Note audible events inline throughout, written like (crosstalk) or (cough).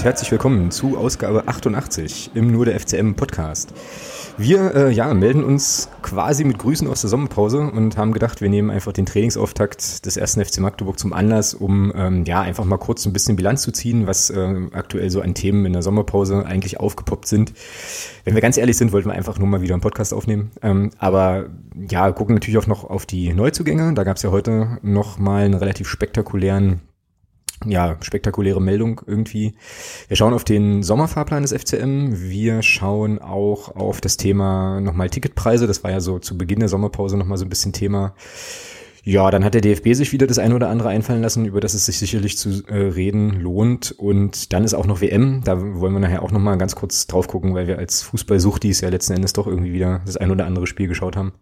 und herzlich willkommen zu Ausgabe 88 im Nur der FCM Podcast. Wir äh, ja, melden uns quasi mit Grüßen aus der Sommerpause und haben gedacht, wir nehmen einfach den Trainingsauftakt des ersten FC Magdeburg zum Anlass, um ähm, ja einfach mal kurz ein bisschen Bilanz zu ziehen, was äh, aktuell so an Themen in der Sommerpause eigentlich aufgepoppt sind. Wenn wir ganz ehrlich sind, wollten wir einfach nur mal wieder einen Podcast aufnehmen. Ähm, aber ja, gucken natürlich auch noch auf die Neuzugänge. Da gab es ja heute noch mal einen relativ spektakulären ja, spektakuläre Meldung irgendwie. Wir schauen auf den Sommerfahrplan des FCM. Wir schauen auch auf das Thema nochmal Ticketpreise. Das war ja so zu Beginn der Sommerpause nochmal so ein bisschen Thema. Ja, dann hat der DFB sich wieder das eine oder andere einfallen lassen, über das es sich sicherlich zu äh, reden lohnt. Und dann ist auch noch WM. Da wollen wir nachher auch nochmal ganz kurz drauf gucken, weil wir als Fußballsuchtis ja letzten Endes doch irgendwie wieder das ein oder andere Spiel geschaut haben.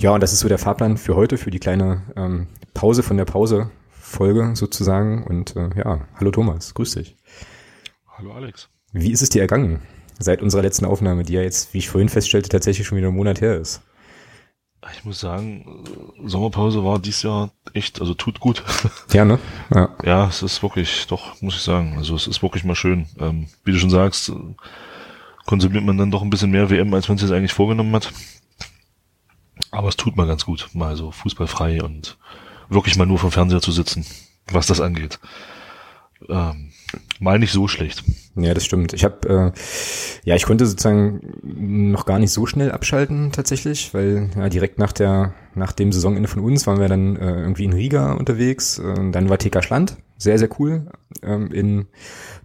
Ja, und das ist so der Fahrplan für heute, für die kleine ähm, Pause von der Pause Folge sozusagen. Und äh, ja, hallo Thomas, grüß dich. Hallo Alex. Wie ist es dir ergangen seit unserer letzten Aufnahme, die ja jetzt, wie ich vorhin feststellte, tatsächlich schon wieder einen Monat her ist? Ich muss sagen, Sommerpause war dies Jahr echt, also tut gut. Ja, ne? (laughs) Ja. ja, es ist wirklich, doch, muss ich sagen. Also es ist wirklich mal schön. Ähm, wie du schon sagst, konsumiert man dann doch ein bisschen mehr WM, als man es jetzt eigentlich vorgenommen hat. Aber es tut mal ganz gut, mal so fußballfrei und wirklich mal nur vom Fernseher zu sitzen, was das angeht. Ähm, mal nicht so schlecht. Ja, das stimmt. Ich habe, äh, ja, ich konnte sozusagen noch gar nicht so schnell abschalten tatsächlich, weil ja, direkt nach der, nach dem Saisonende von uns waren wir dann äh, irgendwie in Riga unterwegs. Äh, dann war TK Schland, sehr sehr cool ähm, in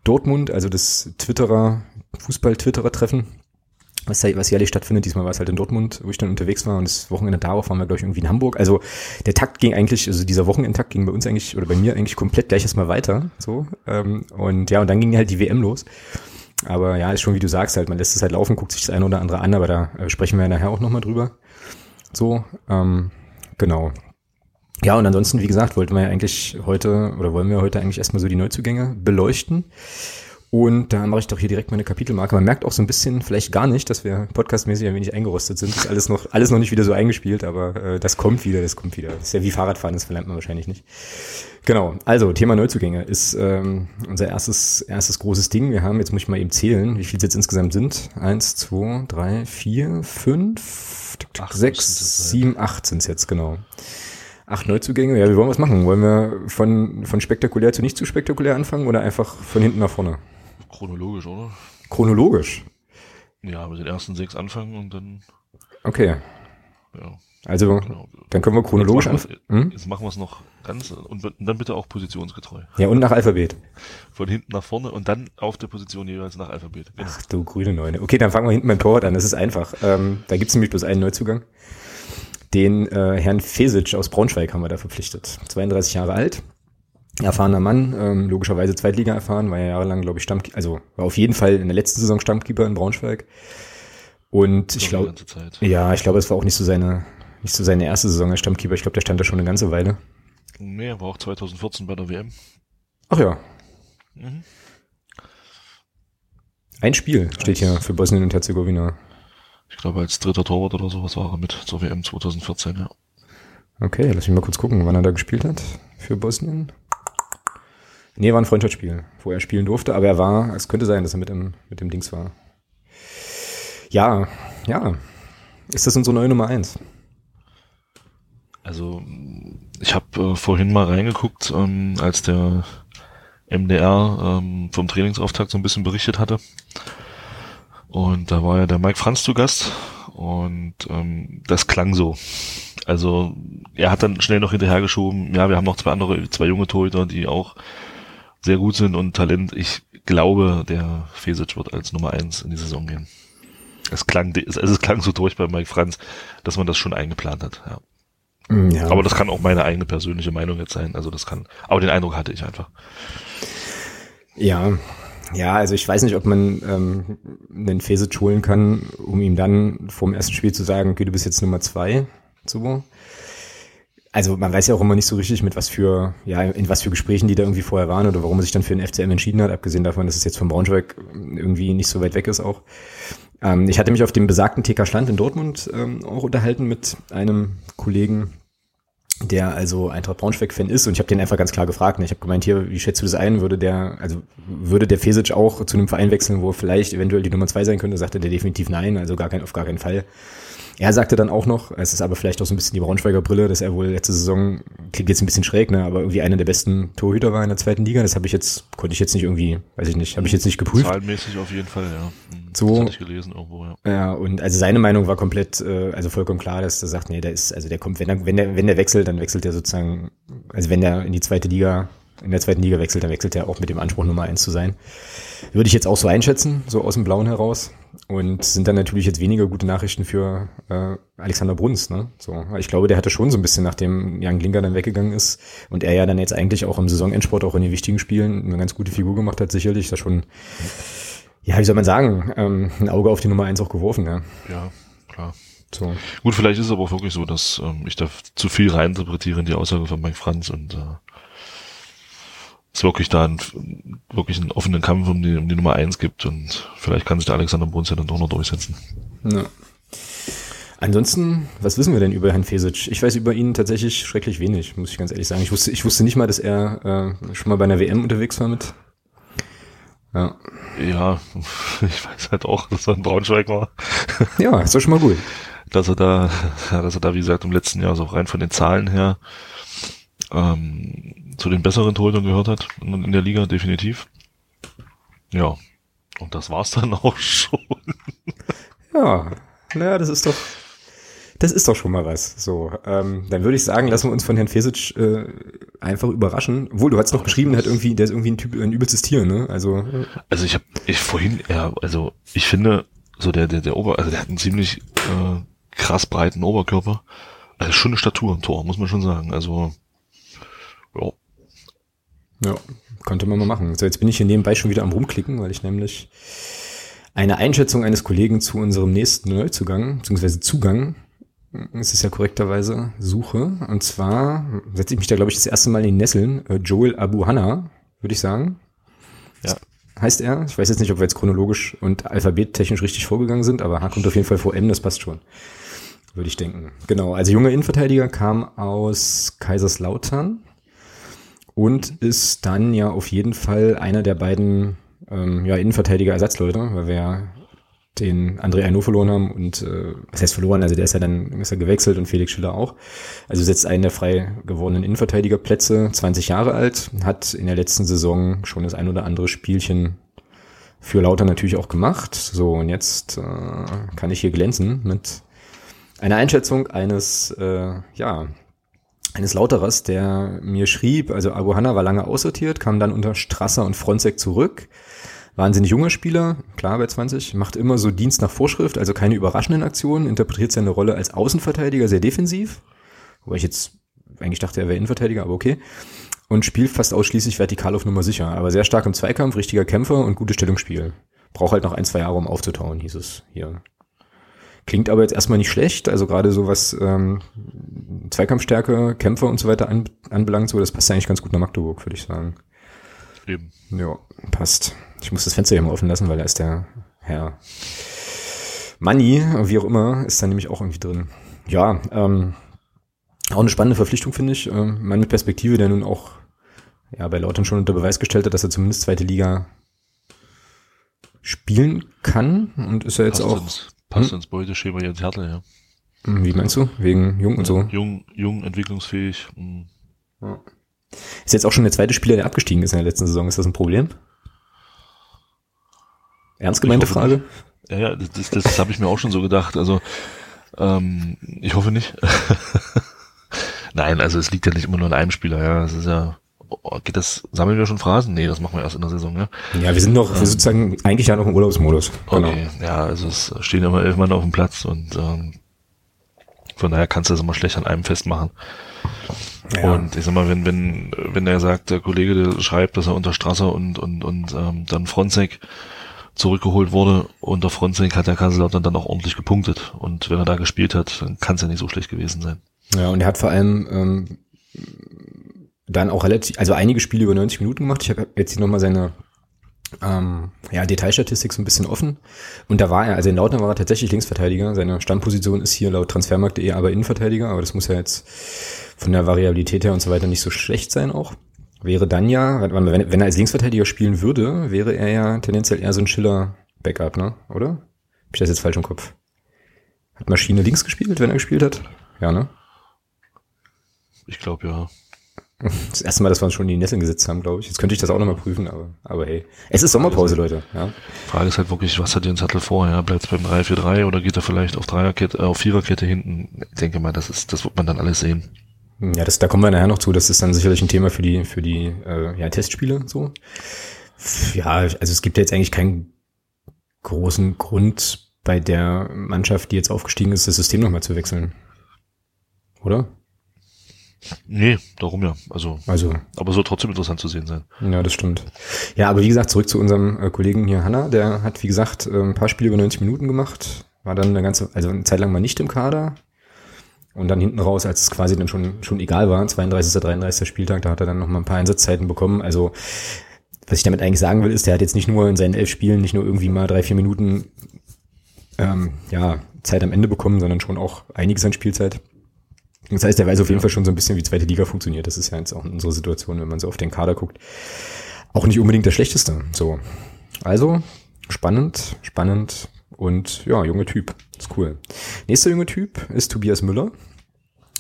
Dortmund, also das Twitterer Fußball-Twitterer-Treffen was, was jährlich stattfindet. Diesmal war es halt in Dortmund, wo ich dann unterwegs war und das Wochenende darauf waren wir, glaube ich, irgendwie in Hamburg. Also der Takt ging eigentlich, also dieser Wochenendtakt ging bei uns eigentlich oder bei mir eigentlich komplett gleich erstmal weiter. So. Ähm, und ja, und dann ging halt die WM los. Aber ja, ist schon wie du sagst, halt, man lässt es halt laufen, guckt sich das eine oder andere an, aber da äh, sprechen wir ja nachher auch nochmal drüber. So, ähm, genau. Ja, und ansonsten, wie gesagt, wollten wir ja eigentlich heute, oder wollen wir heute eigentlich erstmal so die Neuzugänge beleuchten. Und da mache ich doch hier direkt meine Kapitelmarke. Man merkt auch so ein bisschen, vielleicht gar nicht, dass wir podcastmäßig ein wenig eingerostet sind. Das ist alles noch, alles noch nicht wieder so eingespielt, aber äh, das kommt wieder, das kommt wieder. Das ist ja wie Fahrradfahren, das verlernt man wahrscheinlich nicht. Genau, also Thema Neuzugänge ist ähm, unser erstes, erstes großes Ding. Wir haben, jetzt muss ich mal eben zählen, wie viel es jetzt insgesamt sind. Eins, zwei, drei, vier, fünf, acht, sechs, sieben, acht sind es jetzt, genau. Acht Neuzugänge, ja, wie wollen wir was machen? Wollen wir von, von spektakulär zu nicht zu spektakulär anfangen oder einfach von hinten nach vorne? Chronologisch, oder? Chronologisch? Ja, mit den ersten sechs anfangen und dann. Okay. Ja. Also, genau. dann können wir chronologisch anfangen. Hm? Jetzt machen wir es noch ganz und dann bitte auch positionsgetreu. Ja, und nach Alphabet. Von hinten nach vorne und dann auf der Position jeweils nach Alphabet. Genau. Ach du grüne Neune. Okay, dann fangen wir hinten beim Torwart an. Das ist einfach. Ähm, da gibt es nämlich bloß einen Neuzugang. Den äh, Herrn Fesic aus Braunschweig haben wir da verpflichtet. 32 Jahre alt, erfahrener Mann, ähm, logischerweise Zweitliga erfahren, war ja jahrelang, glaube ich, Stammkeeper, also war auf jeden Fall in der letzten Saison Stammkeeper in Braunschweig. Und ich glaube, ja, ich glaube, es war auch nicht so seine, nicht so seine erste Saison als Stammkeeper. Ich glaube, der stand da schon eine ganze Weile. Nee, war auch 2014 bei der WM. Ach ja. Mhm. Ein Spiel steht hier für Bosnien und Herzegowina. Ich glaube, als dritter Torwart oder sowas war er mit zur WM 2014, ja. Okay, lass mich mal kurz gucken, wann er da gespielt hat für Bosnien. Nee, war ein Freundschaftsspiel, wo er spielen durfte, aber er war, es könnte sein, dass er mit dem, mit dem Dings war. Ja, ja. Ist das unsere neue Nummer eins? Also, ich habe äh, vorhin mal reingeguckt, ähm, als der MDR ähm, vom Trainingsauftakt so ein bisschen berichtet hatte. Und da war ja der Mike Franz zu Gast und ähm, das klang so. Also er hat dann schnell noch hinterhergeschoben, ja, wir haben noch zwei andere, zwei junge Torhüter, die auch sehr gut sind und Talent. Ich glaube, der Fesic wird als Nummer eins in die Saison gehen. Es klang, also es klang so durch bei Mike Franz, dass man das schon eingeplant hat. Ja. Ja. Aber das kann auch meine eigene persönliche Meinung jetzt sein. Also das kann, aber den Eindruck hatte ich einfach. Ja, ja, also ich weiß nicht, ob man ähm, einen Fesic holen kann, um ihm dann vom ersten Spiel zu sagen, okay, du bist jetzt Nummer zwei. So. Also man weiß ja auch immer nicht so richtig, mit was für, ja, in was für Gesprächen die da irgendwie vorher waren oder warum er sich dann für den FCM entschieden hat, abgesehen davon, dass es jetzt vom Braunschweig irgendwie nicht so weit weg ist auch. Ähm, ich hatte mich auf dem besagten TK Schland in Dortmund ähm, auch unterhalten mit einem Kollegen, der also Eintracht Braunschweig-Fan ist und ich habe den einfach ganz klar gefragt. Ne? Ich habe gemeint, hier, wie schätzt du das ein? Würde der, also würde der Fesic auch zu einem Verein wechseln, wo vielleicht eventuell die Nummer zwei sein könnte? Sagte der definitiv nein, also gar kein, auf gar keinen Fall. Er sagte dann auch noch, es ist aber vielleicht auch so ein bisschen die Braunschweiger Brille, dass er wohl letzte Saison, klingt jetzt ein bisschen schräg, ne, aber irgendwie einer der besten Torhüter war in der zweiten Liga. Das habe ich jetzt, konnte ich jetzt nicht irgendwie, weiß ich nicht, habe ich jetzt nicht geprüft. Zahlenmäßig auf jeden Fall, ja. Mhm. So. Das hatte ich gelesen irgendwo, ja. Ja, und also seine Meinung war komplett, äh, also vollkommen klar, dass er sagt, nee, der ist, also der kommt, wenn er, wenn der, wenn der wechselt, dann wechselt er sozusagen, also wenn der in die zweite Liga in der zweiten Liga wechselt, dann wechselt er auch mit dem Anspruch Nummer eins zu sein. Würde ich jetzt auch so einschätzen, so aus dem Blauen heraus. Und sind dann natürlich jetzt weniger gute Nachrichten für äh, Alexander Bruns. Ne? So, ich glaube, der hatte schon so ein bisschen, nachdem Jan Glinker dann weggegangen ist und er ja dann jetzt eigentlich auch im Saisonendsport, auch in den wichtigen Spielen, eine ganz gute Figur gemacht hat, sicherlich da schon, ja, wie soll man sagen, ähm, ein Auge auf die Nummer eins auch geworfen. Ja, ja klar. So. Gut, vielleicht ist es aber auch wirklich so, dass ähm, ich da zu viel reininterpretiere in die Aussage von Mike Franz und äh, es wirklich da einen, wirklich einen offenen Kampf um die, um die Nummer eins gibt und vielleicht kann sich der Alexander Bruns ja dann doch noch durchsetzen. Ja. Ansonsten, was wissen wir denn über Herrn Fesic? Ich weiß über ihn tatsächlich schrecklich wenig, muss ich ganz ehrlich sagen. Ich wusste, ich wusste nicht mal, dass er äh, schon mal bei einer WM unterwegs war mit. Ja. Ja, (laughs) ich weiß halt auch, dass er in Braunschweig war. (laughs) Ja, ist doch schon mal gut. Dass er da, (laughs) dass er da, wie gesagt, im letzten Jahr so rein von den Zahlen her ähm, zu den besseren Torhütern gehört hat in der Liga, definitiv. Ja, und das war's dann (laughs) auch schon. ja, naja, das ist doch, das ist doch schon mal was. So, ähm, dann würde ich sagen, lassen wir uns von Herrn Fesic äh, einfach überraschen. Wohl, du hast noch geschrieben, der hat irgendwie, der ist irgendwie ein Typ, ein übelstes Tier, ne? Also. Also ich habe, ich vorhin, ja, also ich finde, so der, der, der Ober, also der hat einen ziemlich äh, krass breiten Oberkörper. Also schon eine Statur im Tor, muss man schon sagen. Also ja. Ja, könnte man mal machen. So, jetzt bin ich hier nebenbei schon wieder am rumklicken, weil ich nämlich eine Einschätzung eines Kollegen zu unserem nächsten Neuzugang, beziehungsweise Zugang, es ist ja korrekterweise, suche. Und zwar setze ich mich da, glaube ich, das erste Mal in die Nesseln. Äh, Joel Abu Hanna, würde ich sagen. Ja. Heißt er. Ich weiß jetzt nicht, ob wir jetzt chronologisch und alphabettechnisch richtig vorgegangen sind, aber H kommt auf jeden Fall vor M, das passt schon. Würde ich denken. Genau, also junger Innenverteidiger kam aus Kaiserslautern und ist dann ja auf jeden Fall einer der beiden ähm, ja, Innenverteidiger-Ersatzleute, weil wir ja den André Arnaud verloren haben und äh, was heißt verloren, also der ist ja dann ist er gewechselt und Felix Schiller auch. Also setzt einen der frei gewordenen Innenverteidigerplätze, 20 Jahre alt, hat in der letzten Saison schon das ein oder andere Spielchen für Lauter natürlich auch gemacht. So, und jetzt äh, kann ich hier glänzen mit einer Einschätzung eines, äh, ja, eines Lauterers, der mir schrieb, also Abu Hanna war lange aussortiert, kam dann unter Strasser und Fronzek zurück. Wahnsinnig junger Spieler, klar bei 20, macht immer so Dienst nach Vorschrift, also keine überraschenden Aktionen, interpretiert seine Rolle als Außenverteidiger sehr defensiv, wobei ich jetzt eigentlich dachte, er wäre Innenverteidiger, aber okay. Und spielt fast ausschließlich vertikal auf Nummer sicher, aber sehr stark im Zweikampf, richtiger Kämpfer und gutes Stellungsspiel. Braucht halt noch ein, zwei Jahre, um aufzutauen, hieß es hier Klingt aber jetzt erstmal nicht schlecht, also gerade so was ähm, Zweikampfstärke, Kämpfer und so weiter an, anbelangt, so das passt ja eigentlich ganz gut nach Magdeburg, würde ich sagen. Eben. Ja, passt. Ich muss das Fenster hier mal offen lassen, weil da ist der Herr Money, wie auch immer, ist da nämlich auch irgendwie drin. Ja, ähm, auch eine spannende Verpflichtung, finde ich. Ähm, Mann mit Perspektive, der nun auch ja, bei Lautern schon unter Beweis gestellt hat, dass er zumindest zweite Liga spielen kann und ist ja jetzt passt auch. Ins, passt hm? ins Beuteschema Jens Hertel, ja. Hm, wie meinst du? Wegen jung und so? Jung, jung, entwicklungsfähig. Hm. Ja. Ist jetzt auch schon der zweite Spieler, der abgestiegen ist in der letzten Saison. Ist das ein Problem? Ernst gemeinte Frage? Nicht. Ja, ja, das, das, das habe ich mir auch schon so gedacht. Also ähm, ich hoffe nicht. (laughs) Nein, also es liegt ja nicht immer nur an einem Spieler. Ja, es ist ja Oh, geht das, sammeln wir schon Phrasen? Nee, das machen wir erst in der Saison, ja. Ja, wir sind noch, ähm, wir sozusagen eigentlich ja noch im Urlaubsmodus. Genau. Okay, ja, also es stehen immer elf Mann auf dem Platz und ähm, von daher kannst du das immer schlecht an einem festmachen. Ja. Und ich sag mal, wenn, wenn, wenn er sagt, der Kollege der schreibt, dass er unter Strasser und, und, und ähm, dann Fronzek zurückgeholt wurde, unter Fronzek hat der Kaiserslautern dann auch ordentlich gepunktet. Und wenn er da gespielt hat, dann kann es ja nicht so schlecht gewesen sein. Ja, und er hat vor allem ähm, dann auch relativ, also einige Spiele über 90 Minuten gemacht. Ich habe jetzt hier nochmal seine ähm, ja, Detailstatistik so ein bisschen offen. Und da war er, also in Lautern war er tatsächlich Linksverteidiger. Seine Stammposition ist hier laut transfermarkt.de aber Innenverteidiger, aber das muss ja jetzt von der Variabilität her und so weiter nicht so schlecht sein auch. Wäre dann ja, wenn, wenn er als Linksverteidiger spielen würde, wäre er ja tendenziell eher so ein Schiller-Backup, ne? Oder? Hab ich das jetzt falsch im Kopf? Hat Maschine links gespielt, wenn er gespielt hat? Ja, ne? Ich glaube ja. (laughs) Das erste Mal, dass wir uns schon in die Nesseln gesetzt haben, glaube ich. Jetzt könnte ich das auch nochmal prüfen, aber, aber hey. Es ist Sommerpause, Leute. Ja. Frage ist halt wirklich, was hat Jens Sattel vor? Ja? Bleibt es beim 3-4-3 oder geht er vielleicht auf Dreierkette, äh, auf Viererkette hinten? Ich denke mal, das ist, das wird man dann alles sehen. Ja, das, da kommen wir nachher noch zu. Das ist dann sicherlich ein Thema für die, für die äh, ja, Testspiele. So. Ja, also es gibt ja jetzt eigentlich keinen großen Grund bei der Mannschaft, die jetzt aufgestiegen ist, das System nochmal zu wechseln. Oder? Nee, darum ja. Also, Also, aber soll trotzdem interessant zu sehen sein. ja, das stimmt. Ja, aber wie gesagt, zurück zu unserem äh, Kollegen hier Hanna. Der hat, wie gesagt, äh, ein paar Spiele über 90 Minuten gemacht. War dann eine ganze, also eine Zeit lang mal nicht im Kader. Und dann hinten raus, als es quasi dann schon, schon egal war, 32. 33. Spieltag, da hat er dann noch mal ein paar Einsatzzeiten bekommen. Also, was ich damit eigentlich sagen will, ist, der hat jetzt nicht nur in seinen elf Spielen nicht nur irgendwie mal drei, vier Minuten ähm, ja, Zeit am Ende bekommen, sondern schon auch einiges an Spielzeit. Das heißt, der weiß auf jeden Fall schon so ein bisschen, wie zweite Liga funktioniert. Das ist ja jetzt auch in unserer Situation, wenn man so auf den Kader guckt, auch nicht unbedingt der schlechteste. So. Also, spannend, spannend und ja, junger Typ. Ist cool. Nächster junge Typ ist Tobias Müller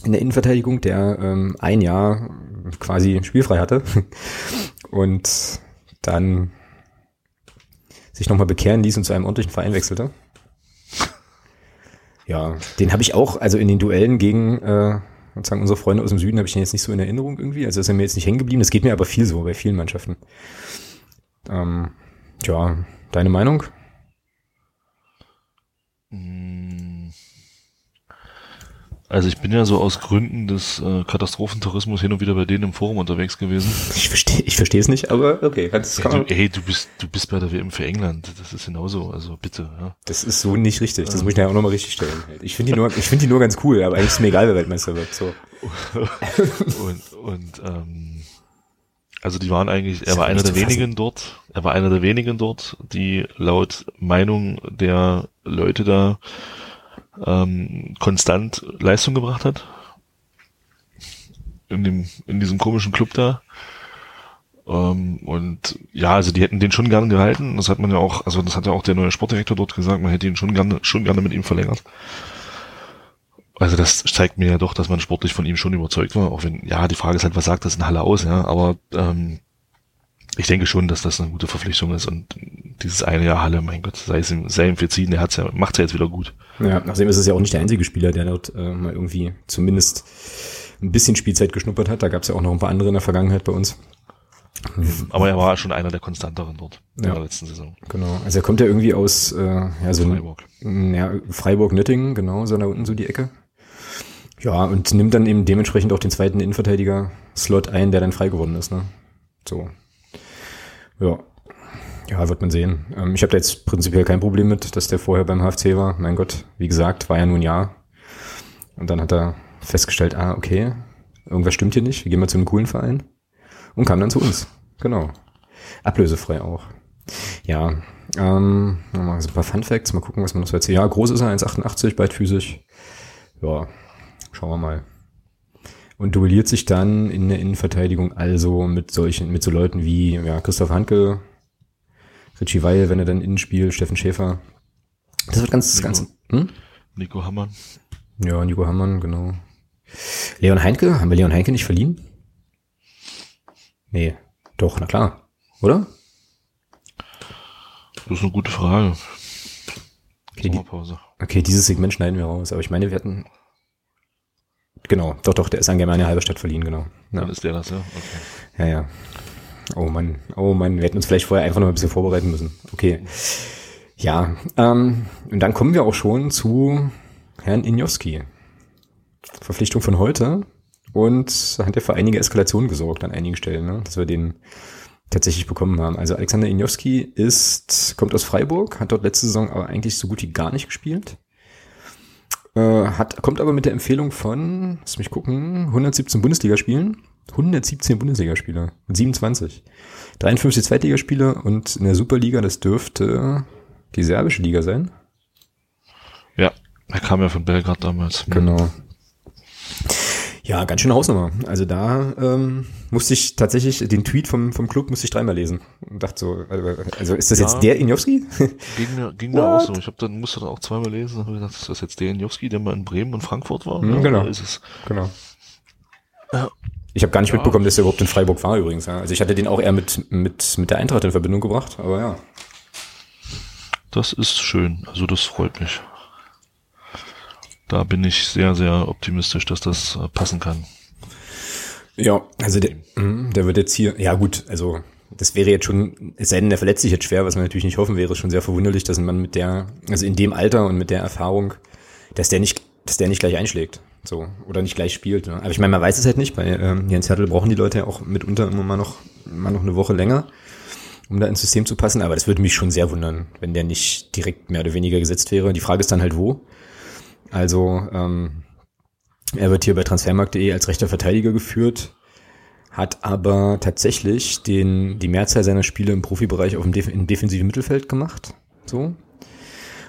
in der Innenverteidigung, der ähm, ein Jahr quasi spielfrei hatte (laughs) und dann sich nochmal bekehren ließ und zu einem ordentlichen Verein wechselte. Ja, den habe ich auch, also in den Duellen gegen äh, sozusagen unsere Freunde aus dem Süden habe ich den jetzt nicht so in Erinnerung irgendwie. Also ist er mir jetzt nicht hängen geblieben. Das geht mir aber viel so bei vielen Mannschaften. Ähm, tja, deine Meinung? Mm. Also ich bin ja so aus Gründen des äh, Katastrophentourismus hin und wieder bei denen im Forum unterwegs gewesen. Ich verstehe ich verstehe es nicht, aber okay. Das, kann du, man, ey, du bist du bist bei der WM für England. Das ist genauso. Also bitte. Ja. das ist so nicht richtig. Das muss ich nachher auch nochmal richtig stellen. Ich finde die, nur, ich finde die nur ganz cool, aber eigentlich ist mir egal, wer Weltmeister wird. So. (laughs) und und ähm, also die waren eigentlich, er war einer der fassen. wenigen dort, er war einer der wenigen dort, die laut Meinung der Leute da ähm, konstant Leistung gebracht hat. In dem, in diesem komischen Club da. Ähm, und ja, also die hätten den schon gern gehalten. Das hat man ja auch, also das hat ja auch der neue Sportdirektor dort gesagt, man hätte ihn schon gerne, schon gerne mit ihm verlängert. Also das zeigt mir ja doch, dass man sportlich von ihm schon überzeugt war, auch wenn, ja, die Frage ist halt, was sagt das in Halle aus, ja, aber ähm, ich denke schon, dass das eine gute Verpflichtung ist und dieses eine Jahr Halle, mein Gott, sei es ihm, sei ihm verziehen, der hat's ja, macht's ja jetzt wieder gut. Ja, nachdem ist es ja auch nicht der einzige Spieler, der dort äh, mal irgendwie zumindest ein bisschen Spielzeit geschnuppert hat. Da gab es ja auch noch ein paar andere in der Vergangenheit bei uns. Aber er war schon einer der konstanteren dort in Ja. der letzten Saison. Genau. Also er kommt ja irgendwie aus äh, ja, so Freiburg. Ja, Freiburg-Nöttingen, genau, so da unten so die Ecke. Ja, und nimmt dann eben dementsprechend auch den zweiten Innenverteidiger-Slot ein, der dann frei geworden ist, ne? So. Ja. Ja, wird man sehen. Ähm, ich habe da jetzt prinzipiell kein Problem mit, dass der vorher beim HFC war. Mein Gott, wie gesagt, war ja nur ein Jahr. Und dann hat er festgestellt, ah, okay, irgendwas stimmt hier nicht, wir gehen mal zu einem coolen Verein. Und kam dann zu uns. Genau. Ablösefrei auch. Ja, ähm, nochmal so ein paar Fun Facts, mal gucken, was man noch so erzählt. Ja, groß ist er, 1,88, beidfüßig. Ja, schauen wir mal. Und duelliert sich dann in der Innenverteidigung also mit solchen, mit so Leuten wie ja, Christoph Hanke, Richie Weil, wenn er dann innen spielt, Steffen Schäfer. Das wird ganz, Nico. ganz, hm? Nico Hammann. Ja, Nico Hammann, genau. Leon Heinke, haben wir Leon Heinke nicht verliehen? Nee, doch, na klar. Oder? Das ist eine gute Frage. Okay, die. Okay, dieses Segment schneiden wir raus, aber ich meine, wir hatten. Genau, doch, doch, der ist an Germania Halberstadt verliehen, genau. Ja, Dann ist der das, ja? Okay. ja, ja. Oh Mann, oh Mann, wir hätten uns vielleicht vorher einfach noch ein bisschen vorbereiten müssen. Okay. Ja, ähm, und dann kommen wir auch schon zu Herrn Injowski. Verpflichtung von heute. Und hat ja für einige Eskalationen gesorgt an einigen Stellen, ne? dass wir den tatsächlich bekommen haben. Also Alexander Injowski ist, kommt aus Freiburg, hat dort letzte Saison aber eigentlich so gut wie gar nicht gespielt. Äh, hat, kommt aber mit der Empfehlung von, lass mich gucken, 117 Bundesligaspielen. 117 Bundesligaspieler mit 27. 53 Zweitligaspieler und in der Superliga, das dürfte die serbische Liga sein. Ja, er kam ja von Belgrad damals. Genau. Ja, ganz schöne Hausnummer. Also da ähm, musste ich tatsächlich den Tweet vom, vom Club musste ich dreimal lesen und dachte so, also, also ist das Ja. jetzt der Injowski? Ging mir, ging mir auch so. Ich hab dann, musste dann auch zweimal lesen und habe gedacht, ist das jetzt der Janowski, der mal in Bremen und Frankfurt war? Mhm, Ja, genau. Ist es, genau. Ja. Ich habe gar nicht Ja. mitbekommen, dass er überhaupt in Freiburg war übrigens. Also ich hatte den auch eher mit, mit, mit der Eintracht in Verbindung gebracht, aber ja. das ist schön. Also das freut mich. Da bin ich sehr, sehr optimistisch, dass das äh, passen kann. Ja, also der, mhm, der wird jetzt hier, ja gut, also das wäre jetzt schon, es sei denn, der verletzt sich jetzt schwer, was man natürlich nicht hoffen wäre, ist schon sehr verwunderlich, dass Mann mit der, also in dem Alter und mit der Erfahrung, dass der nicht, dass der nicht gleich einschlägt. So, oder nicht gleich spielt. Ne? Aber ich meine, man weiß es halt nicht, bei ähm, Jens Hertel brauchen die Leute ja auch mitunter immer mal noch, mal noch eine Woche länger, um da ins System zu passen. Aber das würde mich schon sehr wundern, wenn der nicht direkt mehr oder weniger gesetzt wäre. Die Frage ist dann halt wo. Also, ähm, er wird hier bei transfermarkt.de als rechter Verteidiger geführt, hat aber tatsächlich den, die Mehrzahl seiner Spiele im Profibereich auf dem Def im defensiven Mittelfeld gemacht. So.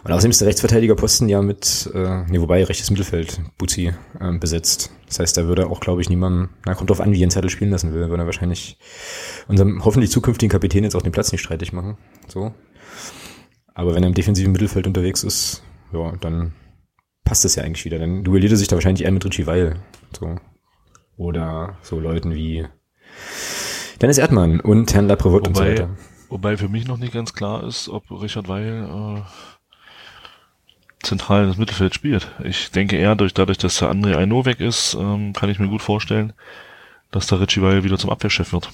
Und außerdem ist der Rechtsverteidigerposten ja mit, äh, nee, wobei rechtes Mittelfeld Buzi ähm, besetzt. Das heißt, da würde auch, glaube ich, niemandem, na, kommt drauf an, wie Jens Hertel spielen lassen will, würde er wahrscheinlich unserem hoffentlich zukünftigen Kapitän jetzt auch den Platz nicht streitig machen. So. Aber wenn er im defensiven Mittelfeld unterwegs ist, ja, dann passt das ja eigentlich wieder. Dann duelliert er sich da wahrscheinlich eher mit Richie Weil. So. Oder so Leuten wie Dennis Erdmann und Herrn Laprevot und so weiter. wobei für mich noch nicht ganz klar ist, ob Richard Weil äh, zentral in das Mittelfeld spielt. Ich denke eher, durch, dadurch, dass der André Aino weg ist, ähm, kann ich mir gut vorstellen, dass der Richie Weil wieder zum Abwehrchef wird.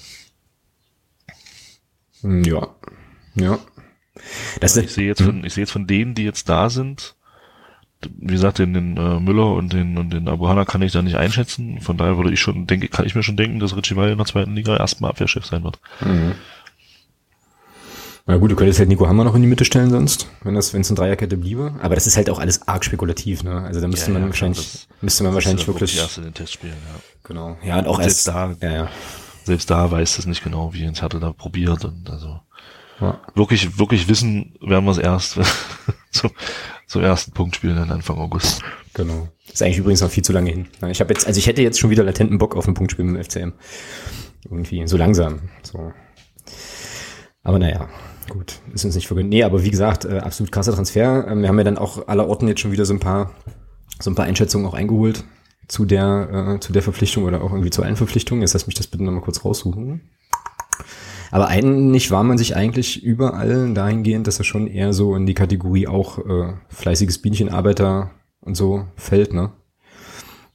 Hm, Ja. Ja. Das Ich ist, sehe jetzt von, ich sehe jetzt von denen, die jetzt da sind, wie gesagt, den, den äh, Müller und den und den Abu Hanna kann ich da nicht einschätzen. Von daher würde ich schon, denke, kann ich mir schon denken, dass Richie Weil in der zweiten Liga erstmal Abwehrchef sein wird. Mhm. Na gut, du könntest halt Nico Hammer noch in die Mitte stellen sonst, wenn das, wenn es eine Dreierkette bliebe. Aber das ist halt auch alles arg spekulativ, ne? Also da müsste Ja, man ja, wahrscheinlich, das- müsste man wahrscheinlich Das ist ja wirklich, erst in den Testspielen, ja. genau. Ja, und auch Und erst, selbst da- ja, ja. Selbst da weiß es nicht genau, wie Jens Hertel da probiert und also ja. wirklich, wirklich wissen werden wir es erst (laughs) zum, zum ersten Punktspiel dann Anfang August. Genau. Ist eigentlich übrigens noch viel zu lange hin. Ich habe jetzt, also ich hätte jetzt schon wieder latenten Bock auf ein Punktspiel mit dem FCM. Irgendwie, so langsam. So. Aber naja, gut, ist uns nicht vergönnt. Nee, aber wie gesagt, äh, absolut krasser Transfer. Ähm, wir haben ja dann auch aller Orten jetzt schon wieder so ein paar, so ein paar Einschätzungen auch eingeholt zu der, äh, zu der Verpflichtung oder auch irgendwie zu allen Verpflichtungen. Jetzt lass mich das bitte nochmal kurz raussuchen. Aber eigentlich war man sich eigentlich überall dahingehend, dass er schon eher so in die Kategorie auch äh, fleißiges Bienchenarbeiter und so fällt, ne?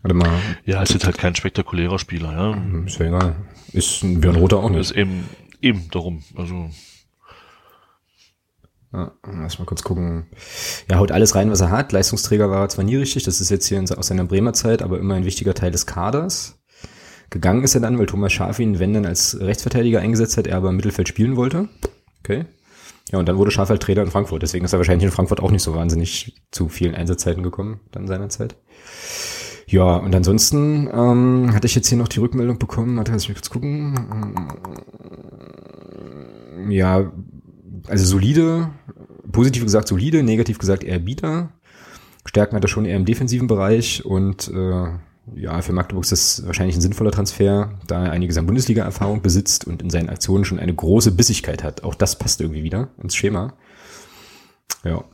Warte mal, Ja, ist jetzt halt kein spektakulärer Spieler, ja. hm, ist ja egal. Ist ein Björn Rother auch Ist nicht. eben, eben darum. Also, Ja, lass mal kurz gucken. Ja, haut alles rein, was er hat. Leistungsträger war er zwar nie richtig, das ist jetzt hier aus seiner Bremer Zeit, aber immer ein wichtiger Teil des Kaders. Gegangen ist er dann, weil Thomas Schaaf ihn, wenn dann als Rechtsverteidiger eingesetzt hat, er aber im Mittelfeld spielen wollte. Okay. Ja, und dann wurde Schaaf halt Trainer in Frankfurt. Deswegen ist er wahrscheinlich in Frankfurt auch nicht so wahnsinnig zu vielen Einsatzzeiten gekommen, dann seinerzeit. Ja, und ansonsten ähm, hatte ich jetzt hier noch die Rückmeldung bekommen, warte, lass mich kurz gucken. Ähm, Ja, also solide, positiv gesagt solide, negativ gesagt eher bieder. Stärken hat er schon eher im defensiven Bereich und äh, ja, für Magdeburg ist das wahrscheinlich ein sinnvoller Transfer, da er einiges an Bundesliga-Erfahrung besitzt und in seinen Aktionen schon eine große Bissigkeit hat. Auch das passt irgendwie wieder ins Schema. Ja.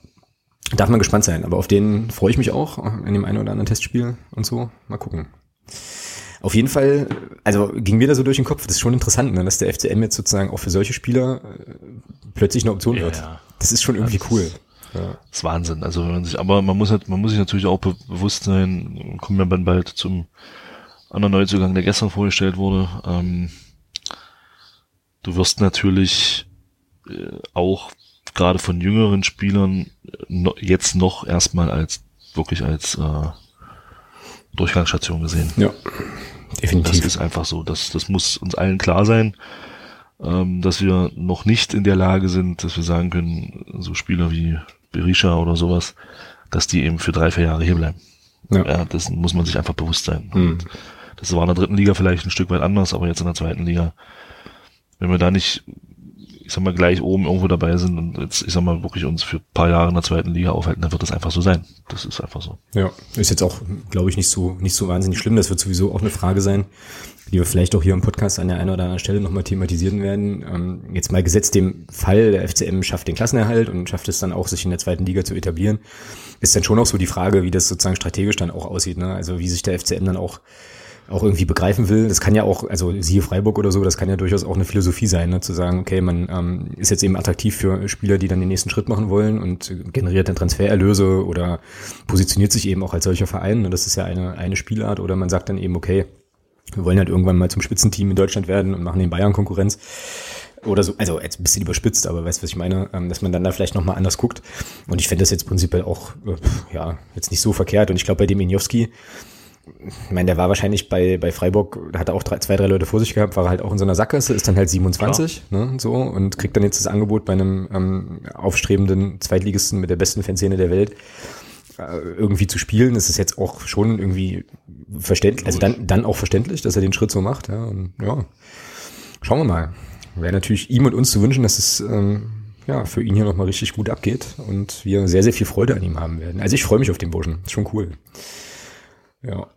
Darf man gespannt sein, aber auf den freue ich mich auch in dem einen oder anderen Testspiel und so. Mal gucken. Auf jeden Fall, also ging mir da so durch den Kopf, das ist schon interessant, ne, dass der FCM jetzt sozusagen auch für solche Spieler äh, plötzlich eine Option Ja, wird. Das ist schon irgendwie das cool. ist- Ja. ist Wahnsinn. Also, wenn man sich, aber man muss halt, man muss sich natürlich auch be bewusst sein, kommen wir dann bald zum anderen Neuzugang, der gestern vorgestellt wurde. Ähm, du wirst natürlich äh, auch gerade von jüngeren Spielern äh, no, jetzt noch erstmal als wirklich als äh, Durchgangsstation gesehen. ja, Das definitiv. ist einfach so. Das, das muss uns allen klar sein, ähm, dass wir noch nicht in der Lage sind, dass wir sagen können, so Spieler wie Berisha oder sowas, dass die eben für drei, vier Jahre hier bleiben. Ja. Ja, das muss man sich einfach bewusst sein. Mhm. Das war in der dritten Liga vielleicht ein Stück weit anders, aber jetzt in der zweiten Liga, wenn wir da nicht ich sag mal, gleich oben irgendwo dabei sind und jetzt, ich sag mal, wirklich uns für ein paar Jahre in der zweiten Liga aufhalten, dann wird das einfach so sein. Das ist einfach so. Ja, ist jetzt auch, glaube ich, nicht so, nicht so wahnsinnig schlimm. Das wird sowieso auch eine Frage sein, die wir vielleicht auch hier im Podcast an der einen oder anderen Stelle nochmal thematisieren werden. Ähm, jetzt mal gesetzt dem Fall, der FCM schafft den Klassenerhalt und schafft es dann auch, sich in der zweiten Liga zu etablieren, ist dann schon auch so die Frage, wie das sozusagen strategisch dann auch aussieht. Ne? Also wie sich der FCM dann auch auch irgendwie begreifen will. Das kann ja auch, also siehe Freiburg oder so, das kann ja durchaus auch eine Philosophie sein, ne? zu sagen, okay, man ähm, ist jetzt eben attraktiv für Spieler, die dann den nächsten Schritt machen wollen und generiert dann Transfererlöse oder positioniert sich eben auch als solcher Verein. Und das ist ja eine, eine Spielart. Oder man sagt dann eben, okay, wir wollen halt irgendwann mal zum Spitzenteam in Deutschland werden und machen den Bayern Konkurrenz oder so, also jetzt ein bisschen überspitzt, aber weißt du, was ich meine, ähm, dass man dann da vielleicht nochmal anders guckt. Und ich fände das jetzt prinzipiell auch, äh, ja, jetzt nicht so verkehrt. Und ich glaube, bei dem Injowski, ich meine, der war wahrscheinlich bei, bei Freiburg, hat er auch drei, zwei, drei Leute vor sich gehabt, war halt auch in so einer Sackgasse, ist dann halt 27, Klar. ne, so, und kriegt dann jetzt das Angebot bei einem ähm, aufstrebenden Zweitligisten mit der besten Fanszene der Welt irgendwie zu spielen. Ist jetzt auch schon irgendwie verständlich, also dann, dann auch verständlich, dass er den Schritt so macht, ja, und ja, schauen wir mal. Wäre natürlich ihm und uns zu wünschen, dass es ähm, ja, für ihn hier nochmal richtig gut abgeht und wir sehr, sehr viel Freude an ihm haben werden. Also ich freue mich auf den Burschen. Ist schon cool. Ja.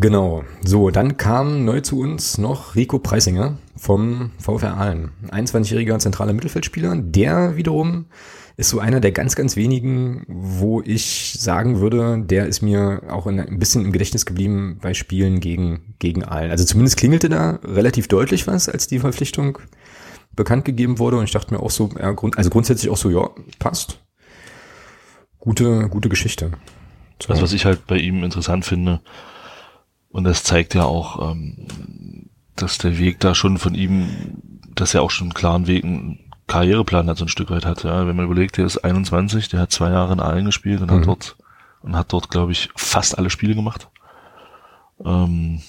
Genau. So, dann kam neu zu uns noch Rico Preisinger vom VfR Aalen. 21-jähriger zentraler Mittelfeldspieler. Der wiederum ist so einer der ganz, ganz wenigen, wo ich sagen würde, der ist mir auch ein bisschen im Gedächtnis geblieben bei Spielen gegen, gegen Aalen. Also zumindest klingelte da relativ deutlich was, als die Verpflichtung bekannt gegeben wurde. Und ich dachte mir auch so, ja, also grundsätzlich auch so, ja, passt. Gute, gute Geschichte. So. Das, was ich halt bei ihm interessant finde, und das zeigt ja auch, ähm, dass der Weg da schon von ihm, dass er auch schon einen klaren Weg, einen Karriereplan hat, so ein Stück weit hat. Ja. Wenn man überlegt, der ist 21, der hat zwei Jahre in Aalen gespielt und mhm. hat dort, und hat dort, glaube ich, fast alle Spiele gemacht. Ähm,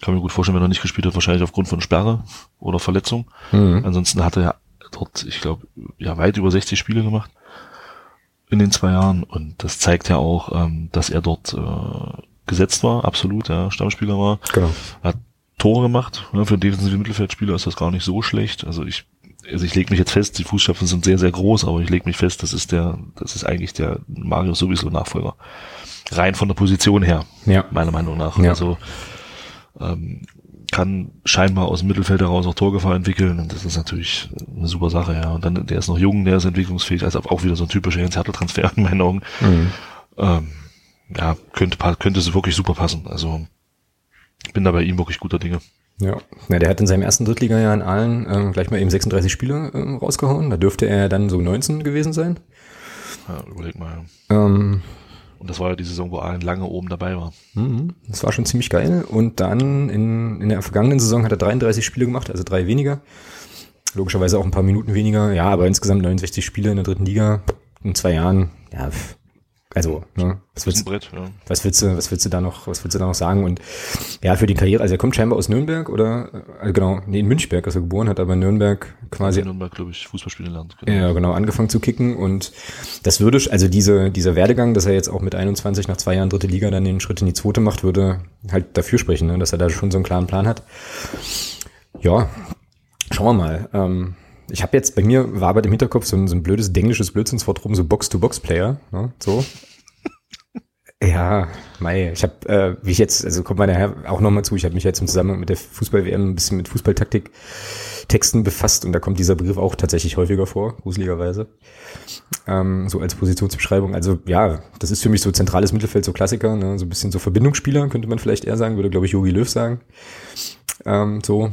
kann mir gut vorstellen, wenn er nicht gespielt hat, wahrscheinlich aufgrund von Sperre oder Verletzung. Mhm. Ansonsten hat er ja dort, ich glaube, ja weit über 60 Spiele gemacht in den zwei Jahren und das zeigt ja auch, ähm, dass er dort äh, gesetzt war, absolut, ja, Stammspieler war. Genau. Hat Tore gemacht. Ja, für einen defensiven Mittelfeldspieler ist das gar nicht so schlecht. Also ich, also ich lege mich jetzt fest, die Fußstapfen sind sehr, sehr groß, aber ich lege mich fest, das ist der, das ist eigentlich der Mario sowieso Nachfolger. Rein von der Position her, ja. meiner Meinung nach. Ja. Also ähm, kann scheinbar aus dem Mittelfeld heraus auch Torgefahr entwickeln und das ist natürlich eine super Sache, ja. Und dann, der ist noch jung, der ist entwicklungsfähig, also auch wieder so ein typischer Jens Hertel-Transfer in meinen Augen. Mhm. Ähm, ja, könnte, könnte es wirklich super passen. Also bin da bei ihm wirklich guter Dinge. Ja, ja der hat in seinem ersten Drittliga-Jahr in Aalen ähm, gleich mal eben 36 Spiele ähm, rausgehauen. Da dürfte er dann so 19 gewesen sein. Ja, überleg mal. Ähm, und das war ja die Saison, wo Aalen lange oben dabei war. Mhm, das war schon ziemlich geil. Und dann in, in der vergangenen Saison hat er 33 Spiele gemacht, also drei weniger. Logischerweise auch ein paar Minuten weniger. Ja, aber insgesamt 69 Spiele in der dritten Liga in zwei Jahren. Ja, also, ne, was willst, Brett, ja. was willst du, was willst du da noch, was willst du da noch sagen? Und ja, für die Karriere, also er kommt scheinbar aus Nürnberg oder, also genau, nee, in Münchberg ist er geboren, hat aber in Nürnberg quasi. In Nürnberg, glaube ich, Fußball spielen gelernt. Genau. Ja, genau, angefangen zu kicken und das würde, also diese, dieser Werdegang, dass er jetzt auch mit 21 nach zwei Jahren dritte Liga dann den Schritt in die zweite macht, würde halt dafür sprechen, ne, dass er da schon so einen klaren Plan hat. Ja, schauen wir mal. Ähm, ich habe jetzt, bei mir war aber im Hinterkopf so ein, so ein blödes englisches Blödsinnswort rum, so Box-to-Box-Player, ne, so. (laughs) Ja, Mai, ich habe, äh, wie ich jetzt, also kommt man daher auch nochmal zu, ich habe mich jetzt im Zusammenhang mit der Fußball-WM ein bisschen mit Fußballtaktik Texten befasst und da kommt dieser Begriff auch tatsächlich häufiger vor, gruseligerweise. Ähm, so als Positionsbeschreibung. Also ja, das ist für mich so zentrales Mittelfeld, so Klassiker, ne? so ein bisschen so Verbindungsspieler, könnte man vielleicht eher sagen, würde, glaube ich, Jogi Löw sagen. Ähm, so,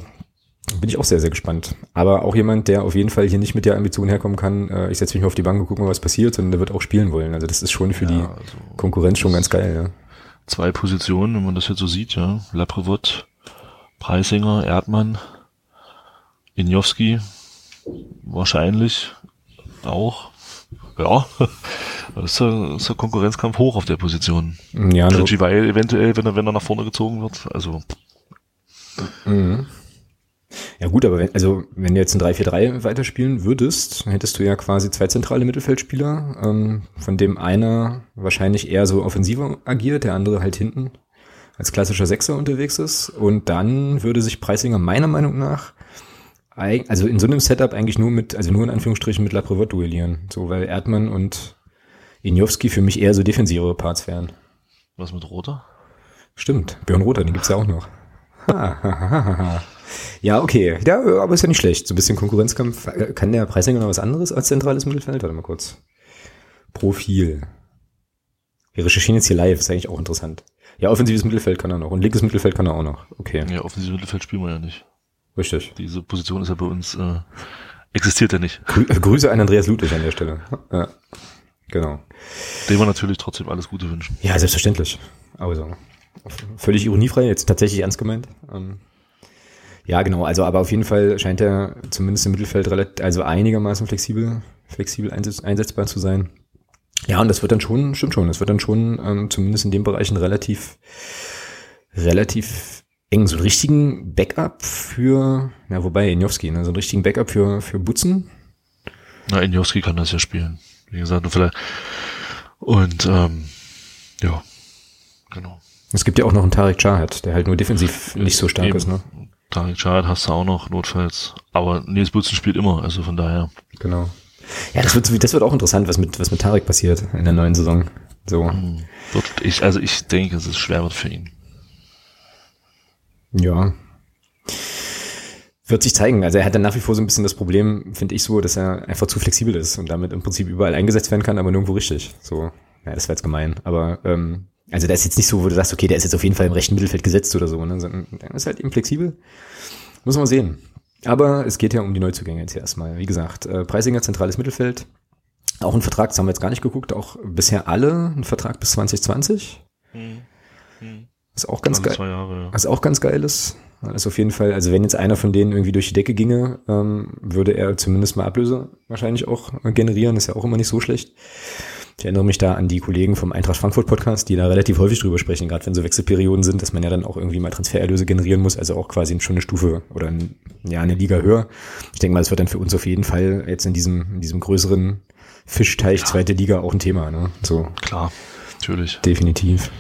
bin ich auch sehr, sehr gespannt. Aber auch jemand, der auf jeden Fall hier nicht mit der Ambition herkommen kann, äh, ich setze mich mal auf die Bank und gucke mal, was passiert, sondern der wird auch spielen wollen. Also das ist schon für ja, die also Konkurrenz schon ganz geil, ja. Zwei Positionen, wenn man das jetzt so sieht, ja. Laprevot, Preisinger, Erdmann, Injowski, wahrscheinlich auch. Ja, (laughs) das ist der, ist der Konkurrenzkampf hoch auf der Position. Ja, Richie Weil eventuell, wenn er, wenn er nach vorne gezogen wird. Also. Mhm. Ja gut, aber wenn, also wenn du jetzt ein 3-4-3 weiterspielen würdest, hättest du ja quasi zwei zentrale Mittelfeldspieler, ähm, von dem einer wahrscheinlich eher so offensiver agiert, der andere halt hinten als klassischer Sechser unterwegs ist. Und dann würde sich Preisinger meiner Meinung nach also in so einem Setup eigentlich nur mit, also nur in Anführungsstrichen mit Laprevot duellieren. So, weil Erdmann und Injowski für mich eher so defensivere Parts wären. Was mit Roter? Stimmt, Björn Roter, den gibt's ja auch noch. Ja, okay. Ja, aber ist ja nicht schlecht. So ein bisschen Konkurrenzkampf. Kann der Preisinger noch was anderes als zentrales Mittelfeld? Warte mal kurz. Profil. Wir recherchieren jetzt hier live, ist eigentlich auch interessant. Ja, offensives Mittelfeld kann er noch und linkes Mittelfeld kann er auch noch. Okay. Ja, offensives Mittelfeld spielen wir ja nicht. Richtig. Diese Position ist ja bei uns, äh, existiert ja nicht. Grü äh, Grüße an Andreas Ludwig an der Stelle. Ja, genau. Dem wir natürlich trotzdem alles Gute wünschen. Ja, selbstverständlich. Also, völlig ironiefrei, jetzt tatsächlich ernst gemeint. Ähm, ja, genau. Also, aber auf jeden Fall scheint er zumindest im Mittelfeld relativ, also einigermaßen flexibel, flexibel einsetzbar zu sein. Ja, und das wird dann schon, stimmt schon, das wird dann schon ähm, zumindest in den Bereichen relativ, relativ eng. So einen richtigen Backup für, ja, wobei Injowski, ne, so einen richtigen Backup für, für Butzen. Na, Injowski kann das ja spielen. Wie gesagt, und vielleicht, und, ähm, ja, genau. Es gibt ja auch noch einen Tarek Chahat, der halt nur defensiv nicht so stark Eben. ist, ne? Tarek Chahat hast du auch noch, notfalls. Aber Nils Butzen spielt immer, also von daher. Genau. Ja, das wird, das wird auch interessant, was mit, was mit Tarek passiert in der neuen Saison. So. Hm. Ich, also ich denke, dass es schwer wird für ihn. Ja. Wird sich zeigen. Also er hat dann nach wie vor so ein bisschen das Problem, finde ich so, dass er einfach zu flexibel ist und damit im Prinzip überall eingesetzt werden kann, aber nirgendwo richtig. So, ja, das wäre jetzt gemein. Aber ähm, also der ist jetzt nicht so, wo du sagst, okay, der ist jetzt auf jeden Fall im rechten Mittelfeld gesetzt oder so, ne? sondern der ist halt eben flexibel. Muss man sehen. Aber es geht ja um die Neuzugänge jetzt erstmal. Wie gesagt, äh, Preisinger zentrales Mittelfeld. Auch ein Vertrag, das haben wir jetzt gar nicht geguckt, auch bisher alle ein Vertrag bis 2020. Hm. Hm. Ist auch ganz geil. Jahre, ja. Was auch ganz geil ist. Also auf jeden Fall, also wenn jetzt einer von denen irgendwie durch die Decke ginge, ähm, würde er zumindest mal Ablöse wahrscheinlich auch generieren. Ist ja auch immer nicht so schlecht. Ich erinnere mich da an die Kollegen vom Eintracht Frankfurt Podcast, die da relativ häufig drüber sprechen, gerade wenn so Wechselperioden sind, dass man ja dann auch irgendwie mal Transfererlöse generieren muss, also auch quasi schon eine Stufe oder ein, ja, eine Liga höher. Ich denke mal, das wird dann für uns auf jeden Fall jetzt in diesem, in diesem größeren Fischteich, ja. zweite Liga auch ein Thema, ne? So. Klar, natürlich. Definitiv.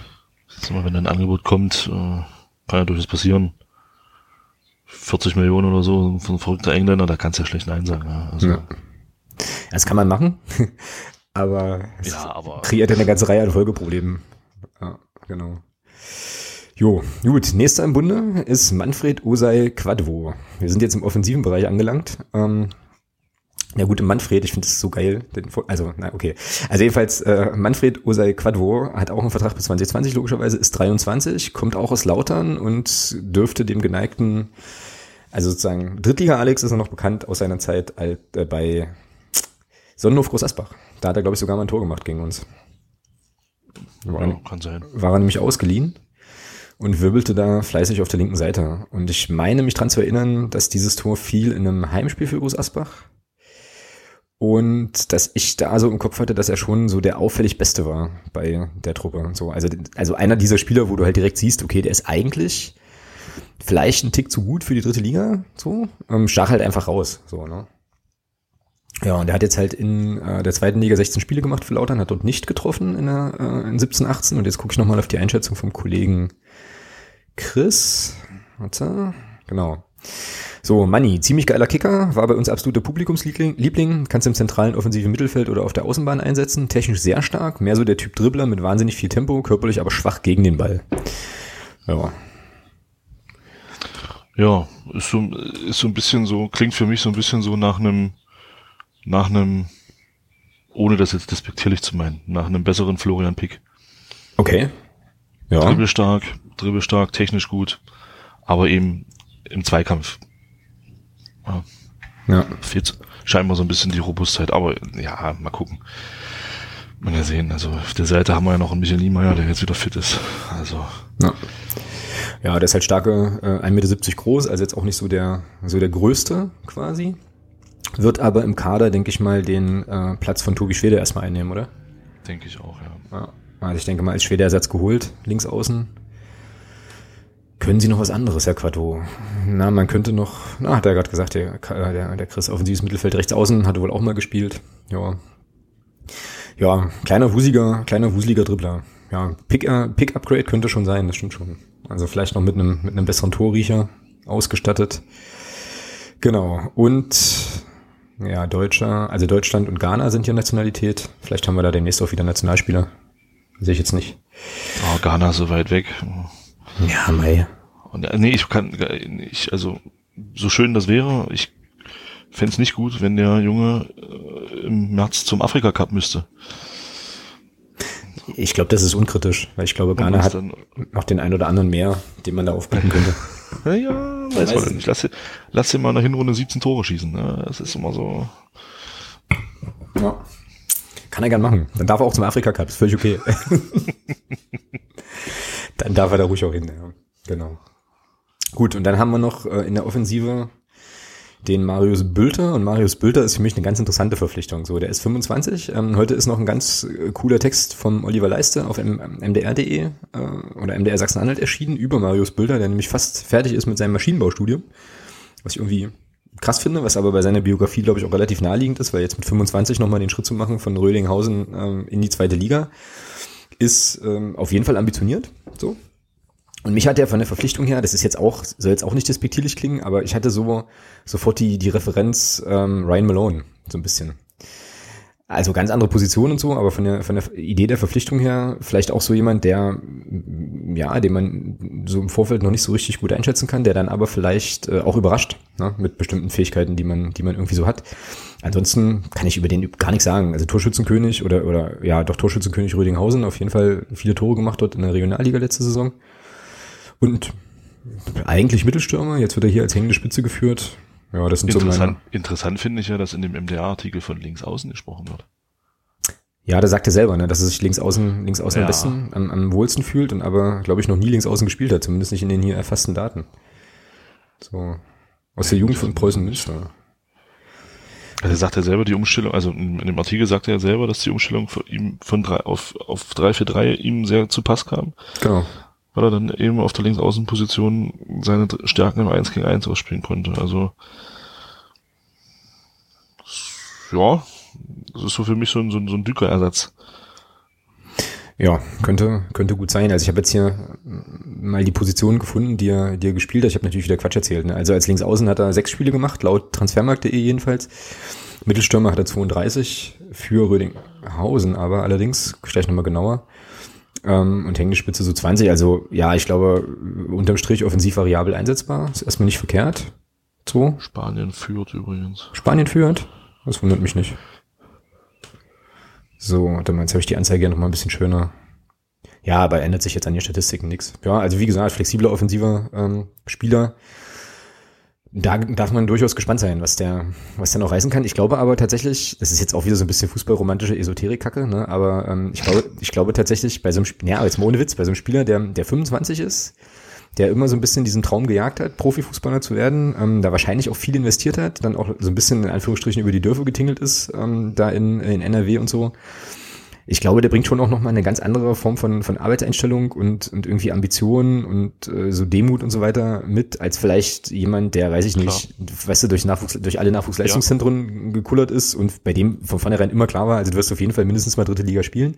Mal, wenn ein Angebot kommt, äh, kann ja durchaus passieren. 40 Millionen oder so von verrückter Engländer, da kannst du ja schlecht Nein sagen. Ja. Also, ja. Das kann man machen. Aber, ja, aber kreiert eine ganze Reihe an Folgeproblemen. Ja, genau. Jo, gut. Nächster im Bunde ist Manfred Osei Quadvo. Wir sind jetzt im offensiven Bereich angelangt. Ähm, ja gut, Manfred, ich finde das so geil. Also, na okay. Also jedenfalls, äh, Manfred Osei Quadvo hat auch einen Vertrag bis 2020 logischerweise, ist 23, kommt auch aus Lautern und dürfte dem geneigten, also sozusagen Drittliga Alex ist er noch bekannt aus seiner Zeit alt, äh, bei Sonnenhof Groß Asbach. Da hat er, glaube ich, sogar mal ein Tor gemacht gegen uns. War, ja, kann sein. War er nämlich ausgeliehen und wirbelte da fleißig auf der linken Seite. Und ich meine mich dran zu erinnern, dass dieses Tor fiel in einem Heimspiel für Groß Asbach. Und dass ich da so im Kopf hatte, dass er schon so der auffällig Beste war bei der Truppe. So, also, also einer dieser Spieler, wo du halt direkt siehst, okay, der ist eigentlich vielleicht ein Tick zu gut für die dritte Liga, so, ähm, stach halt einfach raus, so, ne. Ja, und er hat jetzt halt in äh, der zweiten Liga 16 Spiele gemacht für Lautern, hat dort nicht getroffen in, der, äh, in 17, 18. Und jetzt gucke ich nochmal auf die Einschätzung vom Kollegen Chris. Warte, genau. So, Manni, ziemlich geiler Kicker, war bei uns absoluter Publikumsliebling, kannst im zentralen offensiven Mittelfeld oder auf der Außenbahn einsetzen, technisch sehr stark, mehr so der Typ Dribbler mit wahnsinnig viel Tempo, körperlich aber schwach gegen den Ball. Ja. Ja, ist so, ist so ein bisschen so, klingt für mich so ein bisschen so nach einem nach einem, ohne das jetzt despektierlich zu meinen, nach einem besseren Florian Pick. Okay. Ja. Dribbelstark, dribbelstark, technisch gut, aber eben im Zweikampf. Ja. ja. Fehlt scheinbar so ein bisschen die Robustheit, aber ja, mal gucken. Man ja sehen, also auf der Seite haben wir ja noch einen Michael Niemeyer, der jetzt wieder fit ist. Also. Ja. Ja, der ist halt starke, äh, 1,70 Meter groß, also jetzt auch nicht so der, so der größte quasi. Wird aber im Kader, denke ich mal, den äh, Platz von Tobi Schwede erstmal einnehmen, oder? Denke ich auch, ja. ja. Also ich denke mal, als Schwede-Ersatz geholt, links außen. Können Sie noch was anderes, Herr Quato? Na, man könnte noch, na, hat er gerade gesagt, der, der, der Chris offensives Mittelfeld rechts außen, hatte wohl auch mal gespielt. Ja. Ja, kleiner wusiger, kleiner wuseliger Dribbler. Ja, Pick, äh, Pick Upgrade könnte schon sein, das stimmt schon. Also vielleicht noch mit einem, mit einem besseren Torriecher ausgestattet. Genau. Und ja, Deutscher, also Deutschland und Ghana sind hier Nationalität. Vielleicht haben wir da demnächst auch wieder Nationalspieler. Sehe ich jetzt nicht. Oh, Ghana so weit weg. Ja, Mai. Und, äh, nee, ich kann, ich, also, so schön das wäre, ich fände es nicht gut, wenn der Junge äh, im März zum Afrika Cup müsste. Ich glaube, das ist unkritisch, weil ich glaube, Ghana hat noch den einen oder anderen mehr, den man da aufbieten könnte. (laughs) ja, weiß man nicht. Lass, lass ihn mal in der Hinrunde 17 Tore schießen. Ne? Das ist immer so. Ja. Kann er gern machen. Dann darf er auch zum Afrika Cup, ist völlig okay. (laughs) dann darf er da ruhig auch hin, ja. Genau. Gut, und dann haben wir noch äh, in der Offensive den Marius Bülter. Und Marius Bülter ist für mich eine ganz interessante Verpflichtung. So, der ist 25. Ähm, heute ist noch ein ganz äh, cooler Text vom Oliver Leiste auf mdr.de äh, oder MDR Sachsen-Anhalt erschienen über Marius Bülter, der nämlich fast fertig ist mit seinem Maschinenbaustudium. Was ich irgendwie krass finde, was aber bei seiner Biografie, glaube ich, auch relativ naheliegend ist, weil jetzt mit 25 nochmal den Schritt zu machen von Rödinghausen ähm, in die zweite Liga, ist ähm, auf jeden Fall ambitioniert. So. Und mich hat er von der Verpflichtung her, das ist jetzt auch, soll jetzt auch nicht despektierlich klingen, aber ich hatte so sofort die, die Referenz ähm, Ryan Malone, so ein bisschen. Also ganz andere Position und so, aber von der, von der Idee der Verpflichtung her vielleicht auch so jemand, der, ja, den man so im Vorfeld noch nicht so richtig gut einschätzen kann, der dann aber vielleicht äh, auch überrascht, ne, mit bestimmten Fähigkeiten, die man, die man irgendwie so hat. Ansonsten kann ich über den gar nichts sagen. Also Torschützenkönig oder, oder ja, doch Torschützenkönig Rödinghausen, auf jeden Fall viele Tore gemacht dort in der Regionalliga letzte Saison. Und eigentlich Mittelstürmer, jetzt wird er hier als hängende Spitze geführt. Ja, das sind interessant, so meine... Interessant finde ich ja, dass in dem MDR-Artikel von links außen gesprochen wird. Ja, da sagt er selber, ne, dass er sich links außen, links außen ja. am besten, am, am wohlsten fühlt und aber, glaube ich, noch nie links außen gespielt hat, zumindest nicht in den hier erfassten Daten. So. Aus der Jugend von Preußen Münster. Also sagt er selber die Umstellung, also in dem Artikel sagt er selber, dass die Umstellung von ihm von drei auf, auf 3-4-3 ihm sehr zu Pass kam. Genau weil er dann eben auf der Linksaußenposition seine Stärken im 1 gegen 1 ausspielen konnte. Also ja, das ist so für mich so ein, so ein, so ein Düker-Ersatz. Ja, könnte, könnte gut sein. Also ich habe jetzt hier mal die Position gefunden, die er, die er gespielt hat. Ich habe natürlich wieder Quatsch erzählt. Ne? Also als Linksaußen hat er sechs Spiele gemacht, laut Transfermarkt.de jedenfalls. Mittelstürmer hat er 32 für Rödinghausen, aber allerdings, gleich nochmal genauer ähm, und hängende Spitze so 20. Also ja, ich glaube, unterm Strich offensiv variabel einsetzbar. Ist erstmal nicht verkehrt. So. Spanien führt übrigens. Spanien führt? Das wundert mich nicht. So, dann jetzt habe ich die Anzeige ja nochmal ein bisschen schöner. Ja, aber ändert sich jetzt an den Statistiken nichts. Ja, also wie gesagt, flexibler offensiver ähm, Spieler da darf man durchaus gespannt sein, was der, was der noch reißen kann. Ich glaube aber tatsächlich, das ist jetzt auch wieder so ein bisschen fußballromantische Esoterik-Kacke, ne? aber ähm, ich glaube, ich glaube tatsächlich bei so einem, ja, jetzt mal ohne Witz, bei so einem Spieler, der, der 25 ist, der immer so ein bisschen diesen Traum gejagt hat, Profifußballer zu werden, ähm, da wahrscheinlich auch viel investiert hat, dann auch so ein bisschen in Anführungsstrichen über die Dörfer getingelt ist, ähm, da in, in NRW und so ich glaube, der bringt schon auch nochmal eine ganz andere Form von, von Arbeitseinstellung und, und irgendwie Ambitionen und äh, so Demut und so weiter mit, als vielleicht jemand, der, weiß ich nicht, Klar. weißt du, durch Nachwuchs, durch alle Nachwuchsleistungszentren ja. gekullert ist und bei dem von vornherein immer klar war, also du wirst auf jeden Fall mindestens mal dritte Liga spielen.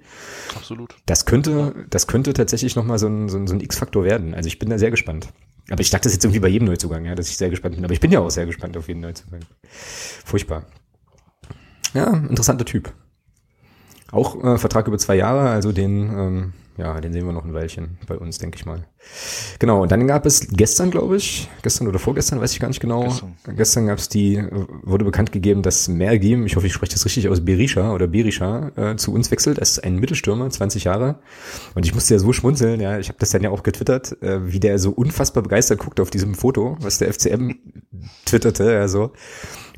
Absolut. Das könnte, das könnte tatsächlich nochmal so ein, so ein, so ein X-Faktor werden. Also ich bin da sehr gespannt. Aber ich dachte das jetzt irgendwie bei jedem Neuzugang, ja, dass ich sehr gespannt bin. Aber ich bin ja auch sehr gespannt auf jeden Neuzugang. Furchtbar. Ja, interessanter Typ. Auch äh, Vertrag über zwei Jahre, also den, ähm, ja, den sehen wir noch ein Weilchen bei uns, denke ich mal. Genau, und dann gab es gestern, glaube ich, gestern oder vorgestern, weiß ich gar nicht genau. Gestern, gestern gab es die, wurde bekannt gegeben, dass Mergim, ich hoffe, ich spreche das richtig aus, Berisha oder Berisha, äh, zu uns wechselt. Es ist ein Mittelstürmer, 20 Jahre. Und ich musste ja so schmunzeln, ja, ich habe das dann ja auch getwittert, äh, wie der so unfassbar begeistert guckt auf diesem Foto, was der FCM (laughs) twitterte, ja so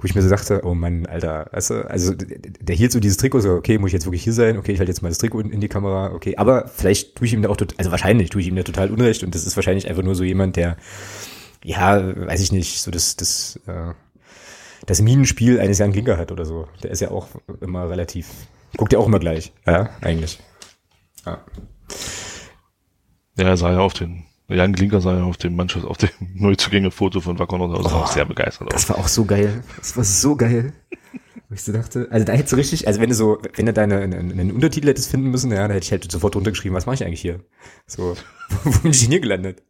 wo ich mir so dachte, oh Mann, Alter, weißt du, also der hielt so dieses Trikot so, okay, muss ich jetzt wirklich hier sein? Okay, ich halte jetzt mal das Trikot in, in die Kamera, okay, aber vielleicht tue ich ihm da auch, also wahrscheinlich tue ich ihm da total Unrecht und das ist wahrscheinlich einfach nur so jemand, der, ja, weiß ich nicht, so das, das, äh, das Minenspiel eines Jan Ginker hat oder so. Der ist ja auch immer relativ, guckt ja auch immer gleich, ja, eigentlich. Ja. Ja, er sah ja auf den Jan Glinker sah ja auf dem Mannschaft, auf dem (laughs) Neuzugänge-Foto von Wacker Nordhausen oh, auch sehr begeistert Das war auch so geil. Das war so geil. Wo ich so dachte, also da hättest du richtig, also wenn du so, wenn du deine einen, einen Untertitel hättest finden müssen, ja, da hätte ich halt sofort runtergeschrieben, was mache ich eigentlich hier? So, (laughs) wo bin ich denn hier gelandet?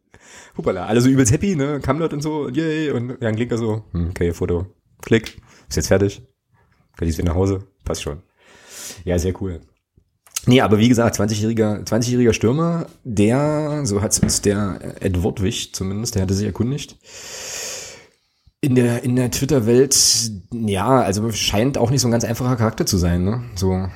Hoppala, alle so übelst happy, ne? Kamlot und so, yay, und Jan Klinker so, hm, okay, Foto, klick, ist jetzt fertig. Kann ich wieder nach Hause? Passt schon. Ja, sehr cool. Nee, aber wie gesagt, 20-jähriger 20 Stürmer, der, so hat uns der Edward Wicht zumindest, der hatte sich erkundigt. In der, in der Twitter-Welt, ja, also scheint auch nicht so ein ganz einfacher Charakter zu sein, ne? So,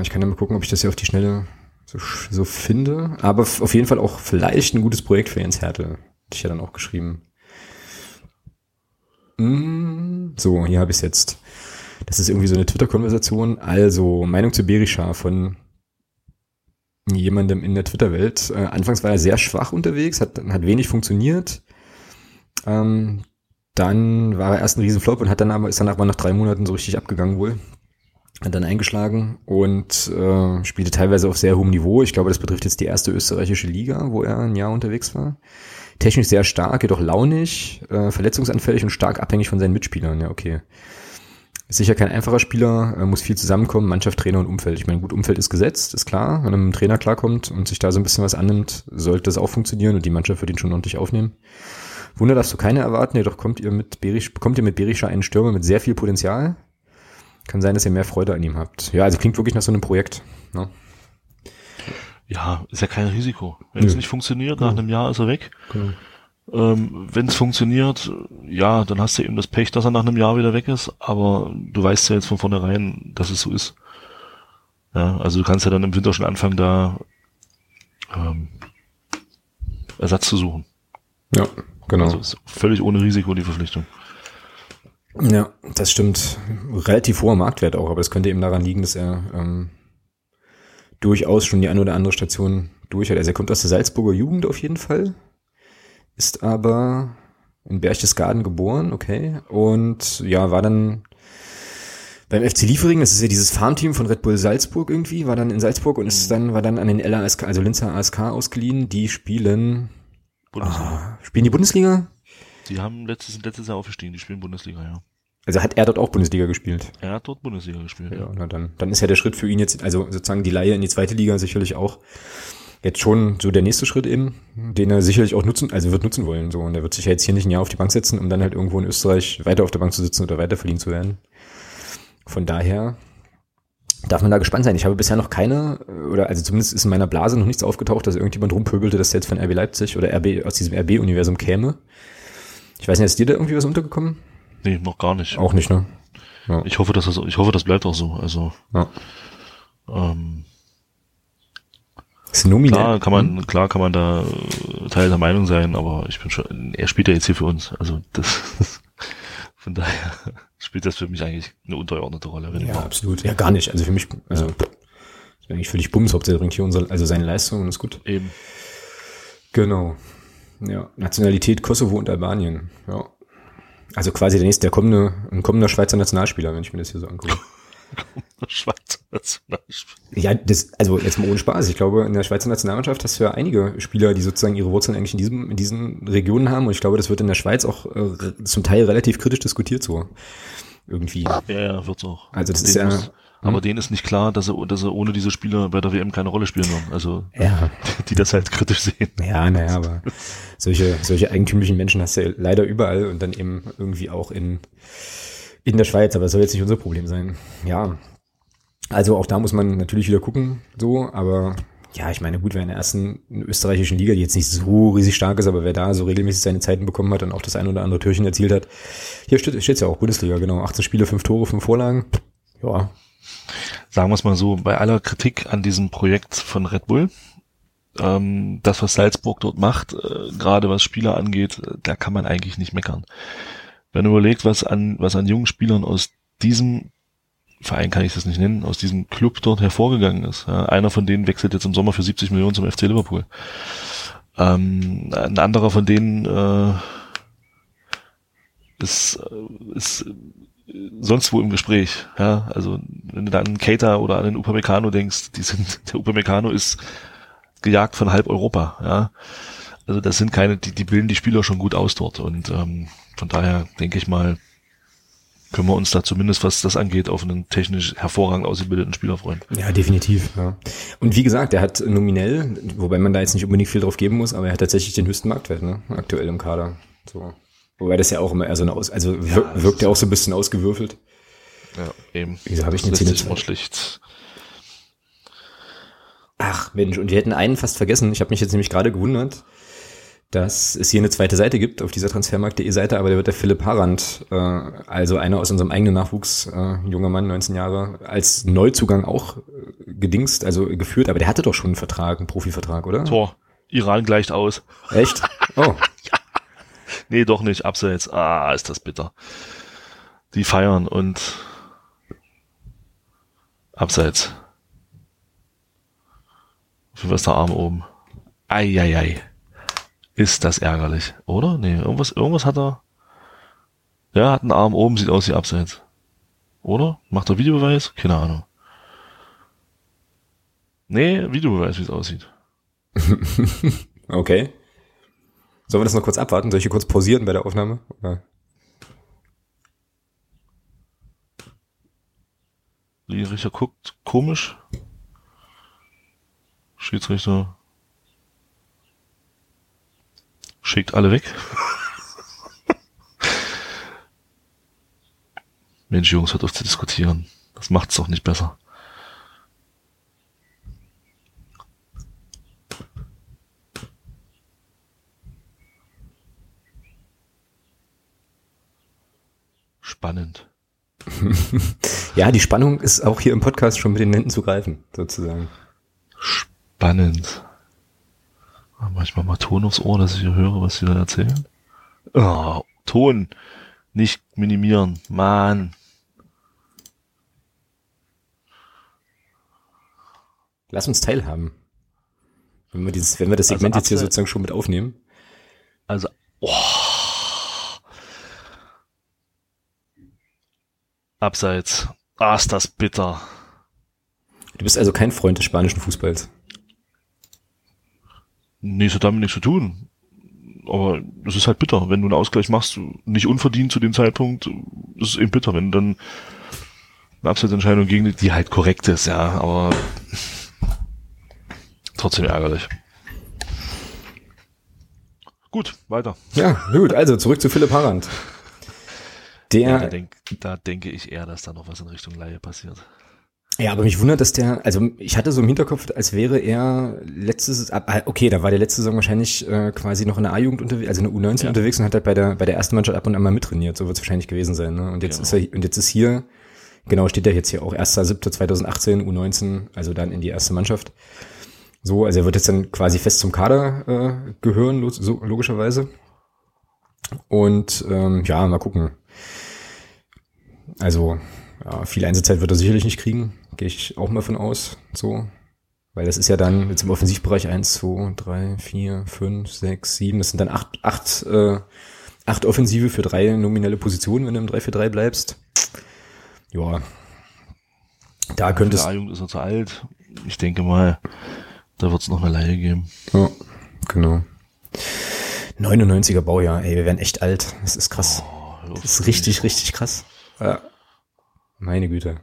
ich kann ja mal gucken, ob ich das hier auf die Schnelle so, so finde. Aber auf jeden Fall auch vielleicht ein gutes Projekt für Jens Hertel. Hatte ich ja dann auch geschrieben. Mm, so, hier habe ich es jetzt. Das ist irgendwie so eine Twitter-Konversation. Also, Meinung zu Berisha von jemandem in der Twitter-Welt. Äh, anfangs war er sehr schwach unterwegs, hat, hat wenig funktioniert. Ähm, dann war er erst ein Riesenflop und hat dann aber, ist dann aber nach drei Monaten so richtig abgegangen wohl. Hat dann eingeschlagen und äh, spielte teilweise auf sehr hohem Niveau. Ich glaube, das betrifft jetzt die erste österreichische Liga, wo er ein Jahr unterwegs war. Technisch sehr stark, jedoch launig, äh, verletzungsanfällig und stark abhängig von seinen Mitspielern. Ja, okay. Ist sicher kein einfacher Spieler, äh, muss viel zusammenkommen, Mannschaft, Trainer und Umfeld. Ich meine, gut, Umfeld ist gesetzt, ist klar. Wenn mit dem Trainer klarkommt und sich da so ein bisschen was annimmt, sollte das auch funktionieren und die Mannschaft wird ihn schon ordentlich aufnehmen. Wunder darfst du keine erwarten, jedoch kommt ihr mit Berisch, bekommt ihr mit Berisha einen Stürmer mit sehr viel Potenzial. Kann sein, dass ihr mehr Freude an ihm habt. Ja, also klingt wirklich nach so einem Projekt. Ne? Ja, ist ja kein Risiko. Wenn es nicht funktioniert, nach einem Jahr ist er weg. Genau. Ähm, Wenn es funktioniert, ja, dann hast du eben das Pech, dass er nach einem Jahr wieder weg ist, aber du weißt ja jetzt von vornherein, dass es so ist. Ja, also du kannst ja dann im Winter schon anfangen, da ähm, Ersatz zu suchen. Ja, genau. Also ist völlig ohne Risiko die Verpflichtung. Ja, das stimmt. Relativ hoher Marktwert auch, aber es könnte eben daran liegen, dass er ähm, durchaus schon die eine oder andere Station durch hat. Also er kommt aus der Salzburger Jugend auf jeden Fall ist aber in Berchtesgaden geboren, okay, und ja, war dann beim FC Liefering, das ist ja dieses Farmteam von Red Bull Salzburg irgendwie, war dann in Salzburg und ist mhm. dann, war dann an den LASK, also Linzer ASK ausgeliehen, die spielen. Ah, spielen die Bundesliga? Die haben letztes, letztes Jahr aufgestiegen, die spielen Bundesliga, ja. Also hat er dort auch Bundesliga gespielt? Er hat dort Bundesliga gespielt. Ja, ja. na dann, dann ist ja der Schritt für ihn jetzt, also sozusagen die Laie in die zweite Liga sicherlich auch jetzt schon so der nächste Schritt eben, den er sicherlich auch nutzen, also wird nutzen wollen. So. Und er wird sich ja jetzt hier nicht ein Jahr auf die Bank setzen, um dann halt irgendwo in Österreich weiter auf der Bank zu sitzen oder weiter verliehen zu werden. Von daher darf man da gespannt sein. Ich habe bisher noch keine, oder also zumindest ist in meiner Blase noch nichts aufgetaucht, dass irgendjemand rumpöbelte, dass der jetzt von RB Leipzig oder RB aus diesem RB-Universum käme. Ich weiß nicht, ist dir da irgendwie was untergekommen? Nee, noch gar nicht. Auch nicht, ne? Ja. Ich hoffe, dass das, ich hoffe, das bleibt auch so. Also, ja. ähm, ist nominell. Klar kann man, hm? klar kann man da äh, Teil der Meinung sein, aber ich bin schon, er spielt ja jetzt hier für uns. Also das, (laughs) von daher spielt das für mich eigentlich eine untergeordnete Rolle. ja, absolut. Ja, gar nicht. Also für mich, also ja. ist eigentlich völlig bums, Hauptsache bringt hier unser, also seine Leistung und ist gut. Eben. Genau. Ja, Nationalität Kosovo und Albanien. Ja. Also quasi der nächste, der kommende, ein kommender Schweizer Nationalspieler, wenn ich mir das hier so angucke. (laughs) Schweizer Nationalmannschaft. Ja, das, also jetzt mal ohne Spaß. Ich glaube, in der Schweizer Nationalmannschaft hast du ja einige Spieler, die sozusagen ihre Wurzeln eigentlich in, diesem, in diesen Regionen haben. Und ich glaube, das wird in der Schweiz auch äh, zum Teil relativ kritisch diskutiert so. Irgendwie. Ja, ja, wird's auch. Also das den ist ja. Muss, aber hm? denen ist nicht klar, dass er, dass er ohne diese Spieler bei der WM keine Rolle spielen wird. Also ja. die, (laughs) die das halt kritisch sehen. Ja, naja, aber solche, solche eigentümlichen Menschen hast du ja leider überall und dann eben irgendwie auch in in der Schweiz, aber das soll jetzt nicht unser Problem sein. Ja. Also auch da muss man natürlich wieder gucken, so, aber ja, ich meine, gut, wer in der ersten österreichischen Liga, die jetzt nicht so riesig stark ist, aber wer da so regelmäßig seine Zeiten bekommen hat und auch das ein oder andere Türchen erzielt hat, hier steht es ja auch Bundesliga, genau. 18 Spiele, 5 Tore, 5 Vorlagen. Ja. Sagen wir es mal so, bei aller Kritik an diesem Projekt von Red Bull, ähm, das, was Salzburg dort macht, äh, gerade was Spieler angeht, äh, da kann man eigentlich nicht meckern. Wenn man überlegt, was an, was an jungen Spielern aus diesem Verein kann ich das nicht nennen, aus diesem Club dort hervorgegangen ist. Ja, einer von denen wechselt jetzt im Sommer für 70 Millionen zum FC Liverpool. Ähm, ein anderer von denen äh, ist, äh, ist sonst wo im Gespräch. Ja, also wenn du da an Keita oder an den Upamecano denkst, die sind, (laughs) der Upamecano ist gejagt von halb Europa. Ja, also das sind keine, die, die bilden die Spieler schon gut aus dort und ähm, von daher denke ich mal, können wir uns da zumindest, was das angeht, auf einen technisch hervorragend ausgebildeten Spieler freuen. Ja, definitiv. Ja. Und wie gesagt, er hat nominell, wobei man da jetzt nicht unbedingt viel drauf geben muss, aber er hat tatsächlich den höchsten Marktwert, ne? aktuell im Kader. So. Wobei das ja auch immer eher so eine Aus, also ja, wirkt ja auch so ein bisschen ausgewürfelt. Ja, eben. Wieso habe ich das sich immer schlecht. Ach Mensch, und wir hätten einen fast vergessen. Ich habe mich jetzt nämlich gerade gewundert, dass es hier eine zweite Seite gibt auf dieser Transfermarkt.de Seite, aber da wird der Philipp Harand, äh, also einer aus unserem eigenen Nachwuchs, äh, junger Mann, 19 Jahre, als Neuzugang auch äh, gedingst, also geführt, aber der hatte doch schon einen Vertrag, einen Profivertrag, oder? Tor. Iran gleicht aus. Echt? Oh. (laughs) ja. Nee, doch nicht. Abseits. Ah, ist das bitter. Die feiern und abseits. Wie was der Arm oben? Eieiei. Ei, ei. Ist das ärgerlich, oder? Nee, irgendwas, irgendwas hat er. Ja, hat einen Arm oben, sieht aus wie abseits. Oder? Macht er Videobeweis? Keine Ahnung. Nee, Videobeweis, wie es aussieht. (laughs) okay. Sollen wir das noch kurz abwarten? Soll ich hier kurz pausieren bei der Aufnahme? Oder? Schiedsrichter guckt komisch. Schiedsrichter Schickt alle weg. Mensch, Jungs, hört auf zu diskutieren. Das macht's doch nicht besser. Spannend. (laughs) ja, die Spannung ist auch hier im Podcast schon mit den Händen zu greifen, sozusagen. Spannend. Manchmal mal Ton aufs Ohr, dass ich höre, was sie da erzählen. Oh, Ton. Nicht minimieren. Mann. Lass uns teilhaben. Wenn wir, dieses, wenn wir das also Segment also jetzt hier sozusagen schon mit aufnehmen. Also, oh. Abseits. Ah, ist das bitter. Du bist also kein Freund des spanischen Fußballs. Nee, es hat damit nichts zu tun. Aber es ist halt bitter, wenn du einen Ausgleich machst, nicht unverdient zu dem Zeitpunkt, das ist eben bitter, wenn dann eine Abseitsentscheidung gegen die halt korrekt ist, ja, aber trotzdem ärgerlich. Gut, weiter. Ja, gut, also zurück zu Philipp Harand. Der, ja, da, denk, da denke ich eher, dass da noch was in Richtung Laie passiert. Ja, aber mich wundert, dass der, also ich hatte so im Hinterkopf, als wäre er letztes, ah, okay, da war der letzte Saison wahrscheinlich äh, quasi noch in der A-Jugend unterwegs, also in der U19 ja. unterwegs und hat halt bei der bei der ersten Mannschaft ab und an mal mittrainiert, so wird es wahrscheinlich gewesen sein. Ne? Und jetzt genau. ist er und jetzt ist hier, genau steht er jetzt hier auch 1.7.2018 U19, also dann in die erste Mannschaft. So, also er wird jetzt dann quasi fest zum Kader äh, gehören, so, logischerweise. Und ähm, ja, mal gucken. Also ja, viel Einsatzzeit wird er sicherlich nicht kriegen. Gehe ich auch mal von aus. So. Weil das ist ja dann jetzt im Offensivbereich eins, zwei, drei, vier, fünf, sechs, sieben. Das sind dann acht, acht, äh, acht Offensive für drei nominelle Positionen, wenn du im 3-4-3 bleibst. Ja. Da könnte es. A-Jugend ist er zu alt. Ich denke mal, da wird es noch eine Leihe geben. Ja, genau. 99er Baujahr, ey, wir werden echt alt. Das ist krass. Oh, das ist richtig, richtig krass. Ja. Meine Güte.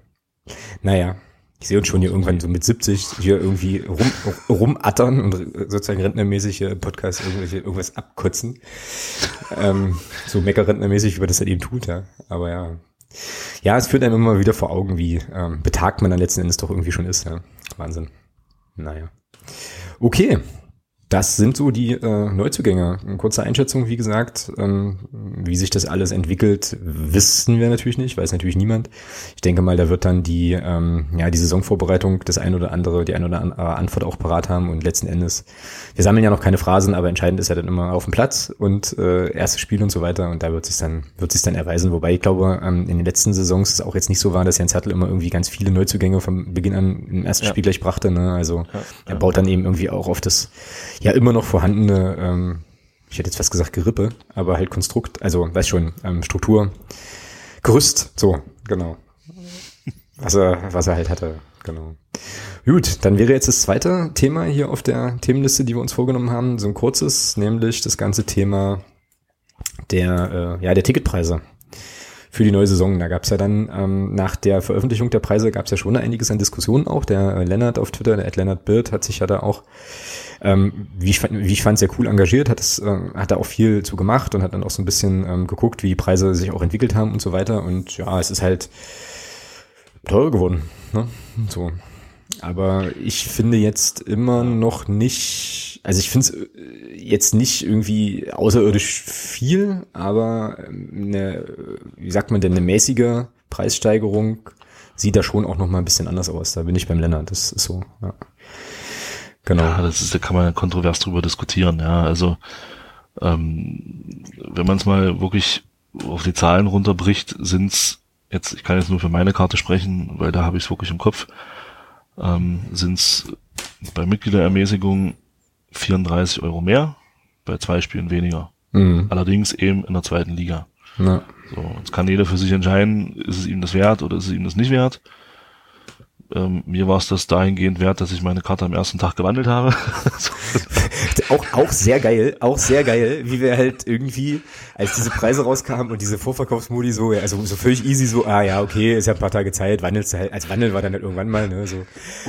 Naja, ich sehe uns schon hier irgendwann so mit 70 hier irgendwie rum, rumattern und sozusagen rentnermäßig hier Podcast irgendwelche, irgendwas abkotzen. ähm, so meckerrentnermäßig, wie man das halt eben tut, ja. Aber ja. Ja, es führt einem immer wieder vor Augen, wie ähm, betagt man dann letzten Endes doch irgendwie schon ist, ja. Wahnsinn. Naja. Okay, das sind so die äh, Neuzugänge. Eine kurze Einschätzung, wie gesagt. Ähm, wie sich das alles entwickelt, wissen wir natürlich nicht, weiß natürlich niemand. Ich denke mal, da wird dann die, ähm, ja, die Saisonvorbereitung das ein oder andere, die ein oder andere Antwort auch parat haben und letzten Endes, wir sammeln ja noch keine Phrasen, aber entscheidend ist ja dann immer auf dem Platz und äh, erstes Spiel und so weiter und da wird sich dann, wird sich dann erweisen. Wobei ich glaube, ähm, in den letzten Saisons es auch jetzt nicht so war, dass Jens Hertel immer irgendwie ganz viele Neuzugänge vom Beginn an im ersten ja. Spiel gleich brachte. Ne? Also ja, er baut dann eben irgendwie auch auf das ja immer noch vorhandene, ähm, ich hätte jetzt fast gesagt Gerippe, aber halt Konstrukt, also weiß schon, ähm, Struktur, Gerüst, so, genau. Was er, was er halt hatte, genau. Gut, dann wäre jetzt das zweite Thema hier auf der Themenliste, die wir uns vorgenommen haben, so ein kurzes, nämlich das ganze Thema der, äh, ja, der Ticketpreise für die neue Saison. Da gab es ja dann ähm, nach der Veröffentlichung der Preise gab es ja schon einiges an Diskussionen auch. Der äh, Lennart auf Twitter, der Ed Lennart Bird, hat sich ja da auch, ähm, wie ich, wie ich fand, sehr cool engagiert, hat es, äh, hat da auch viel zu gemacht und hat dann auch so ein bisschen ähm, geguckt, wie die Preise sich auch entwickelt haben und so weiter. Und ja, es ist halt teurer geworden. Ne? So. Aber ich finde jetzt immer noch nicht, also ich finde es äh, jetzt nicht irgendwie außerirdisch viel, aber eine, wie sagt man denn, eine mäßige Preissteigerung sieht da schon auch noch mal ein bisschen anders aus. Da bin ich beim Lennart, das ist so, ja. Genau. Ja, das ist, da kann man kontrovers drüber diskutieren, ja. Also ähm, wenn man es mal wirklich auf die Zahlen runterbricht, sind's jetzt, ich kann jetzt nur für meine Karte sprechen, weil da habe ich es wirklich im Kopf, ähm, sind es bei Mitgliederermäßigung 34 Euro mehr, bei zwei Spielen weniger. Mhm. Allerdings eben in der zweiten Liga. Ja. So, jetzt kann jeder für sich entscheiden, ist es ihm das wert oder ist es ihm das nicht wert. Ähm, mir war es das dahingehend wert, dass ich meine Karte am ersten Tag gewandelt habe. (laughs) (laughs) auch, auch sehr geil, auch sehr geil, wie wir halt irgendwie, als diese Preise rauskamen und diese Vorverkaufsmodi so, also so völlig easy so, ah ja, okay, ist ja ein paar Tage Zeit, wandelst du halt, als Wandel war dann halt irgendwann mal, ne, so.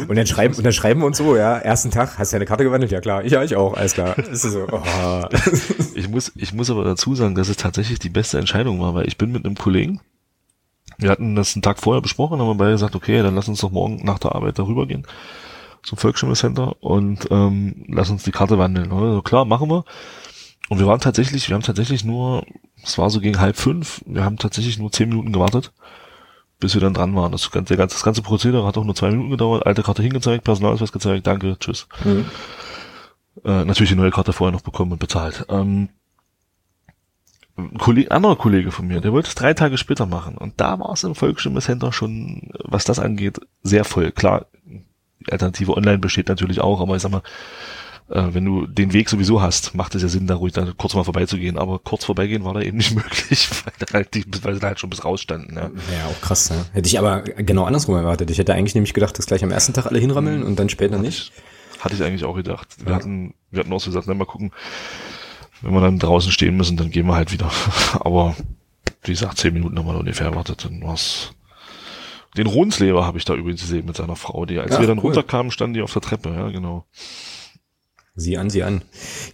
Und dann schreiben, und dann schreiben wir uns so, ja, ersten Tag, hast du deine Karte gewandelt? Ja klar, ich, ja, ich auch, alles klar. Ist so, oh. Ich muss, ich muss aber dazu sagen, dass es tatsächlich die beste Entscheidung war, weil ich bin mit einem Kollegen, wir hatten das einen Tag vorher besprochen, haben wir beide gesagt, okay, dann lass uns doch morgen nach der Arbeit darüber gehen zum Volksstimme und ähm, lass uns die Karte wandeln. Also klar, machen wir. Und wir waren tatsächlich, wir haben tatsächlich nur, es war so gegen halb fünf, wir haben tatsächlich nur zehn Minuten gewartet, bis wir dann dran waren. Das ganze, das ganze Prozedere hat auch nur zwei Minuten gedauert, alte Karte hingezeigt, Personalausweis gezeigt, danke, tschüss. Mhm. Äh, natürlich die neue Karte vorher noch bekommen und bezahlt. Ähm, ein Kollege, anderer Kollege von mir, der wollte es drei Tage später machen. Und da war es im Volksstimme-Center schon, was das angeht, sehr voll. Klar, die Alternative online besteht natürlich auch, aber ich sag mal, äh, wenn du den Weg sowieso hast, macht es ja Sinn, da ruhig dann kurz mal vorbeizugehen. Aber kurz vorbeigehen war da eben nicht (laughs) möglich, weil da halt, die, weil sie da halt schon bis rausstanden. Ja. ja, auch krass. Ja. Hätte ich aber genau andersrum erwartet. Ich hätte eigentlich nämlich gedacht, dass gleich am ersten Tag alle hinrammeln und dann später nicht. Hatte ich eigentlich auch gedacht. Wir ja. hatten, wir hatten auch so gesagt, na, mal gucken, wenn wir dann draußen stehen müssen, dann gehen wir halt wieder. (laughs) Aber wie gesagt, zehn Minuten haben wir ungefähr erwartet, dann war's. Den Runzleber habe ich da übrigens gesehen mit seiner Frau, die, als Ach, wir dann cool. runterkamen, standen die auf der Treppe, ja, genau. Sieh an, sieh an.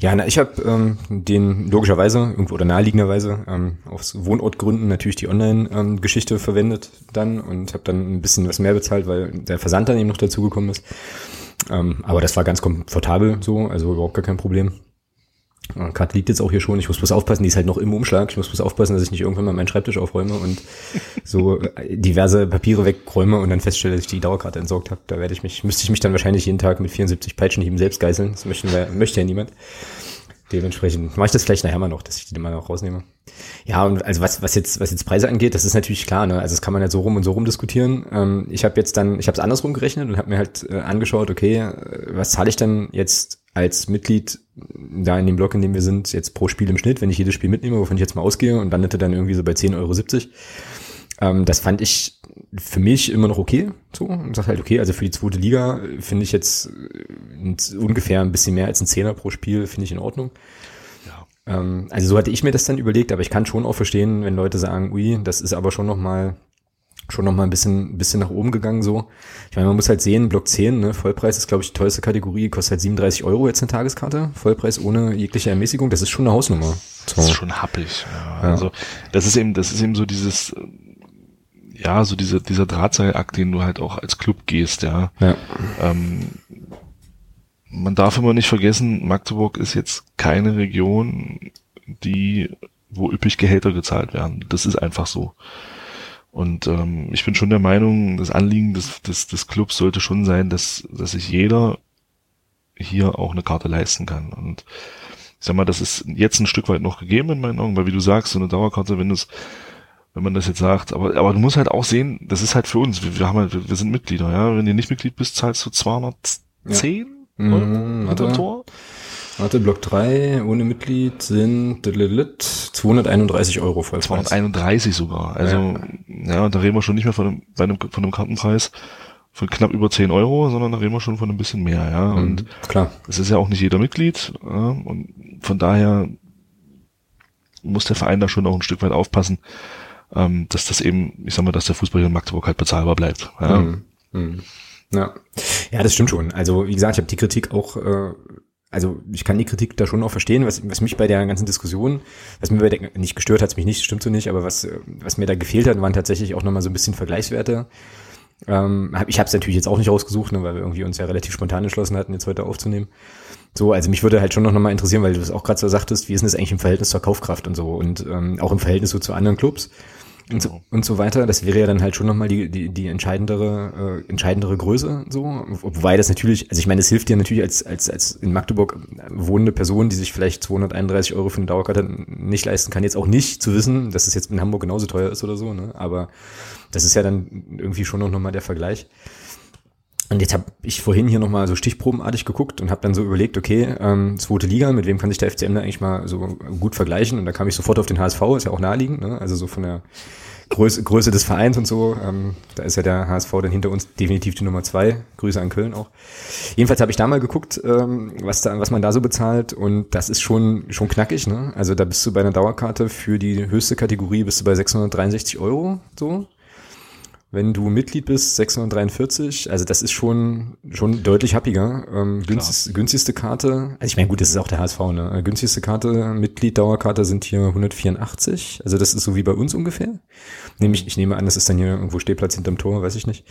Ja, na, ich habe ähm, den logischerweise irgendwo oder naheliegenderweise ähm, aus Wohnortgründen natürlich die Online-Geschichte ähm, verwendet dann und habe dann ein bisschen was mehr bezahlt, weil der Versand dann eben noch dazugekommen ist. Ähm, aber das war ganz komfortabel so, also überhaupt gar kein Problem. Karte liegt jetzt auch hier schon. Ich muss bloß aufpassen, die ist halt noch im Umschlag. Ich muss bloß aufpassen, dass ich nicht irgendwann mal meinen Schreibtisch aufräume und (laughs) so äh, diverse Papiere wegräume und dann feststelle, dass ich die Dauerkarte entsorgt habe. Da werde ich mich, müsste ich mich dann wahrscheinlich jeden Tag mit 74 Peitschenhieben selbst geißeln. Das möchten wir, möchte ja niemand. Dementsprechend mache ich das vielleicht nachher mal noch, dass ich die mal noch rausnehme. Ja, und also was, was jetzt, was jetzt Preise angeht, das ist natürlich klar, ne? Also das kann man ja so rum und so rum diskutieren. Ähm, ich habe jetzt dann, ich habe es andersrum gerechnet und habe mir halt äh, angeschaut, okay, äh, was zahle ich denn jetzt als Mitglied da in dem Block, in dem wir sind, jetzt pro Spiel im Schnitt, wenn ich jedes Spiel mitnehme, wovon ich jetzt mal ausgehe und landete dann irgendwie so bei 10,70 Euro. Ähm, das fand ich für mich immer noch okay. So, und sag halt, okay, also für die zweite Liga finde ich jetzt äh, ungefähr ein bisschen mehr als ein Zehner pro Spiel, finde ich in Ordnung. Ja. Ähm, also so hatte ich mir das dann überlegt, aber ich kann schon auch verstehen, wenn Leute sagen, ui, das ist aber schon noch mal schon noch mal ein bisschen, bisschen nach oben gegangen so. Ich meine, man muss halt sehen, Block 10, ne, Vollpreis ist, glaube ich, die teuerste Kategorie, kostet halt 37 Euro jetzt eine Tageskarte. Vollpreis ohne jegliche Ermäßigung, das ist schon eine Hausnummer. So. Das ist schon happig. Ja. Ja. Also das ist eben, das ist eben so dieses, ja, so diese, dieser Drahtseilakt, den du halt auch als Club gehst, ja. ja. Ähm, man darf immer nicht vergessen, Magdeburg ist jetzt keine Region, die, wo üppig Gehälter gezahlt werden. Das ist einfach so. Und ähm, ich bin schon der Meinung, das Anliegen des, des, des Clubs sollte schon sein, dass, dass sich jeder hier auch eine Karte leisten kann. Und ich sag mal, das ist jetzt ein Stück weit noch gegeben in meinen Augen, weil wie du sagst, so eine Dauerkarte, wenn du wenn man das jetzt sagt, aber, aber du musst halt auch sehen, das ist halt für uns, wir, wir haben halt, wir sind Mitglieder, ja. Wenn du nicht Mitglied bist, zahlst du 210 ja. Euro mhm, mit dem Tor. Warte, Block 3 ohne Mitglied sind 231 Euro Vollpreis. 231 sogar. Also, ja. ja, da reden wir schon nicht mehr von einem, bei einem, von einem Kartenpreis von knapp über 10 Euro, sondern da reden wir schon von ein bisschen mehr, ja. Mhm, und klar. Es ist ja auch nicht jeder Mitglied, ja, und von daher muss der Verein da schon auch ein Stück weit aufpassen, ähm, dass das eben, ich sag mal, dass der Fußball hier in Magdeburg halt bezahlbar bleibt. Ja. Mhm. Mhm. Ja. ja, das stimmt schon. Also wie gesagt, ich habe die Kritik auch, äh, also ich kann die Kritik da schon auch verstehen, was, was mich bei der ganzen Diskussion, was mir bei der, nicht gestört hat, mich nicht, stimmt so nicht, aber was, was mir da gefehlt hat, waren tatsächlich auch nochmal so ein bisschen Vergleichswerte. Ähm, hab, ich habe es natürlich jetzt auch nicht rausgesucht, ne, weil wir irgendwie uns ja relativ spontan entschlossen hatten, jetzt heute aufzunehmen. So, also mich würde halt schon noch mal interessieren, weil du das auch gerade so sagtest, wie ist denn das eigentlich im Verhältnis zur Kaufkraft und so und ähm, auch im Verhältnis so zu anderen Clubs und, so, und so weiter. Das wäre ja dann halt schon nochmal die, die, die entscheidendere, äh, entscheidendere Größe, so. Wobei das natürlich, also ich meine, es hilft dir natürlich als, als, als in Magdeburg wohnende Person, die sich vielleicht 231 Euro für eine Dauerkarte nicht leisten kann, jetzt auch nicht zu wissen, dass es jetzt in Hamburg genauso teuer ist oder so, ne? Aber das ist ja dann irgendwie schon noch mal der Vergleich. Und jetzt habe ich vorhin hier nochmal so stichprobenartig geguckt und habe dann so überlegt, okay, ähm, zweite Liga, mit wem kann sich der FCM da eigentlich mal so gut vergleichen? Und da kam ich sofort auf den HSV, ist ja auch naheliegend, ne? also so von der Größe, Größe des Vereins und so. Ähm, da ist ja der HSV dann hinter uns definitiv die Nummer zwei. Grüße an Köln auch. Jedenfalls habe ich da mal geguckt, ähm, was, da, was man da so bezahlt und das ist schon, schon knackig. Ne? Also da bist du bei einer Dauerkarte für die höchste Kategorie bist du bei 663 Euro so wenn du Mitglied bist, 643, also das ist schon schon deutlich happiger. Ähm, günstigste, günstigste Karte, also ich meine, gut, das ist auch der HSV, ne? Äh, günstigste Karte, Mitglied, Dauerkarte sind hier 184, also das ist so wie bei uns ungefähr. Nämlich, ich nehme an, das ist dann hier irgendwo Stehplatz hinterm Tor, weiß ich nicht.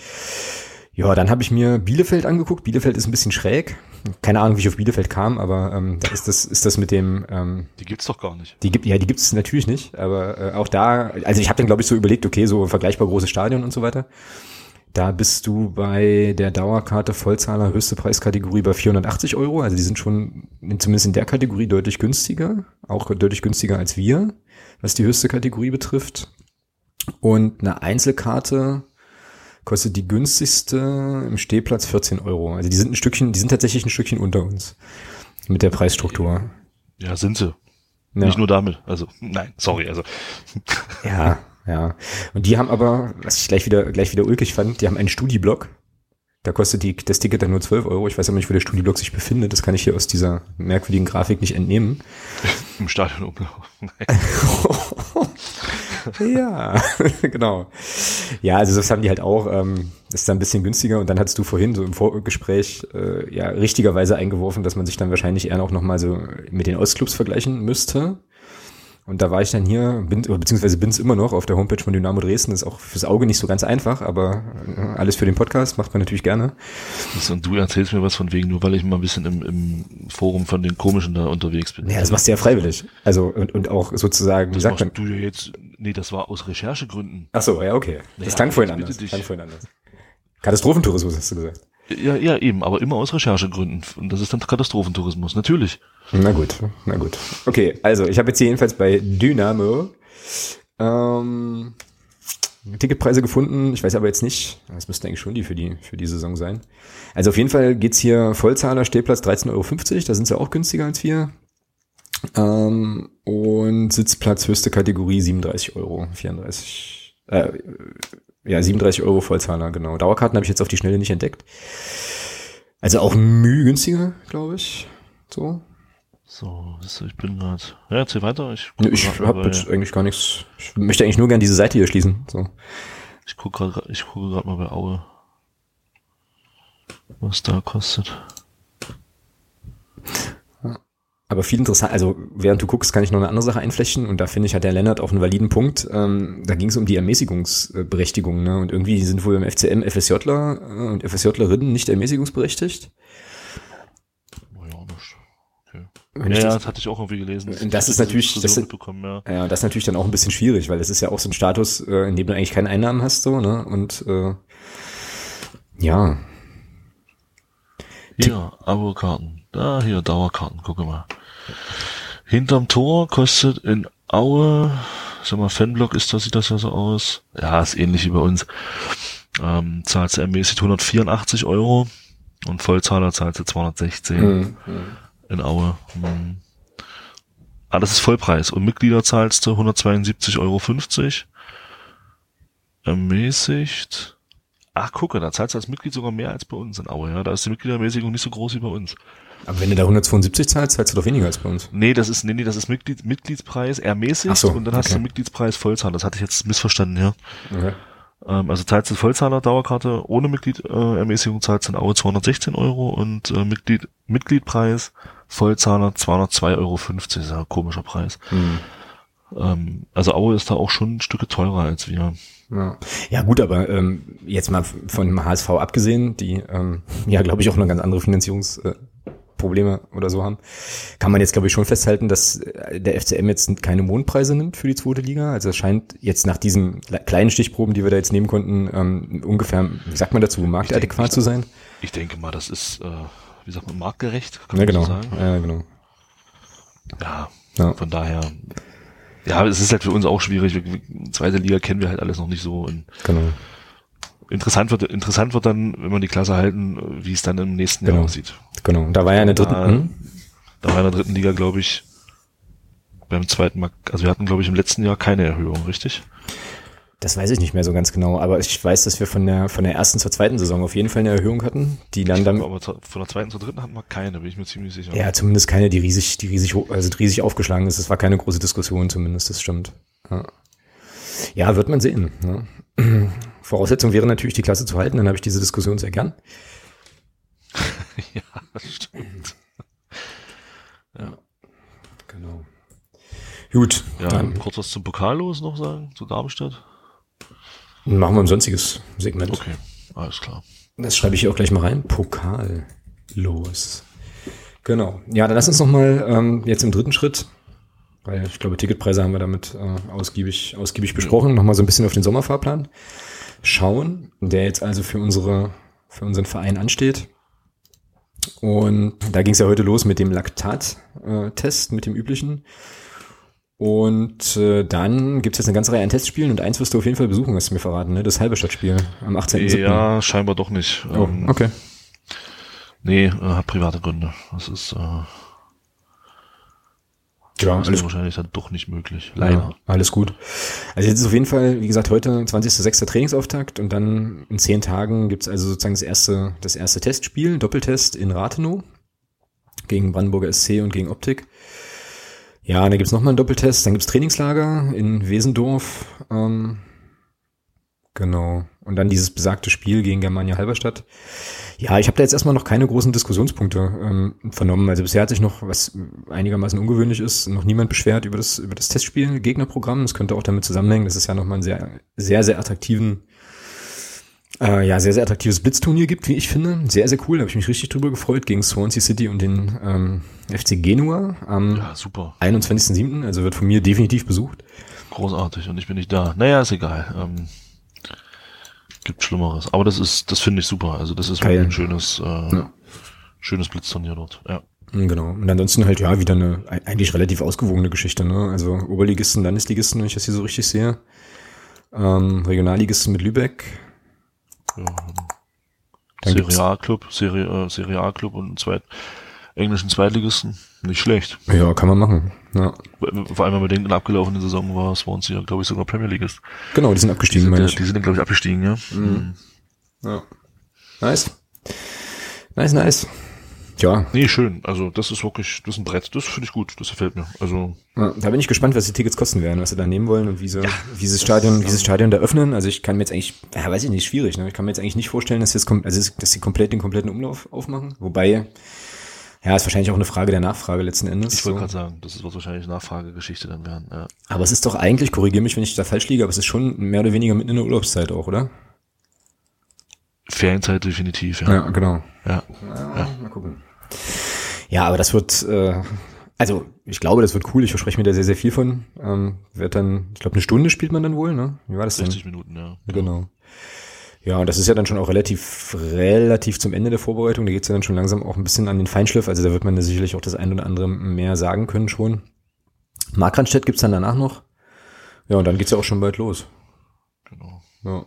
Ja, dann habe ich mir Bielefeld angeguckt. Bielefeld ist ein bisschen schräg. Keine Ahnung, wie ich auf Bielefeld kam, aber ähm, da ist das ist das mit dem. Ähm, die gibt's doch gar nicht. Die gibt ja, die gibt's natürlich nicht. Aber äh, auch da, also ich habe dann glaube ich so überlegt, okay, so vergleichbar große Stadion und so weiter. Da bist du bei der Dauerkarte Vollzahler höchste Preiskategorie bei 480 Euro. Also die sind schon zumindest in der Kategorie deutlich günstiger, auch deutlich günstiger als wir, was die höchste Kategorie betrifft. Und eine Einzelkarte kostet die günstigste im Stehplatz 14 Euro. Also die sind ein Stückchen, die sind tatsächlich ein Stückchen unter uns mit der Preisstruktur. Ja, sind sie. Ja. Nicht nur damit. Also, nein, sorry, also. (laughs) Ja, ja. Und die haben aber, was ich gleich wieder, gleich wieder ulkig fand, die haben einen Studieblock. Da kostet die, das Ticket dann nur 12 Euro. Ich weiß aber nicht, wo der Studieblock sich befindet. Das kann ich hier aus dieser merkwürdigen Grafik nicht entnehmen. (laughs) Im Stadion umlaufen. (laughs) ja, (laughs) genau. Ja, also das haben die halt auch. Ähm, das ist dann ein bisschen günstiger. Und dann hattest du vorhin so im Vorgespräch äh, ja richtigerweise eingeworfen, dass man sich dann wahrscheinlich eher auch nochmal so mit den Ostclubs vergleichen müsste. Und da war ich dann hier, bin, beziehungsweise bin es immer noch auf der Homepage von Dynamo Dresden. ist auch fürs Auge nicht so ganz einfach, aber äh, alles für den Podcast macht man natürlich gerne. Und du erzählst mir was von wegen, nur weil ich mal ein bisschen im, im Forum von den Komischen da unterwegs bin. Ja, das machst du ja freiwillig. Also und, und auch sozusagen, das wie sagt man? du jetzt, nee, das war aus Recherchegründen. Ach so, ja, okay. Das ja, klang vorhin anders. Das klang vorhin anders. Katastrophentourismus hast du gesagt. Ja, ja, eben, aber immer aus Recherchegründen. Und das ist dann Katastrophentourismus, natürlich. Na gut, na gut. Okay, also ich habe jetzt hier jedenfalls bei Dynamo ähm, Ticketpreise gefunden. Ich weiß aber jetzt nicht, das müssten eigentlich schon die für die, für die Saison sein. Also auf jeden Fall geht's hier Vollzahler, Stehplatz 13,50 Euro, da sind sie auch günstiger als wir. Ähm, und Sitzplatz höchste Kategorie 37 Euro, 34, äh, ja, 37 Euro Vollzahler, genau. Dauerkarten habe ich jetzt auf die Schnelle nicht entdeckt. Also auch mühe günstiger, glaube ich. So. So, ich bin gerade. Ja, erzähl weiter. Ich, ich habe jetzt eigentlich gar nichts. Ich möchte eigentlich nur gerne diese Seite hier schließen. So. Ich gucke gerade ich gucke gerade mal bei Aue. Was da kostet. Aber viel interessant, also während du guckst, kann ich noch eine andere Sache einflechten und da finde ich, hat der Lennart auch einen validen Punkt. Ähm, da ging es um die Ermäßigungsberechtigung, ne? Und irgendwie sind wohl im FCM FSJler äh, und FSJlerinnen nicht ermäßigungsberechtigt. Ja, ja, das, hatte ich auch irgendwie gelesen. Das, das ist natürlich, das, ja. ja, das ist natürlich dann auch ein bisschen schwierig, weil das ist ja auch so ein Status, äh, in dem du eigentlich keine Einnahmen hast, so, ne? Und äh, ja. Hier, Abo-Karten. Da, hier, Dauerkarten, gucke mal. Hinterm Tor kostet in Aue, sag mal, Fanblock ist das, sieht das ja so aus. Ja, ist ähnlich wie bei uns. Ähm, zahlt du mäßig 184 Euro und Vollzahler zahlt sie 216 mhm. in Aue. Mhm. Ah, das ist Vollpreis. Und Mitglieder zahlst du 172,50 Euro. Ermäßigt. Ach, gucke, da zahlst du als Mitglied sogar mehr als bei uns in Aue, ja. Da ist die Mitgliedermäßigung nicht so groß wie bei uns. Aber wenn du da 172 zahlst, zahlst du doch weniger als bei uns. Nee, das ist, nee, nee, das ist Mitglied, Mitgliedspreis ermäßigt so, und dann hast okay. du Mitgliedspreis Vollzahler. Das hatte ich jetzt missverstanden, ja. Okay. Ähm, also zahlst du Vollzahler Dauerkarte ohne Mitglied äh, Ermäßigung zahlst du in Aue 216 Euro und äh, Mitglied Mitgliedpreis Vollzahler 202,50 Euro. Das ist ja ein komischer Preis. Hm. Ähm, also Aue ist da auch schon ein Stück teurer als wir. Ja. ja gut, aber ähm, jetzt mal von dem HSV abgesehen, die ähm, (laughs) ja glaube ich auch noch ganz andere Finanzierungsprobleme äh, Probleme oder so haben, kann man jetzt glaube ich schon festhalten, dass äh, der FCM jetzt keine Mondpreise nimmt für die zweite Liga. Also es scheint jetzt nach diesen le- kleinen Stichproben, die wir da jetzt nehmen konnten, ähm, ungefähr, wie sagt man dazu, marktadäquat ich- zu sein. Ich denke mal, das ist, äh, wie sagt man, marktgerecht, kann Ja man so genau, sagen. ja genau. Ja, Ja. von daher, ja, es ist halt für uns auch schwierig. Wir- zweite Liga kennen wir halt alles noch nicht so. Und Genau. Interessant wird, interessant wird dann, wenn wir die Klasse halten, wie es dann im nächsten Genau. Jahr aussieht. Genau. Da war ja in der dritten. Da, Hm? da war in der dritten Liga, glaube ich, beim zweiten Mal, also wir hatten, glaube ich, im letzten Jahr keine Erhöhung, richtig? Das weiß ich nicht mehr so ganz genau, aber ich weiß, dass wir von der von der ersten zur zweiten Saison auf jeden Fall eine Erhöhung hatten, die dann dann Aber von der zweiten zur dritten hatten wir keine, bin ich mir ziemlich sicher. ja zumindest keine, die riesig, die riesig, also riesig aufgeschlagen ist. Es war keine große Diskussion zumindest, das stimmt. Ja, ja wird man sehen. Ne? Voraussetzung wäre natürlich, die Klasse zu halten, dann habe ich diese Diskussion sehr gern. (laughs) ja das stimmt. Genau. Gut, Ja, dann kurz was zum Pokal los noch sagen, zu Darmstadt? machen wir ein sonstiges Segment. Okay, alles klar. Das schreibe ich hier auch gleich mal rein. Pokal los. Genau. Ja, dann lass uns noch mal ähm, jetzt im dritten Schritt, weil ich glaube, Ticketpreise haben wir damit äh, ausgiebig, ausgiebig besprochen, noch mal so ein bisschen auf den Sommerfahrplan schauen, der jetzt also für unsere, für unseren Verein ansteht. Und da ging es ja heute los mit dem Laktat-Test, mit dem üblichen. Und äh, dann gibt es jetzt eine ganze Reihe an Testspielen und eins wirst du auf jeden Fall besuchen, hast du mir verraten, ne? Das Halberstadtspiel am 18.07. Ja, scheinbar doch nicht. Oh, Ähm, okay. Nee, äh, hat private Gründe. Das ist, äh, Ja, ist alles, wahrscheinlich dann doch nicht möglich. Leider. ja, alles gut. Also jetzt ist auf jeden Fall, wie gesagt, heute 20.06. Trainingsauftakt und dann in zehn Tagen gibt's also sozusagen das erste, das erste Testspiel, Doppeltest in Rathenow gegen Brandenburger SC und gegen Optik. Ja, dann gibt's noch mal einen Doppeltest, dann gibt's Trainingslager in Wesendorf. Ähm, genau. Und dann dieses besagte Spiel gegen Germania Halberstadt. Ja, ich habe da jetzt erstmal noch keine großen Diskussionspunkte ähm, vernommen. Also bisher hat sich noch, was einigermaßen ungewöhnlich ist, noch niemand beschwert über das, über das Testspiel, Gegnerprogramm. Das könnte auch damit zusammenhängen, dass es ja nochmal einen sehr, sehr, sehr attraktiven, äh, ja, sehr, sehr attraktives Blitzturnier gibt, wie ich finde. Sehr, sehr cool, da habe ich mich richtig drüber gefreut, gegen Swansea City und den ähm, FC Genua am Ja, super. 21.07., also wird von mir definitiv besucht. Großartig. Und ich bin nicht da. Naja, ist egal. Ähm, gibt Schlimmeres. Aber das ist, das finde ich super. Also das ist Geil. ein schönes, äh, Ja. schönes Blitzturnier dort. Ja. Genau. Und ansonsten halt, ja, wieder eine eigentlich relativ ausgewogene Geschichte, ne? Also Oberligisten, Landesligisten, wenn ich das hier so richtig sehe. Ähm, Regionalligisten mit Lübeck. ja. Dann Serie A Club, Serie, äh, Serie A Club und einen zweit, englischen Zweitligisten. Nicht schlecht. Ja, kann man machen. Ja. Vor allem, wenn man denkt, in der abgelaufenen Saison war Swansea, glaube ich, sogar Premier League ist. Genau, die sind Die abgestiegen, sind, meine ich. die sind glaube ich, abgestiegen, ja. Mhm. Ja. Nice. Nice, nice. Ja, Nee, schön. Also, das ist wirklich, das ist ein Brett. Das finde ich gut. Das gefällt mir. Also, ja, da bin ich gespannt, was die Tickets kosten werden, was sie da nehmen wollen und wie sie, wie sie das Stadion, wie sie das Stadion da öffnen. Also ich kann mir jetzt eigentlich, ja, weiß ich nicht, schwierig, ne? Ich kann mir jetzt eigentlich nicht vorstellen, dass sie jetzt, also dass sie komplett den kompletten Umlauf aufmachen. Wobei, ja, ist wahrscheinlich auch eine Frage der Nachfrage letzten Endes. ich wollte so. gerade sagen, das wird wahrscheinlich Nachfragegeschichte dann werden. Ja. Aber es ist doch eigentlich, korrigiere mich, wenn ich da falsch liege, aber es ist schon mehr oder weniger mitten in der Urlaubszeit auch, oder? Ferienzeit definitiv, ja. genau. Ja. Ja, mal gucken. Ja, aber das wird, äh, also ich glaube, das wird cool. Ich verspreche mir da sehr, sehr viel von. Ähm, wird dann, ich glaube, eine Stunde spielt man dann wohl, ne? Wie war das denn? 60 Minuten, ja. Genau. Ja, und das ist ja dann schon auch relativ, relativ zum Ende der Vorbereitung. Da geht's ja dann schon langsam auch ein bisschen an den Feinschliff. Also da wird man ja sicherlich auch das ein oder andere mehr sagen können schon. Markranstädt gibt's dann danach noch. Ja, und dann geht's ja auch schon bald los. Genau. Ja.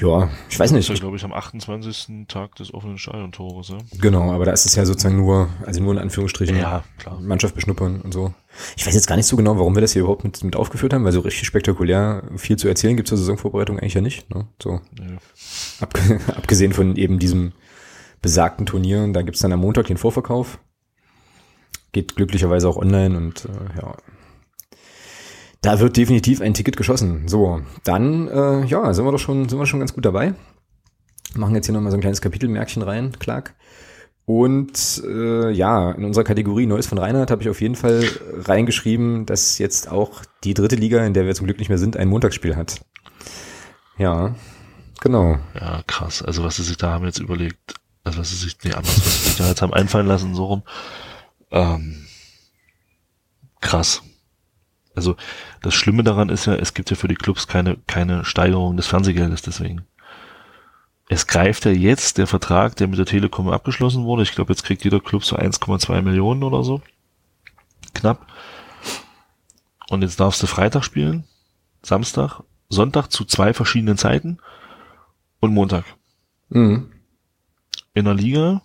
Ja, ich weiß Das nicht. ist ja, Ich, glaube ich, am 28. Tag des offenen Stadiontores, ja. genau, aber da ist es ja sozusagen nur, also nur in Anführungsstrichen. Ja, klar. Mannschaft beschnuppern und so. Ich weiß jetzt gar nicht so genau, warum wir das hier überhaupt mit, mit aufgeführt haben, weil so richtig spektakulär viel zu erzählen gibt zur Saisonvorbereitung eigentlich ja nicht. Ne? So abge (laughs) abgesehen von eben diesem besagten Turnier. Da gibt's dann am Montag den Vorverkauf. Geht glücklicherweise auch online und äh, ja. Da wird definitiv ein Ticket geschossen. So, dann äh, ja, sind wir doch schon, sind wir schon ganz gut dabei. Machen jetzt hier nochmal so ein kleines Kapitelmärkchen rein, Clark. Und äh, ja, in unserer Kategorie Neues von Reinhard habe ich auf jeden Fall reingeschrieben, dass jetzt auch die dritte Liga, in der wir zum Glück nicht mehr sind, ein Montagsspiel hat. Ja, genau. Ja, krass. Also was sie sich da haben jetzt überlegt, also was sie sich, nee, anders, was sie sich da jetzt haben einfallen lassen, so rum. Ähm, krass. Also das Schlimme daran ist ja, es gibt ja für die Clubs keine, keine Steigerung des Fernsehgeldes deswegen. Es greift ja jetzt der Vertrag, der mit der Telekom abgeschlossen wurde. Ich glaube, jetzt kriegt jeder Club so 1,2 Millionen oder so. Knapp. Und jetzt darfst du Freitag spielen, Samstag, Sonntag zu zwei verschiedenen Zeiten und Montag. Mhm. In der Liga,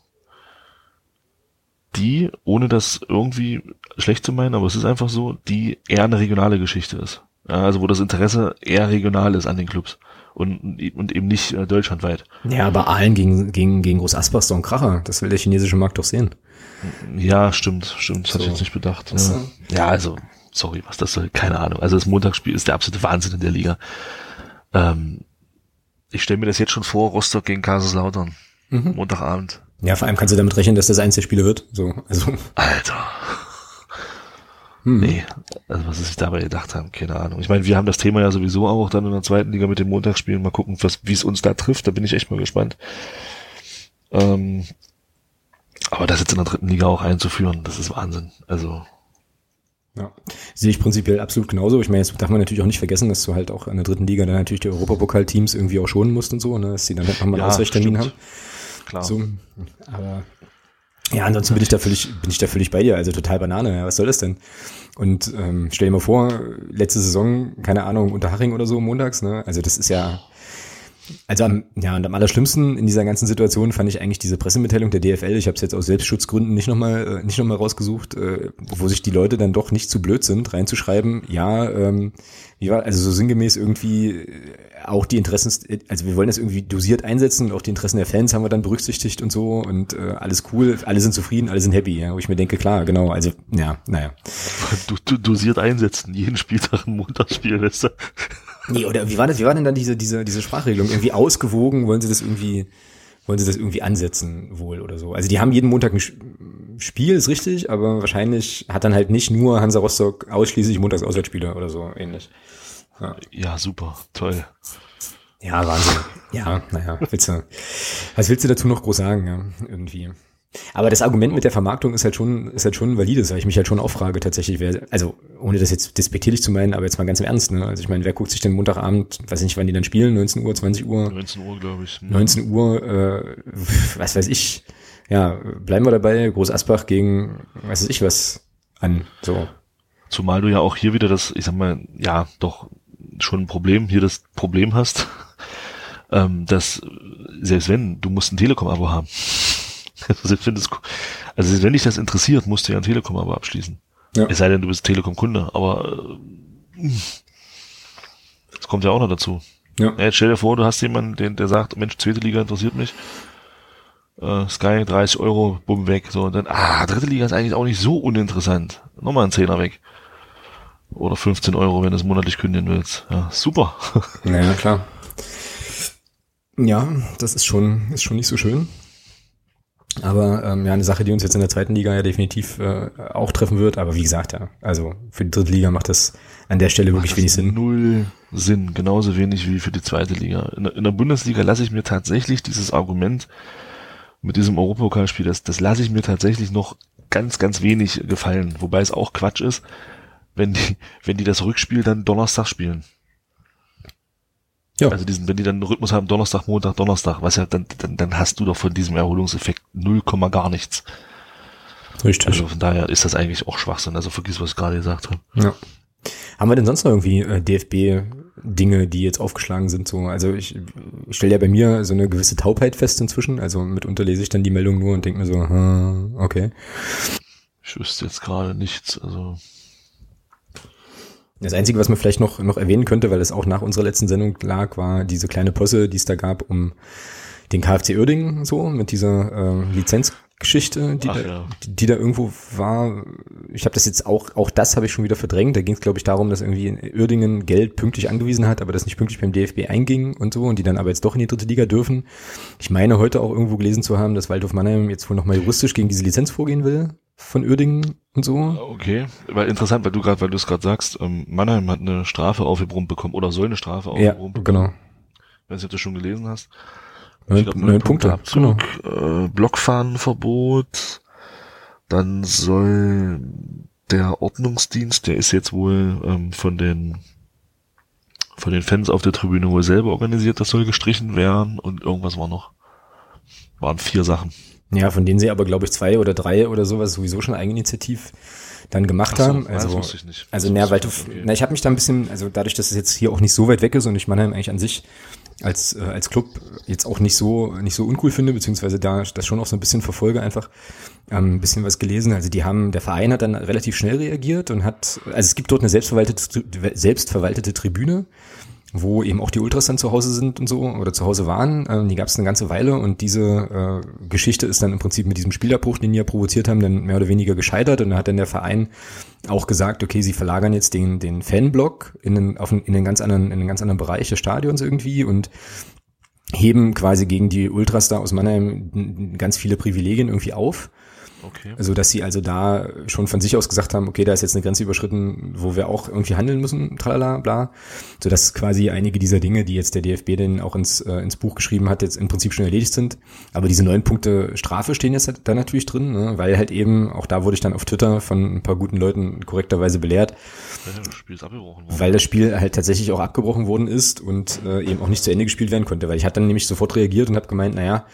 die, ohne das irgendwie schlecht zu meinen, aber es ist einfach so, die eher eine regionale Geschichte ist. Ja, also wo das Interesse eher regional ist an den Clubs und, und eben nicht äh, deutschlandweit. Ja, aber Aalen gegen, gegen, gegen Groß ist doch ein Kracher. Das will der chinesische Markt doch sehen. Ja, stimmt, stimmt. Das so. hatte ich jetzt nicht bedacht. Ja. ja, also, sorry, was das soll, keine Ahnung. Also das Montagsspiel ist der absolute Wahnsinn in der Liga. Ähm, ich stelle mir das jetzt schon vor, Rostock gegen Kaiserslautern. Mhm. Montagabend. Ja, vor allem kannst du damit rechnen, dass das eins der Spiele wird. So, also. Alter. Hm. Nee, also was sie sich dabei gedacht haben, keine Ahnung. Ich meine, wir haben das Thema ja sowieso auch dann in der zweiten Liga mit dem Montagsspielen. Mal gucken, was, wie es uns da trifft. Da bin ich echt mal gespannt. Ähm, aber das jetzt in der dritten Liga auch einzuführen, das ist Wahnsinn. Also. Ja, sehe ich prinzipiell absolut genauso. Ich meine, jetzt darf man natürlich auch nicht vergessen, dass du halt auch in der dritten Liga dann natürlich die Europapokal-Teams irgendwie auch schonen musst und so, ne, dass sie dann halt nochmal ja, einen Ausweichtermin haben. Klar. So, aber ja, ansonsten bin ich da völlig, bin ich da völlig bei dir. Also total Banane. Ja, was soll das denn? Und ähm, stell dir mal vor, letzte Saison, keine Ahnung, Unterhaching oder so montags, ne? Also das ist ja, also am, ja, und am allerschlimmsten in dieser ganzen Situation fand ich eigentlich diese Pressemitteilung der DFL. Ich habe es jetzt aus Selbstschutzgründen nicht nochmal äh, nicht noch mal rausgesucht, äh, wo sich die Leute dann doch nicht zu blöd sind, reinzuschreiben, ja, ähm, wie war, also so sinngemäß irgendwie äh, auch die Interessen, also wir wollen das irgendwie dosiert einsetzen auch die Interessen der Fans haben wir dann berücksichtigt und so und äh, alles cool, alle sind zufrieden, alle sind happy, ja, wo ich mir denke, klar, genau, also ja, naja. Du, du dosiert einsetzen, jeden Spieltag ein Montagsspiel, weißt du? Nee, oder wie war das, wie war denn dann diese, diese, diese Sprachregelung? Irgendwie ausgewogen, wollen sie das irgendwie, wollen sie das irgendwie ansetzen wohl oder so? Also die haben jeden Montag ein Spiel, ist richtig, aber wahrscheinlich hat dann halt nicht nur Hansa Rostock ausschließlich Montags Auswärtsspiele oder so ähnlich. Ja. ja, super, toll. Ja, Wahnsinn. Ja, naja, willst du, was willst du dazu noch groß sagen, ja, irgendwie. Aber das Argument mit der Vermarktung ist halt schon, ist halt schon valides, weil ich mich halt schon auffrage tatsächlich, wer, also ohne das jetzt despektierlich zu meinen, aber jetzt mal ganz im Ernst, ne? Also ich meine, wer guckt sich denn Montagabend, weiß nicht, wann die dann spielen, 19 Uhr, 20 Uhr? 19 Uhr, glaube ich. 19 Uhr, äh, was weiß ich. Ja, bleiben wir dabei, Groß Asbach gegen, weiß ich was, an, so. Zumal du ja auch hier wieder das, ich sag mal, ja, doch schon ein Problem, hier das Problem hast, (laughs) ähm, dass selbst wenn, du musst ein Telekom-Abo haben. (laughs) also, das, also wenn dich das interessiert, musst du ja ein Telekom-Abo abschließen. Ja. Es sei denn, du bist Telekom-Kunde, aber äh, das kommt ja auch noch dazu. Ja. ja. Jetzt stell dir vor, du hast jemanden, den, der sagt, Mensch, zweite Liga interessiert mich. Äh, Sky 30 Euro, bumm, weg. So, und dann, ah, dritte Liga ist eigentlich auch nicht so uninteressant. Nochmal ein Zehner weg. Oder 15 Euro, wenn du es monatlich kündigen willst. Ja, super. Ja, (laughs) klar. Ja, das ist schon, ist schon nicht so schön. Aber ähm, ja, eine Sache, die uns jetzt in der zweiten Liga ja definitiv äh, auch treffen wird. Aber wie gesagt, ja, also für die dritte Liga macht das an der Stelle wirklich wenig Sinn. Null Sinn, genauso wenig wie für die zweite Liga. In der, in der Bundesliga lasse ich mir tatsächlich dieses Argument mit diesem Europapokalspiel, das, das lasse ich mir tatsächlich noch ganz, ganz wenig gefallen. Wobei es auch Quatsch ist, wenn die, wenn die das Rückspiel dann Donnerstag spielen. Ja. Also diesen, wenn die dann einen Rhythmus haben, Donnerstag, Montag, Donnerstag, was ja, dann, dann, dann hast du doch von diesem Erholungseffekt null Komma gar nichts. Richtig. Also von daher ist das eigentlich auch Schwachsinn. Also vergiss, was ich gerade gesagt habe. Ja. Haben wir denn sonst noch irgendwie äh, DFB-Dinge, die jetzt aufgeschlagen sind? So, also ich, ich stelle ja bei mir so eine gewisse Taubheit fest inzwischen. Also mitunter lese ich dann die Meldung nur und denke mir so, hm, okay. Ich wüsste jetzt gerade nichts. Also das Einzige, was man vielleicht noch, noch erwähnen könnte, weil es auch nach unserer letzten Sendung lag, war diese kleine Posse, die es da gab, um den KfC Uerdingen so mit dieser äh, Lizenzgeschichte, die, Ach, da, ja. die, die da irgendwo war. Ich habe das jetzt auch, auch das habe ich schon wieder verdrängt. Da ging es, glaube ich, darum, dass irgendwie Uerdingen Geld pünktlich angewiesen hat, aber das nicht pünktlich beim DFB einging und so und die dann aber jetzt doch in die dritte Liga dürfen. Ich meine heute auch irgendwo gelesen zu haben, dass Waldhof Mannheim jetzt wohl nochmal juristisch gegen diese Lizenz vorgehen will von Uerdingen und so. Okay, weil interessant, weil du gerade, weil du es gerade sagst, ähm, Mannheim hat eine Strafe aufgebrummt bekommen oder soll eine Strafe Ja, aufgebrummt bekommen. genau. Ich weiß nicht, ob du das schon gelesen hast. Neun, glaub, neun Punkte, Abzug, äh, Blockfahnenverbot. Dann soll der Ordnungsdienst, der ist jetzt wohl ähm, von den von den Fans auf der Tribüne wohl selber organisiert, das soll gestrichen werden und irgendwas war noch. Waren vier Sachen. Ja, von denen sie aber, glaube ich, zwei oder drei oder sowas sowieso schon eigeninitiativ dann gemacht Ach so, haben. ja, das Also, wusste ich nicht. also na, weil du, okay. na, ich habe mich da ein bisschen, also dadurch, dass es jetzt hier auch nicht so weit weg ist und ich Mannheim eigentlich an sich als äh, als Club jetzt auch nicht so nicht so uncool finde, beziehungsweise da das schon auch so ein bisschen verfolge einfach ähm, ein bisschen was gelesen. Also die haben, der Verein hat dann relativ schnell reagiert und hat, also es gibt dort eine selbstverwaltete selbstverwaltete Tribüne, wo eben auch die Ultras dann zu Hause sind und so oder zu Hause waren. Ähm, die gab es eine ganze Weile und diese äh, Geschichte ist dann im Prinzip mit diesem Spielabbruch, den die ja provoziert haben, dann mehr oder weniger gescheitert und da hat dann der Verein auch gesagt, okay, sie verlagern jetzt den, den Fanblock in den, auf einen, in den ganz anderen, in einen ganz anderen Bereich des Stadions irgendwie und heben quasi gegen die Ultras da aus Mannheim ganz viele Privilegien irgendwie auf. Okay. Also, dass sie also da schon von sich aus gesagt haben, okay, da ist jetzt eine Grenze überschritten, wo wir auch irgendwie handeln müssen, tralala, bla. So dass quasi einige dieser Dinge, die jetzt der DFB denn auch ins, äh, ins Buch geschrieben hat, jetzt im Prinzip schon erledigt sind. Aber diese neun Punkte Strafe stehen jetzt da natürlich drin, ne? weil halt eben, auch da wurde ich dann auf Twitter von ein paar guten Leuten korrekterweise belehrt, das weil das Spiel halt tatsächlich auch abgebrochen worden ist und äh, eben auch nicht zu Ende gespielt werden konnte. Weil ich hatte dann nämlich sofort reagiert und habe gemeint, naja,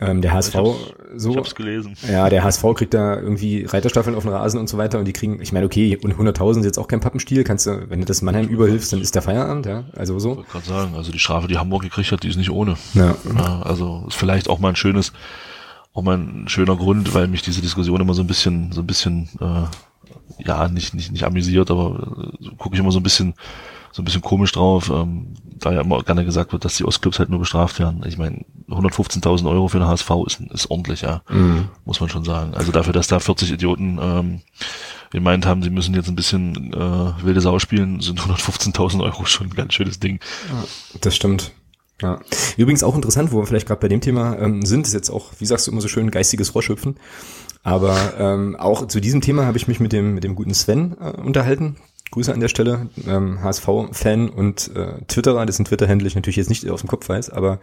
ähm, der HSV Ich hab's- so. Ich hab's gelesen. (laughs) Ja, der HSV kriegt da irgendwie Reiterstaffeln auf den Rasen und so weiter und die kriegen, ich meine, okay, und 100.000 ist jetzt auch kein Pappenstiel, kannst du, wenn du das Mannheim überhilfst, dann ist der Feierabend, ja, also Ich so. wollte gerade sagen, also die Strafe, die Hamburg gekriegt hat, die ist nicht ohne. Ja, Ja, also ist vielleicht auch mal ein schönes, auch mal ein schöner Grund, weil mich diese Diskussion immer so ein bisschen, so ein bisschen, äh, ja, nicht, nicht, nicht amüsiert, aber äh, gucke ich immer so ein bisschen, so ein bisschen komisch drauf, ähm, da ja immer gerne gesagt wird, dass die Ostclubs halt nur bestraft werden. Ich meine, 115.000 Euro für den HSV ist, ist ordentlich, ja, Mhm. muss man schon sagen. Also dafür, dass da 40 Idioten ähm, gemeint haben, sie müssen jetzt ein bisschen äh, wilde Sau spielen, sind 115.000 Euro schon ein ganz schönes Ding. das stimmt. Ja. Übrigens auch interessant, wo wir vielleicht gerade bei dem Thema ähm, sind, ist jetzt auch, wie sagst du immer so schön, geistiges Froschhüpfen. Aber ähm, auch zu diesem Thema habe ich mich mit dem, mit dem guten Sven äh, unterhalten. Grüße an der Stelle, ähm, HSV-Fan und äh, Twitterer, dessen Twitter-Handle ich natürlich jetzt nicht aus dem Kopf weiß, aber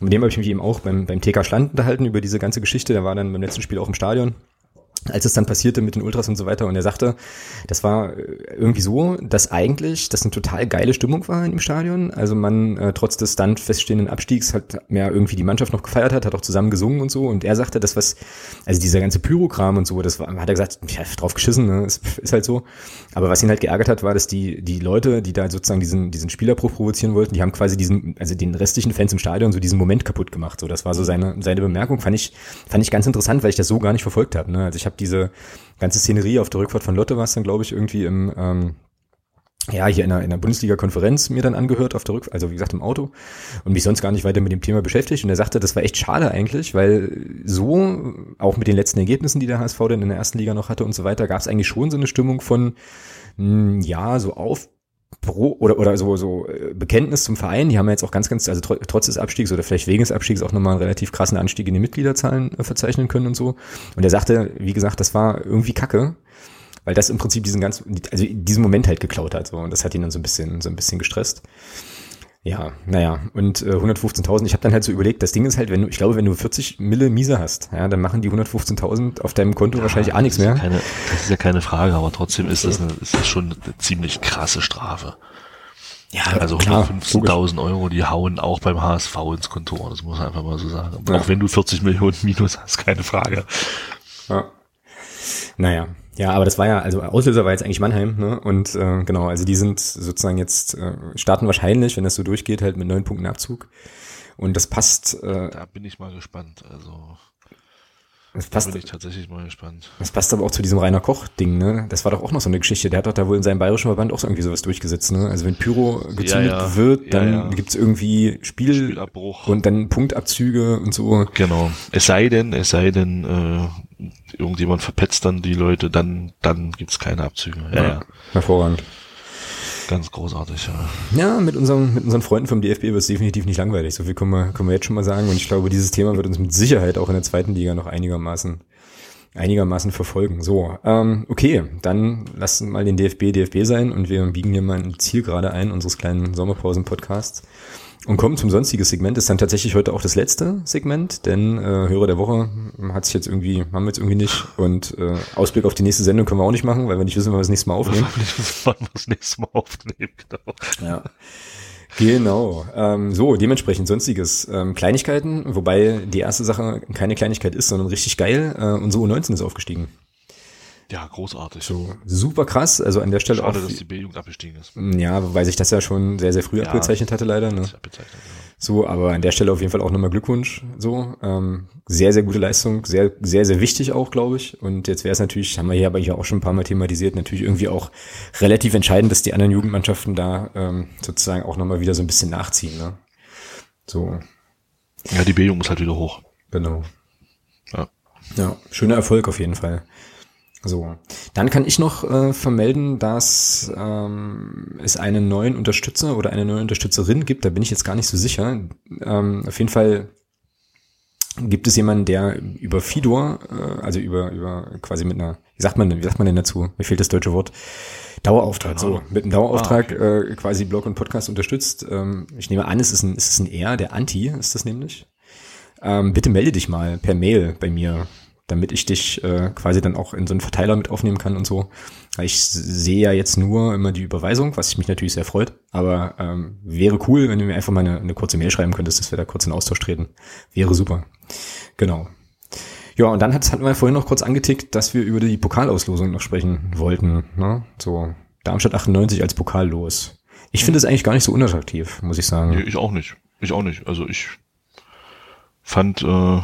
mit dem habe ich mich eben auch beim, beim TK Schland unterhalten über diese ganze Geschichte. Der war dann beim letzten Spiel auch im Stadion als es dann passierte mit den Ultras und so weiter und er sagte, das war äh, irgendwie so, dass eigentlich das eine total geile Stimmung war im Stadion. Also man äh, trotz des dann feststehenden Abstiegs hat mehr irgendwie die Mannschaft noch gefeiert hat, hat auch zusammen gesungen und so und er sagte, das was, also dieser ganze Pyrokram und so, das war, hat er gesagt, ja, drauf geschissen, ne? ist, (laughs) ist halt so. Aber was ihn halt geärgert hat, war, dass die, die Leute, die da sozusagen diesen, diesen Spielerbruch provozieren wollten, die haben quasi diesen, also den restlichen Fans im Stadion so diesen Moment kaputt gemacht. So, das war so seine, seine Bemerkung, fand ich, fand ich ganz interessant, weil ich das so gar nicht verfolgt habe. Ne? Also ich habe diese ganze Szenerie auf der Rückfahrt von Lotte war es dann, glaube ich, irgendwie im, ähm, ja, hier in einer, in einer Bundesliga-Konferenz mir dann angehört auf der Rückfahrt, also wie gesagt im Auto und mich sonst gar nicht weiter mit dem Thema beschäftigt. Und er sagte, das war echt schade eigentlich, weil so, auch mit den letzten Ergebnissen, die der HSV dann in der ersten Liga noch hatte und so weiter, gab es eigentlich schon so eine Stimmung von, mh, ja, so auf Pro oder oder so so äh, Bekenntnis zum Verein. Die haben ja jetzt auch ganz ganz also tr trotz des Abstiegs oder vielleicht wegen des Abstiegs auch nochmal einen relativ krassen Anstieg in den Mitgliederzahlen äh, verzeichnen können und so. Und er sagte, wie gesagt, das war irgendwie Kacke, weil das im Prinzip diesen ganzen also diesen Moment halt geklaut hat so und das hat ihn dann so ein bisschen so ein bisschen gestresst. Ja, naja, und äh, 115.000, ich habe dann halt so überlegt, das Ding ist halt, wenn du, ich glaube, wenn du 40 Mille Miese hast, ja, dann machen die 115.000 auf deinem Konto wahrscheinlich auch nichts das ist mehr. ja Keine, das ist ja keine Frage, aber trotzdem ist das, eine, ist das schon eine ziemlich krasse Strafe. Ja, Also klar, 115.000 Euro, die hauen auch beim HSV ins Kontor, das muss man einfach mal so sagen. Ja. Auch wenn du 40 Millionen Minus hast, keine Frage. Ja. Naja, ja, aber das war ja, also Auslöser war jetzt eigentlich Mannheim, ne? Und äh, genau, also die sind sozusagen jetzt, äh, starten wahrscheinlich, wenn das so durchgeht, halt mit neun Punkten Abzug. Und das passt, äh, Da bin ich mal gespannt. Also Das Da passt, bin ich tatsächlich mal gespannt. das passt aber auch zu diesem Rainer Koch-Ding, ne? Das war doch auch noch so eine Geschichte. Der hat doch da wohl in seinem bayerischen Verband auch so irgendwie sowas durchgesetzt, ne? Also wenn Pyro gezündet ja. wird, Ja, dann ja. gibt's irgendwie Spiel Spielabbruch. und dann Punktabzüge und so. Genau. Es sei denn, es sei denn, äh, irgendjemand verpetzt dann die Leute, dann, dann gibt's keine Abzüge. Ja, ja. Hervorragend. Ganz großartig, ja. Ja, mit, unserem, mit unseren Freunden vom DFB wird es definitiv nicht langweilig. So viel können wir, können wir jetzt schon mal sagen. Und ich glaube, dieses Thema wird uns mit Sicherheit auch in der zweiten Liga noch einigermaßen, einigermaßen verfolgen. So, ähm, okay, dann lasst mal den DFB DFB sein und wir biegen hier mal ein Ziel gerade ein unseres kleinen Sommerpausen-Podcasts. Und kommen zum sonstigen Segment. Das ist dann tatsächlich heute auch das letzte Segment, denn äh, Hörer der Woche hat sich jetzt irgendwie, haben wir jetzt irgendwie nicht. Und äh, Ausblick auf die nächste Sendung können wir auch nicht machen, weil wir nicht wissen, wann wir das nächste Mal aufnehmen. Wann wir das nächste Mal aufnehmen, genau. Ja. Genau. Ähm, so, dementsprechend sonstiges. Ähm, Kleinigkeiten, wobei die erste Sache keine Kleinigkeit ist, sondern richtig geil. Äh, unsere U19 ist aufgestiegen. Ja, großartig. So, super krass. Also an der Stelle Schade, auch. dass die B-Jugend abgestiegen ist. Ja, weil sich das ja schon sehr, sehr früh Ja. abgezeichnet hatte, leider. Ne? Ist ja ja. So, aber an der Stelle auf jeden Fall auch nochmal Glückwunsch. So, ähm, sehr, sehr gute Leistung, sehr, sehr, sehr wichtig auch, glaube ich. Und jetzt wäre es natürlich, haben wir hier aber hier auch schon ein paar Mal thematisiert, natürlich irgendwie auch relativ entscheidend, dass die anderen Jugendmannschaften da ähm, sozusagen auch nochmal wieder so ein bisschen nachziehen. Ne? So, Ja, die B-Jugend muss halt wieder hoch. genau. Ja. Ja, schöner Erfolg auf jeden Fall. So, dann kann ich noch äh, vermelden, dass ähm, es einen neuen Unterstützer oder eine neue Unterstützerin gibt. Da bin ich jetzt gar nicht so sicher. Ähm, auf jeden Fall gibt es jemanden, der über Fidor, äh, also über über quasi mit einer, wie sagt man denn, wie sagt man denn dazu? Mir fehlt das deutsche Wort. Dauerauftrag, Keine so mit einem Dauerauftrag Ah, äh, quasi Blog und Podcast unterstützt. Ähm, ich nehme an, es ist ein, es ist ein R, der Anti ist das nämlich. Ähm, bitte melde dich mal per Mail bei mir, damit ich dich äh, quasi dann auch in so einen Verteiler mit aufnehmen kann und so. Ich sehe ja jetzt nur immer die Überweisung, was mich natürlich sehr freut. Aber ähm, wäre cool, wenn du mir einfach mal eine, eine kurze Mail schreiben könntest, dass wir da kurz in Austausch treten. Wäre super. Genau. Ja, und dann hat, hatten wir vorhin noch kurz angetickt, dass wir über die Pokalauslosung noch sprechen wollten. Ne? So, Darmstadt 98 als Pokal los. Ich finde es eigentlich gar nicht so unattraktiv, muss ich sagen. Nee, ich auch nicht. Ich auch nicht. Also ich fand äh,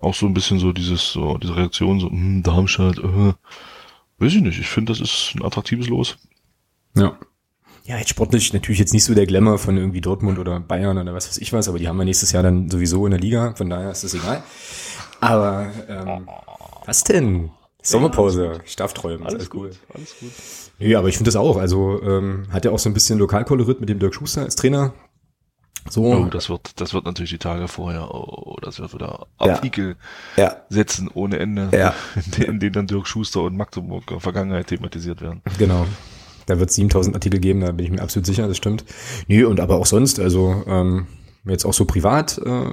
auch so ein bisschen so dieses, so diese Reaktion, so, hm, Darmstadt, äh, weiß ich nicht. Ich finde, das ist ein attraktives Los. Ja. Ja, jetzt sportlich natürlich jetzt nicht so der Glamour von irgendwie Dortmund oder Bayern oder was weiß ich was, aber die haben wir nächstes Jahr dann sowieso in der Liga, von daher ist das egal. Aber ähm, was denn? Sommerpause, ich darf träumen, ist alles gut. alles gut. Ja, aber ich finde das auch. Also ähm, hat ja auch so ein bisschen Lokalkolorit mit dem Dirk Schuster als Trainer. So, Oh, das wird, das wird natürlich die Tage vorher, oh, das wird wieder Ja. Artikel ja, setzen ohne Ende, Ja. in, denen, in denen dann Dirk Schuster und Magdeburger Vergangenheit thematisiert werden. genau. Da wird 7000 Artikel geben, da bin ich mir absolut sicher, das stimmt. Nö, und aber auch sonst, also ähm, jetzt auch so privat äh,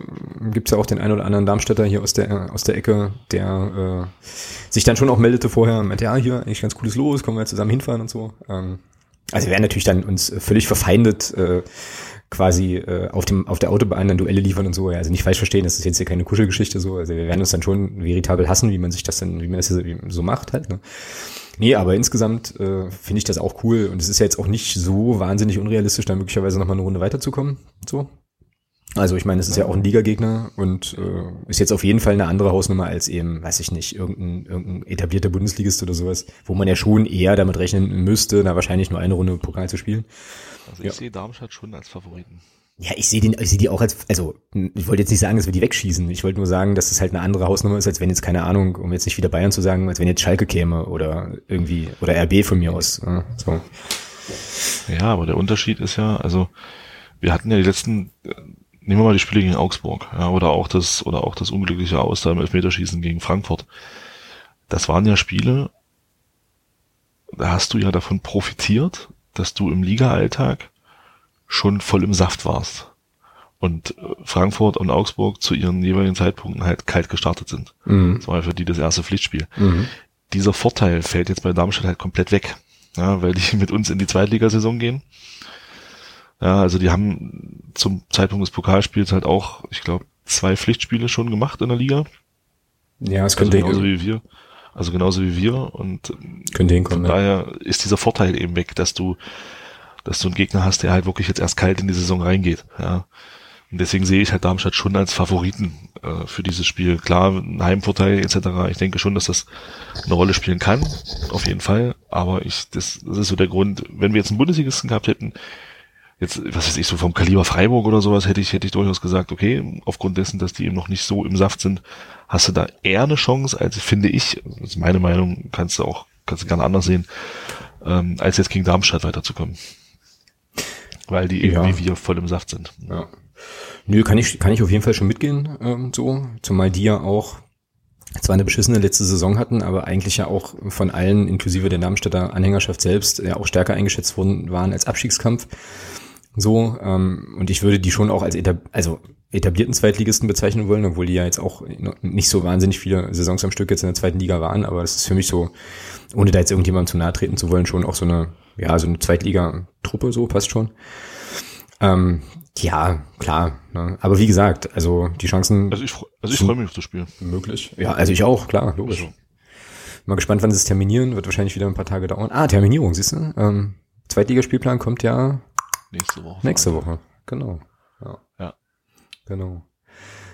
gibt's ja auch den einen oder anderen Darmstädter hier aus der aus der Ecke, der äh, sich dann schon auch meldete vorher und meinte, ja, hier eigentlich ganz cooles Los, können wir zusammen hinfahren und so. Ähm, also wir werden natürlich dann uns völlig verfeindet äh, quasi äh, auf dem auf der Autobahn dann Duelle liefern und so. Also nicht falsch verstehen, das ist jetzt hier keine Kuschelgeschichte so. Also wir werden uns dann schon veritabel hassen, wie man sich das dann, wie man das so macht halt. Ne? Nee, aber insgesamt äh, finde ich das auch cool und es ist ja jetzt auch nicht so wahnsinnig unrealistisch, da möglicherweise nochmal eine Runde weiterzukommen. So. Also ich meine, es ist ja auch ein Ligagegner und äh, ist jetzt auf jeden Fall eine andere Hausnummer als eben, weiß ich nicht, irgendein, irgendein etablierter Bundesligist oder sowas, wo man ja schon eher damit rechnen müsste, da wahrscheinlich nur eine Runde Pokal zu spielen. Also Ja. ich sehe Darmstadt schon als Favoriten. Ja, ich sehe sehe die auch als, also ich wollte jetzt nicht sagen, dass wir die wegschießen. Ich wollte nur sagen, dass es halt eine andere Hausnummer ist, als wenn jetzt keine Ahnung, um jetzt nicht wieder Bayern zu sagen, als wenn jetzt Schalke käme oder irgendwie oder RB von mir aus. Ja, so. Ja, aber der Unterschied ist ja, also wir hatten ja die letzten, äh, nehmen wir mal die Spiele gegen Augsburg, ja, oder auch das, oder auch das unglückliche Aus da im Elfmeterschießen gegen Frankfurt. Das waren ja Spiele, da hast du ja davon profitiert, dass du im Liga-Alltag schon voll im Saft warst. Und äh, Frankfurt und Augsburg zu ihren jeweiligen Zeitpunkten halt kalt gestartet sind. Mhm. Das war ja für die das erste Pflichtspiel Mhm. dieser Vorteil fällt jetzt bei Darmstadt halt komplett weg, ja, weil die (laughs) mit uns in die Zweitligasaison gehen. Ja, also die haben zum Zeitpunkt des Pokalspiels halt auch, ich glaube, zwei Pflichtspiele schon gemacht in der Liga. Ja, es Also könnte, genauso wie wir. Also genauso wie wir. Und ähm, könnte von hinkommen. Ja. daher ist dieser Vorteil eben weg, dass du, dass du einen Gegner hast, der halt wirklich jetzt erst kalt in die Saison reingeht. Ja. Und deswegen sehe ich halt Darmstadt schon als Favoriten äh, für dieses Spiel. Klar, ein Heimvorteil etc. Ich denke schon, dass das eine Rolle spielen kann, auf jeden Fall. Aber ich, das, das ist so der Grund, wenn wir jetzt einen Bundesligisten gehabt hätten, jetzt, was weiß ich, so vom Kaliber Freiburg oder sowas, hätte ich, hätte ich durchaus gesagt, okay, aufgrund dessen, dass die eben noch nicht so im Saft sind, hast du da eher eine Chance, als finde ich, das ist meine Meinung, kannst du auch, kannst du gerne anders sehen, ähm, als jetzt gegen Darmstadt weiterzukommen. Weil die eben Ja. wie wir voll im Saft sind. Ja. Nö, kann ich, kann ich auf jeden Fall schon mitgehen, ähm, so. Zumal die ja auch zwar eine beschissene letzte Saison hatten, aber eigentlich ja auch von allen, inklusive der Darmstädter Anhängerschaft selbst, ja auch stärker eingeschätzt worden waren als Abstiegskampf. So, ähm, und ich würde die schon auch als etab also etablierten Zweitligisten bezeichnen wollen, obwohl die ja jetzt auch nicht so wahnsinnig viele Saisons am Stück jetzt in der zweiten Liga waren, aber das ist für mich so, ohne da jetzt irgendjemandem zu nahe treten zu wollen, schon auch so eine, ja, so eine Zweitliga-Truppe, so passt schon. Ähm, ja, klar. Ne? Aber wie gesagt, also die Chancen Also ich, also ich freue mich auf das Spiel. möglich. Ja, also ich auch, klar, logisch. Also, Mal gespannt, wann sie es terminieren. Wird wahrscheinlich wieder ein paar Tage dauern. Ah, Terminierung, siehst du? Ähm, Zweitligaspielplan kommt ja nächste Woche. nächste Woche. Genau. Ja. Ja. Genau.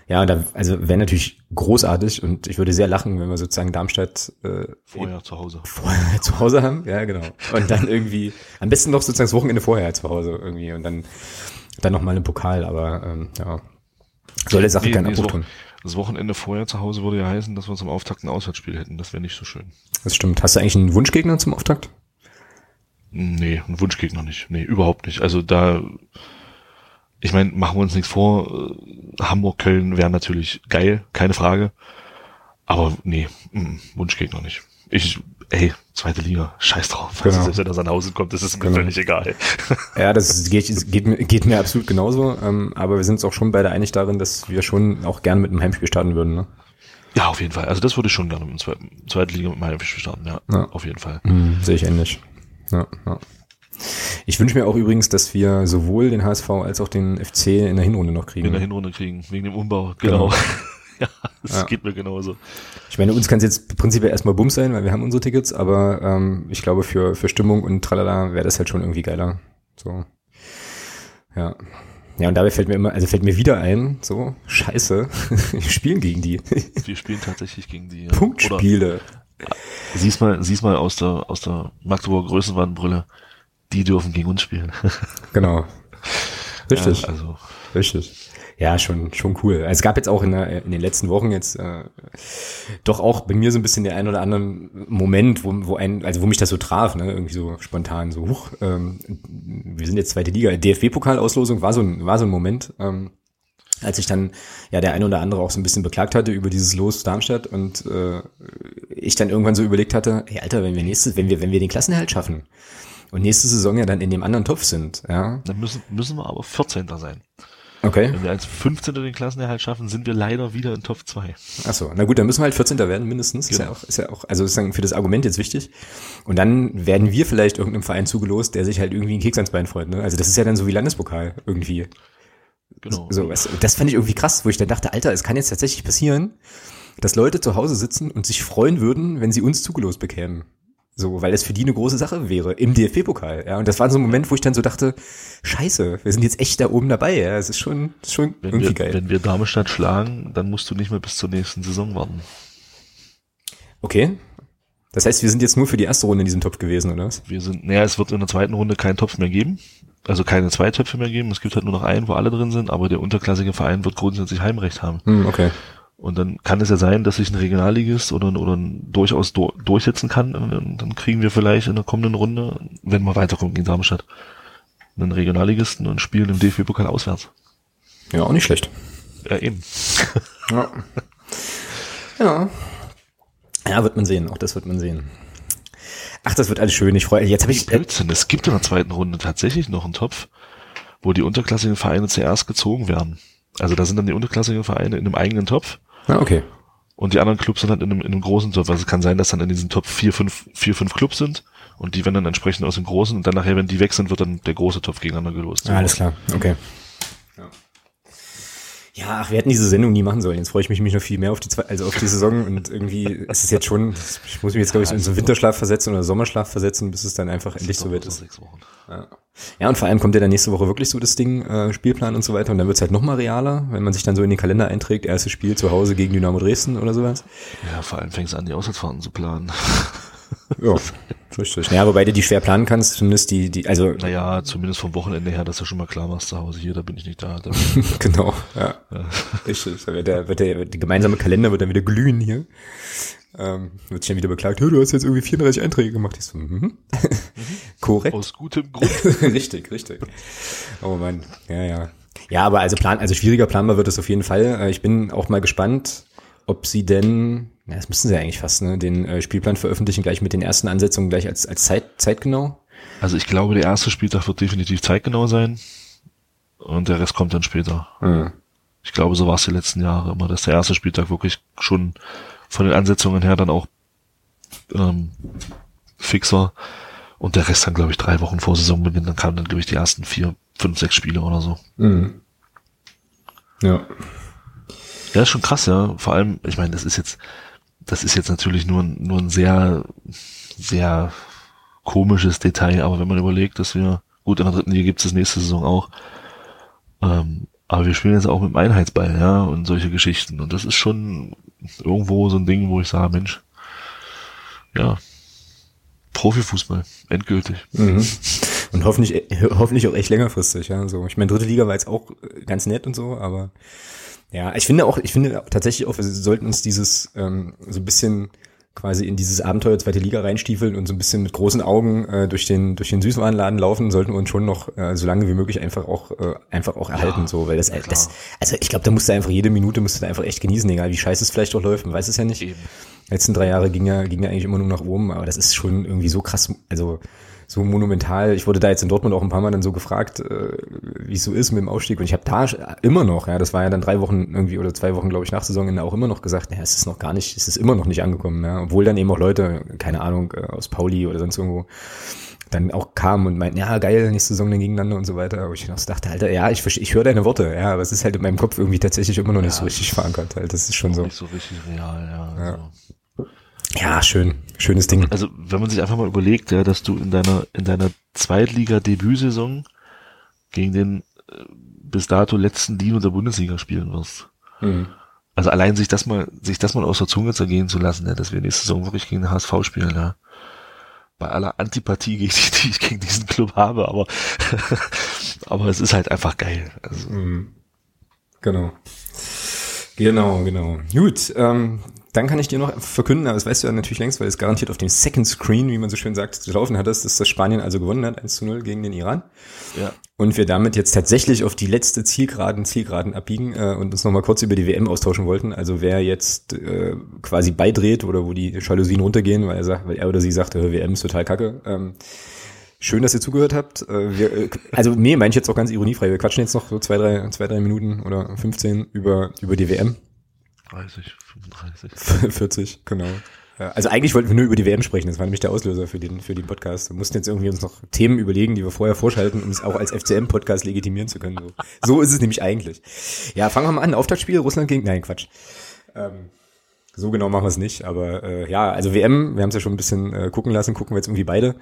Ja, da, also wäre natürlich großartig und ich würde sehr lachen, wenn wir sozusagen Darmstadt äh, Vorher zu Hause. vorher (laughs) zu Hause haben. Ja, genau. Und dann (laughs) irgendwie, am besten noch sozusagen das Wochenende vorher zu Hause irgendwie und dann, dann nochmal im Pokal, aber ähm, ja. Soll der Sache Nee, keinen nee, das, Abbruch tun. das Wochenende vorher zu Hause würde ja heißen, dass wir zum Auftakt ein Auswärtsspiel hätten. Das wäre nicht so schön. Das stimmt. Hast du eigentlich einen Wunschgegner zum Auftakt? Nee, ein Wunschgegner nicht. Nee, überhaupt nicht. Also da, ich meine, machen wir uns nichts vor. äh, Hamburg, Köln wäre natürlich geil, keine Frage. Aber nee, mm, Wunschgegner nicht. Ich, ey, zweite Liga, scheiß drauf. Also Genau. selbst wenn er Sandhausen kommt, das ist mir Genau. völlig egal. (laughs) Ja, das geht, geht, mir- geht mir absolut genauso. Ähm, aber wir sind uns auch schon beide einig darin, dass wir schon auch gerne mit einem Heimspiel starten würden. Ne? Ja, auf jeden Fall. Also das würde ich schon gerne im zweiten, zweiten Liga mit meinem Fisch starten, ja, Ja. Auf jeden Fall. Hm, sehe ich ähnlich. Ja, ja. Ich wünsche mir auch übrigens, dass wir sowohl den HSV als auch den FC in der Hinrunde noch kriegen. In der Hinrunde kriegen, wegen dem Umbau. Genau. Genau. (laughs) ja, das Ja. geht mir genauso. Ich meine, uns kann es jetzt prinzipiell erstmal Bums sein, weil wir haben unsere Tickets, aber ähm, ich glaube, für, für Stimmung und tralala wäre das halt schon irgendwie geiler. So. Ja. Ja, und dabei fällt mir immer, also fällt mir wieder ein, so, scheiße, (laughs) wir spielen gegen die. Wir spielen tatsächlich gegen die. ja. Punktspiele. Oder siehst mal, siehst mal aus der, aus der Magdeburger Größenwahnbrille, die dürfen gegen uns spielen. (laughs) Genau. Richtig. Ja, also, Richtig. Ja, schon, schon cool. Also Es gab jetzt auch in, der, in den letzten Wochen jetzt äh, doch auch bei mir so ein bisschen der ein oder anderen Moment, wo, wo ein, also wo mich das so traf, ne, irgendwie so spontan, so, huch, ähm, wir sind jetzt zweite Liga. DFB-Pokalauslosung war so ein, war so ein Moment, ähm, als ich dann ja der ein oder andere auch so ein bisschen beklagt hatte über dieses Los Darmstadt und äh, ich dann irgendwann so überlegt hatte, hey Alter, wenn wir nächstes, wenn wir, wenn wir den Klassenerhalt schaffen und nächste Saison ja dann in dem anderen Topf sind, ja, dann müssen, müssen wir aber 14. sein. okay. Wenn wir als 15. den Klassenerhalt schaffen, sind wir leider wieder in Top 2. Ach so, na gut, dann müssen wir halt 14. werden mindestens. Ist ja Genau. auch, ist ja auch, also ist dann für das Argument jetzt wichtig. Und dann werden wir vielleicht irgendeinem Verein zugelost, der sich halt irgendwie einen Keks ans Bein freut. Ne? Also das ist ja dann so wie Landespokal irgendwie. Genau. So, weißt du, das fand ich irgendwie krass, wo ich dann dachte, Alter, es kann jetzt tatsächlich passieren, dass Leute zu Hause sitzen und sich freuen würden, wenn sie uns zugelost bekämen. So, weil das für die eine große Sache wäre im DFB-Pokal. Ja, und das war so ein Moment, wo ich dann so dachte, Scheiße, wir sind jetzt echt da oben dabei. Ja, es ist schon, ist schon Wenn irgendwie wir, geil. wenn wir Darmstadt schlagen, dann musst du nicht mehr bis zur nächsten Saison warten. Okay. Das heißt, wir sind jetzt nur für die erste Runde in diesem Topf gewesen, oder was? Wir sind, naja, es wird in der zweiten Runde keinen Topf mehr geben. Also keine zwei Töpfe mehr geben. Es gibt halt nur noch einen, wo alle drin sind, aber der unterklassige Verein wird grundsätzlich Heimrecht haben. Hm, okay. Und dann kann es ja sein, dass sich ein Regionalligist oder, oder ein durchaus do, durchsetzen kann. Und dann, kriegen wir vielleicht in der kommenden Runde, wenn wir weiterkommen gegen Darmstadt, einen Regionalligisten und spielen im DFB-Pokal auswärts. Ja, auch nicht schlecht. Ja, eben. Ja. ja. Ja, wird man sehen. Auch das wird man sehen. Ach, das wird alles schön. Ich freue Jetzt habe ich. Blödsinn. Es gibt in der zweiten Runde tatsächlich noch einen Topf, wo die unterklassigen Vereine zuerst gezogen werden. Also da sind dann die unterklassigen Vereine in einem eigenen Topf ah, okay. und die anderen Clubs sind dann in einem, in einem großen Topf. Also es kann sein, dass dann in diesem Topf vier, fünf, vier, fünf Clubs sind und die werden dann entsprechend aus dem großen und dann nachher, wenn die weg sind, wird dann der große Topf gegeneinander gelost. Ah, alles klar. Okay. Ja, ach, wir hätten diese Sendung nie machen sollen. Jetzt freue ich mich, mich noch viel mehr auf die, zwei, also auf die Saison (laughs) und irgendwie ist es jetzt schon, ich muss mich jetzt, glaube ich, in so einen Winterschlaf versetzen oder Sommerschlaf versetzen, bis es dann einfach endlich ist so doch weit nur ist. Ja. ja, und vor allem kommt ja dann nächste Woche wirklich so das Ding, äh, Spielplan und so weiter und dann wird's halt noch mal realer, wenn man sich dann so in den Kalender einträgt, erstes Spiel zu Hause gegen Dynamo Dresden oder sowas. Ja, vor allem fängst du an, die Auswärtsfahrten zu planen. (laughs) Ja, richtig. Ja, wobei du die schwer planen kannst, zumindest die, die, also Naja, zumindest vom Wochenende her, dass du schon mal klar machst, zu Hause hier, da bin ich nicht da. da (laughs) genau, ja. Richtig. Da wird der, wird der, der gemeinsame Kalender wird dann wieder glühen hier. Ähm, wird sich dann wieder beklagt, "Hä, du hast jetzt irgendwie 34 Einträge gemacht. Ich so, mhm. (laughs) Korrekt. aus gutem Grund. (laughs) richtig, richtig. Oh Mann, ja, ja. Ja, aber also plan, also schwieriger planbar wird es auf jeden Fall. Äh, Ich bin auch mal gespannt, ob sie denn, na, das müssen sie eigentlich fast, ne, den äh, Spielplan veröffentlichen, gleich mit den ersten Ansetzungen, gleich als, als Zeit, zeitgenau. Also ich glaube, der erste Spieltag wird definitiv zeitgenau sein. Und der Rest kommt dann später. Mhm. Ich glaube, so war es die letzten Jahre immer, dass der erste Spieltag wirklich schon von den Ansetzungen her dann auch ähm, fix war. Und der Rest dann, glaube ich, drei Wochen vor Saisonbeginn. Dann kamen dann, glaube ich, die ersten vier, fünf, sechs Spiele oder so. Mhm. Ja. Ja, ist schon krass, ja. Vor allem, ich meine, das ist jetzt, das ist jetzt natürlich nur, nur ein sehr, sehr komisches Detail, aber wenn man überlegt, dass wir, gut, in der dritten Liga gibt es das nächste Saison auch, ähm, aber wir spielen jetzt auch mit dem Einheitsball, ja, und solche Geschichten. Und das ist schon irgendwo so ein Ding, wo ich sage, Mensch, ja, Profifußball, endgültig. Mhm. Und hoffentlich, hoffentlich auch echt längerfristig, ja. So, ich meine, dritte Liga war jetzt auch ganz nett und so, aber ja, ich finde auch, ich finde tatsächlich auch, wir sollten uns dieses ähm, so ein bisschen quasi in dieses Abenteuer zweite Liga reinstiefeln und so ein bisschen mit großen Augen äh, durch den durch den Süßwarenladen laufen, sollten wir uns schon noch äh, so lange wie möglich einfach auch äh, einfach auch erhalten, so, weil das, na klar. das also ich glaube, da musst du einfach jede Minute musst du da einfach echt genießen, egal wie scheiße es vielleicht auch läuft, man weiß es ja nicht. Eben. Die letzten drei Jahre ging ja, ging ja eigentlich immer nur nach oben, aber das ist schon irgendwie so krass, also so monumental. Ich wurde da jetzt in Dortmund auch ein paar Mal dann so gefragt, äh, wie es so ist mit dem Aufstieg. Und ich habe da immer noch, ja, das war ja dann drei Wochen irgendwie oder zwei Wochen, glaube ich, nach Saisonende auch immer noch gesagt, naja, es ist noch gar nicht, es ist immer noch nicht angekommen, ja. Obwohl dann eben auch Leute, keine Ahnung, äh, aus Pauli oder sonst irgendwo, dann auch kamen und meinten, ja, geil, nächste Saison dann gegeneinander und so weiter. Aber ich noch so dachte, Alter, ja, ich, versteh- ich höre deine Worte, ja, aber es ist halt in meinem Kopf irgendwie tatsächlich immer noch nicht so richtig verankert. Halt. Das ist schon so. Nicht so richtig real, ja. Ja. Also. Ja, schön. Schönes Ding. also wenn man sich einfach mal überlegt, ja, dass du in deiner in deiner Zweitliga-Debütsaison gegen den äh, bis dato letzten Dino der Bundesliga spielen wirst. Mhm. Also allein sich das mal sich das mal aus der Zunge zergehen zu lassen, ja, dass wir nächste Saison wirklich gegen den HSV spielen, ja. Bei aller Antipathie, gegen die die ich gegen diesen Club habe, aber (laughs) aber es ist halt einfach geil. Also, Mhm. Genau. Genau, genau. Gut, ähm, dann kann ich dir noch verkünden, aber das weißt du ja natürlich längst, weil es garantiert auf dem Second Screen, wie man so schön sagt, gelaufen hattest, dass das Spanien also gewonnen hat, 1 zu 0 gegen den Iran. ja. Und wir damit jetzt tatsächlich auf die letzte Zielgeraden, Zielgeraden abbiegen äh, und uns nochmal kurz über die WM austauschen wollten. Also wer jetzt äh, quasi beidreht oder wo die Jalousien runtergehen, weil er sagt, weil er oder sie sagt, äh, WM ist total kacke. Ähm, schön, dass ihr zugehört habt. Äh, wir, äh, also nee, meine ich jetzt auch ganz ironiefrei. Wir quatschen jetzt noch so zwei, drei, zwei, drei Minuten oder 15 über, über die WM. 30, 35. 40, genau. Also eigentlich wollten wir nur über die WM sprechen, das war nämlich der Auslöser für den, für den Podcast. Wir mussten jetzt irgendwie uns noch Themen überlegen, die wir vorher vorschalten, um es auch als FCM-Podcast legitimieren zu können. So. so ist es nämlich eigentlich. Ja, fangen wir mal an. Auftaktspiel, Russland gegen, nein, Quatsch. Ähm, so genau machen wir es nicht, aber äh, ja, also WM, wir haben es ja schon ein bisschen äh, gucken lassen, gucken wir jetzt irgendwie beide.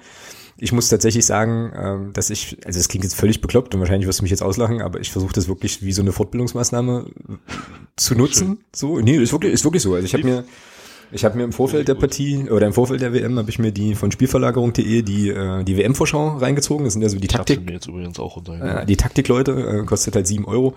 Ich muss tatsächlich sagen, ähm, dass ich, also es klingt jetzt völlig bekloppt und wahrscheinlich wirst du mich jetzt auslachen, aber ich versuche das wirklich wie so eine Fortbildungsmaßnahme zu nutzen. So, nee, ist wirklich, ist wirklich so. Also ich habe mir, ich habe mir im Vorfeld der Partie oder im Vorfeld der WM habe ich mir die von Spielverlagerung.de die äh, die WM-Vorschau reingezogen. Das sind ja so die Taktik, mir jetzt übrigens auch runtergegangen. äh, die Taktikleute, äh, kostet halt sieben Euro.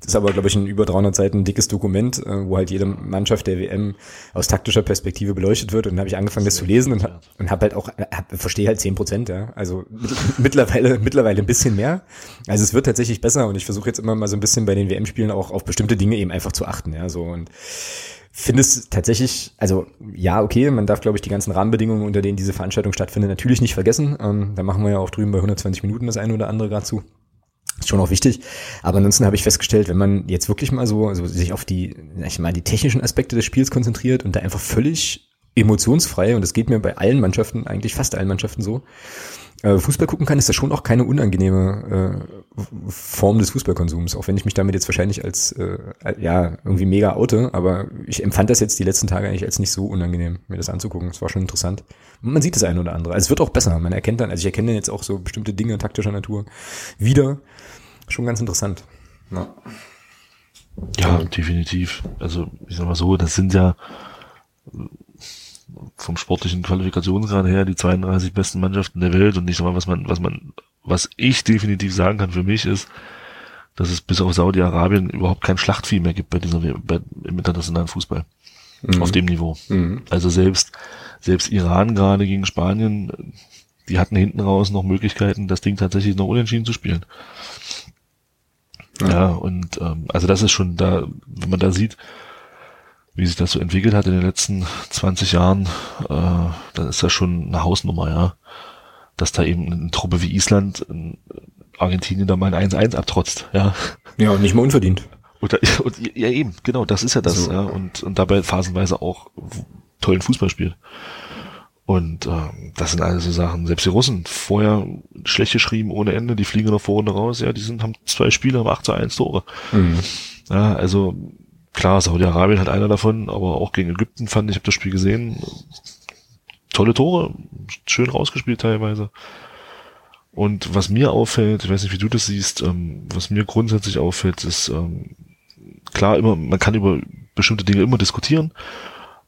Das ist aber, glaube ich, ein über 300 Seiten dickes Dokument, äh, wo halt jede Mannschaft der WM aus taktischer Perspektive beleuchtet wird. Und dann habe ich angefangen, das zu lesen und, hab- und habe halt auch, hab, verstehe halt zehn Prozent, ja. Also mit- mittlerweile, (laughs) mittlerweile ein bisschen mehr. Also es wird tatsächlich besser und ich versuche jetzt immer mal so ein bisschen bei den WM-Spielen auch auf bestimmte Dinge eben einfach zu achten, ja. So und finde es tatsächlich, also ja, okay, man darf, glaube ich, die ganzen Rahmenbedingungen, unter denen diese Veranstaltung stattfindet, natürlich nicht vergessen. Ähm, da machen wir ja auch drüben bei 120 Minuten das eine oder andere gerade zu. Ist schon auch wichtig. Aber ansonsten habe ich festgestellt, wenn man jetzt wirklich mal so, also sich auf die, ich mal, die technischen Aspekte des Spiels konzentriert und da einfach völlig emotionsfrei, und das geht mir bei allen Mannschaften, eigentlich fast allen Mannschaften so, Fußball gucken kann, ist das schon auch keine unangenehme äh, Form des Fußballkonsums, auch wenn ich mich damit jetzt wahrscheinlich als äh, ja irgendwie mega oute, aber ich empfand das jetzt die letzten Tage eigentlich als nicht so unangenehm, mir das anzugucken. Es war schon interessant. Man sieht das eine oder andere. Also es wird auch besser. Man erkennt dann, also ich erkenne jetzt auch so bestimmte Dinge taktischer Natur wieder. Schon ganz interessant. Ja, ja definitiv. Also ich sag mal so, das sind ja vom sportlichen Qualifikationsgrad her die 32 besten Mannschaften der Welt und ich sag mal, was man, was man, was ich definitiv sagen kann für mich ist, dass es bis auf Saudi-Arabien überhaupt kein Schlachtvieh mehr gibt bei dieser, bei, im internationalen Fußball. Mhm. Auf dem Niveau. Mhm. Also selbst, selbst Iran gerade gegen Spanien, die hatten hinten raus noch Möglichkeiten, das Ding tatsächlich noch unentschieden zu spielen. Ja, ja und ähm, also das ist schon da, wenn man da sieht, wie sich das so entwickelt hat in den letzten 20 Jahren, äh, dann ist das schon eine Hausnummer, ja. Dass da eben eine Truppe wie Island, Argentinien da mal ein 1-1 abtrotzt, ja. Ja, und nicht mal unverdient. Oder, (laughs) und, ja, eben, genau, das ist ja das, so. ja. Und, und dabei phasenweise auch tollen Fußball spielt. Und äh, das sind alles so Sachen. Selbst die Russen, vorher schlecht geschrieben ohne Ende, die fliegen noch vorne raus, ja, die sind, haben zwei Spiele, haben 8 zu 1 Tore. Mhm. Ja, also Klar, Saudi-Arabien hat einer davon, aber auch gegen Ägypten fand ich, habe das Spiel gesehen. Tolle Tore, schön rausgespielt teilweise. Und was mir auffällt, ich weiß nicht, wie du das siehst, ähm, was mir grundsätzlich auffällt, ist ähm, klar immer, man kann über bestimmte Dinge immer diskutieren,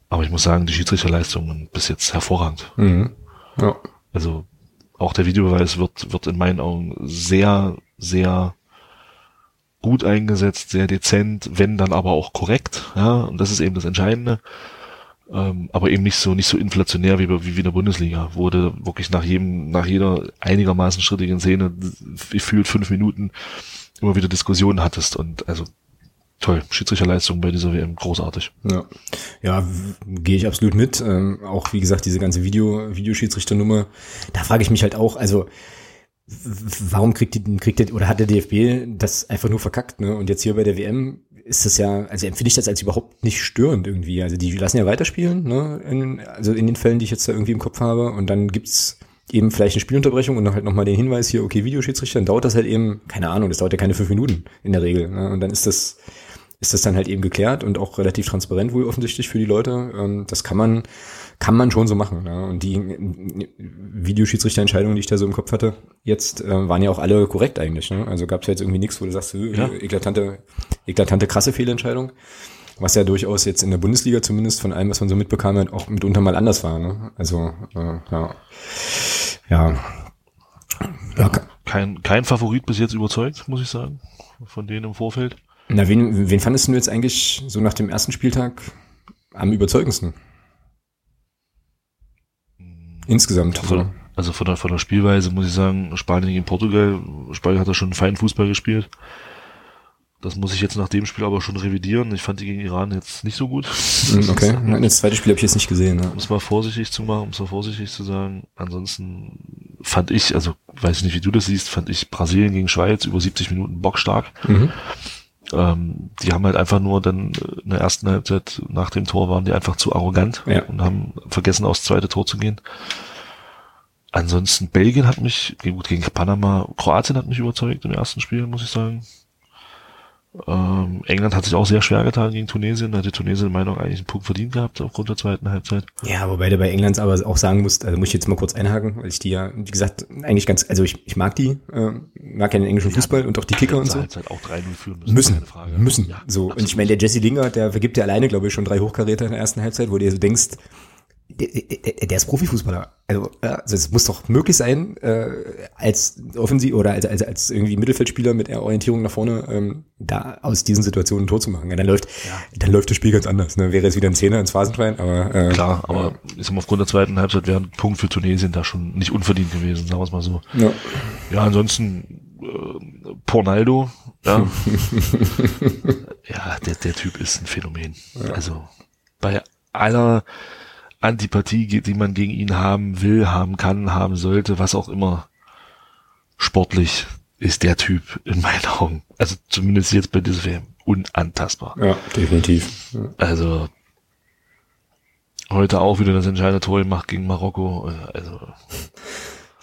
aber ich muss sagen, die Schiedsrichterleistungen bis jetzt hervorragend. Mhm. Ja. Also auch der Videobeweis wird, wird in meinen Augen sehr, sehr gut eingesetzt, sehr dezent, wenn dann aber auch korrekt, ja, und das ist eben das Entscheidende. Ähm, aber eben nicht so nicht so inflationär wie, wie, wie in der Bundesliga, du wirklich nach jedem, nach jeder einigermaßen schrittigen Szene gefühlt fünf Minuten immer wieder Diskussionen hattest und also toll, Schiedsrichterleistung bei dieser WM großartig. Ja, ja gehe ich absolut mit. Ähm, auch wie gesagt, diese ganze Video, Videoschiedsrichternummer, da frage ich mich halt auch, also warum kriegt die, kriegt der, oder hat der DFB das einfach nur verkackt, ne? Und jetzt hier bei der WM ist das ja, also empfinde ich das als überhaupt nicht störend irgendwie. Also die lassen ja weiterspielen, ne? In, also in den Fällen, die ich jetzt da irgendwie im Kopf habe. Und dann gibt's eben vielleicht eine Spielunterbrechung und dann halt nochmal den Hinweis hier, okay, Videoschiedsrichter, dann dauert das halt eben, keine Ahnung, das dauert ja keine fünf Minuten in der Regel. Ne? Und dann ist das, ist das dann halt eben geklärt und auch relativ transparent wohl offensichtlich für die Leute. Das kann man, kann man schon so machen. Ja. Und die Videoschiedsrichterentscheidungen, die ich da so im Kopf hatte, jetzt äh, waren ja auch alle korrekt eigentlich. Ne? Also gab es ja jetzt irgendwie nichts, wo du sagst, äh, ja. eklatante, eklatante krasse Fehlentscheidung. Was ja durchaus jetzt in der Bundesliga zumindest von allem, was man so mitbekam, halt auch mitunter mal anders war. Ne? Also äh, ja. ja. ja. Kein, kein Favorit bis jetzt überzeugt, muss ich sagen, von denen im Vorfeld. Na, wen, wen fandest du jetzt eigentlich so nach dem ersten Spieltag am überzeugendsten? Insgesamt. Von, also von der, von der Spielweise muss ich sagen, Spanien gegen Portugal, Spanien hat da schon einen feinen Fußball gespielt. Das muss ich jetzt nach dem Spiel aber schon revidieren. Ich fand die gegen Iran jetzt nicht so gut. Hm, okay, (laughs) Nein, das zweite Spiel habe ich jetzt nicht gesehen. Ja. Um es mal vorsichtig zu machen, um es mal vorsichtig zu sagen. Ansonsten fand ich, also weiß ich nicht, wie du das siehst, fand ich Brasilien gegen Schweiz über 70 Minuten bockstark. Mhm. Ähm, die haben halt einfach nur dann in der ersten Halbzeit nach dem Tor waren die einfach zu arrogant ja. und haben vergessen, aufs zweite Tor zu gehen. Ansonsten Belgien hat mich, gut, gegen Panama, Kroatien hat mich überzeugt im ersten Spiel, muss ich sagen. Ähm, England hat sich auch sehr schwer getan gegen Tunesien. Da hätte Tunesien in meiner Meinung eigentlich einen Punkt verdient gehabt aufgrund der zweiten Halbzeit. Ja, wobei du bei England aber auch sagen musst, also muss ich jetzt mal kurz einhaken, weil ich die ja, wie gesagt, eigentlich ganz, also ich, ich mag die, äh, mag ja den englischen Fußball ja, und auch die Kicker und so. Halbzeit auch 3-0 führen müssen. Müssen, müssen. Ja, so. Absolut. Und ich meine, der Jesse Lingard, der vergibt ja alleine, glaube ich, schon drei Hochkaräter in der ersten Halbzeit, wo du dir so denkst, der, der, der ist Profifußballer. Also, also es muss doch möglich sein, äh, als Offensiv oder als, als, als irgendwie Mittelfeldspieler mit Orientierung nach vorne, ähm, da aus diesen Situationen ein Tor zu machen. Ja, dann läuft, ja. dann läuft das Spiel ganz anders. Ne? Wäre jetzt wieder ein Zehner ins Phasenschwein, aber äh, klar, aber äh, ist aufgrund der zweiten Halbzeit wäre ein Punkt für Tunesien da schon nicht unverdient gewesen, sagen wir es mal so. Ja, ja ansonsten äh, Pornaldo, ja, (laughs) ja, der, der Typ ist ein Phänomen. Ja. Also bei aller Antipathie, die man gegen ihn haben will, haben kann, haben sollte, was auch immer. Sportlich ist der Typ in meinen Augen, also zumindest jetzt bei dieser WM, unantastbar. Ja, definitiv. Ja. Also Heute auch wieder das entscheidende Tor gemacht gegen Marokko. Also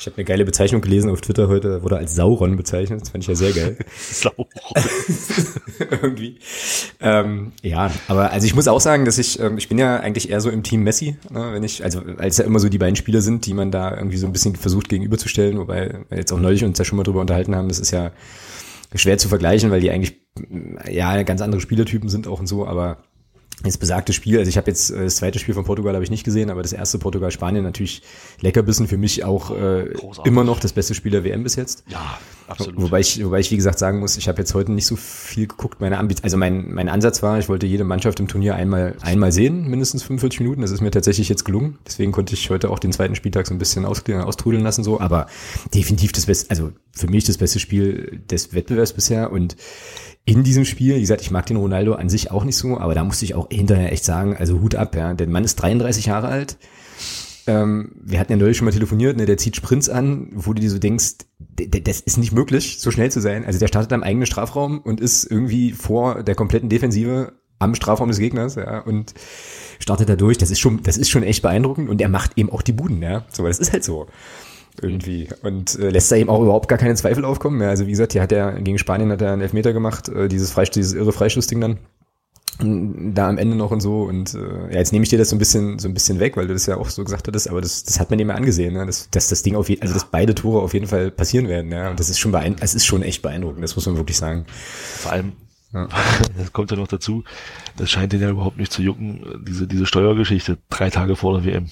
ich habe eine geile Bezeichnung gelesen auf Twitter heute, wurde als Sauron bezeichnet. Das fand ich ja sehr geil. (laughs) Sauron. (laughs) Irgendwie. Ähm, ja, aber also ich muss auch sagen, dass ich, ähm, ich bin ja eigentlich eher so im Team Messi, ne, wenn ich, also als ja immer so die beiden Spieler sind, die man da irgendwie so ein bisschen versucht gegenüberzustellen, wobei wir jetzt auch neulich uns ja schon mal drüber unterhalten haben, das ist ja schwer zu vergleichen, weil die eigentlich ja ganz andere Spielertypen sind auch und so, aber das besagte Spiel, also ich habe jetzt äh, das zweite Spiel von Portugal habe ich nicht gesehen, aber das erste Portugal-Spanien natürlich Leckerbissen für mich auch äh, immer noch das beste Spiel der WM bis jetzt. Ja, absolut. Wobei ich, wobei ich wie gesagt sagen muss, ich habe jetzt heute nicht so viel geguckt. Meine Ambition, also mein mein Ansatz war, ich wollte jede Mannschaft im Turnier einmal einmal sehen, mindestens 45 Minuten. Das ist mir tatsächlich jetzt gelungen. Deswegen konnte ich heute auch den zweiten Spieltag so ein bisschen aus, austrudeln lassen so. Aber definitiv das beste, also für mich das beste Spiel des Wettbewerbs bisher und in diesem Spiel. Wie gesagt, ich mag den Ronaldo an sich auch nicht so, aber da musste ich auch hinterher echt sagen, also Hut ab, ja. Der Mann ist 33 Jahre alt. Ähm, wir hatten ja neulich schon mal telefoniert, ne, der zieht Sprints an, wo du dir so denkst, das ist nicht möglich, so schnell zu sein. Also der startet am eigenen Strafraum und ist irgendwie vor der kompletten Defensive am Strafraum des Gegners, ja, und startet da durch. Das ist schon, das ist schon echt beeindruckend und er macht eben auch die Buden, ja. So, das ist halt so irgendwie und äh, lässt da eben auch überhaupt gar keine Zweifel aufkommen. Ja, also wie gesagt, hier hat er gegen Spanien hat er einen Elfmeter gemacht, äh, dieses Freistoß, dieses irre Freistoßding dann da am Ende noch und so und äh, ja, jetzt nehme ich dir das so ein bisschen so ein bisschen weg, weil du das ja auch so gesagt hattest, aber das, das hat man mal angesehen, ne? dass, dass das Ding auf jeden also dass beide Tore auf jeden Fall passieren werden, ja und das ist schon beeindruckend, es ist schon echt beeindruckend, das muss man wirklich sagen. Vor allem ja. (laughs) Das kommt ja noch dazu, das scheint den ja überhaupt nicht zu jucken, diese, diese Steuergeschichte, drei Tage vor der WM.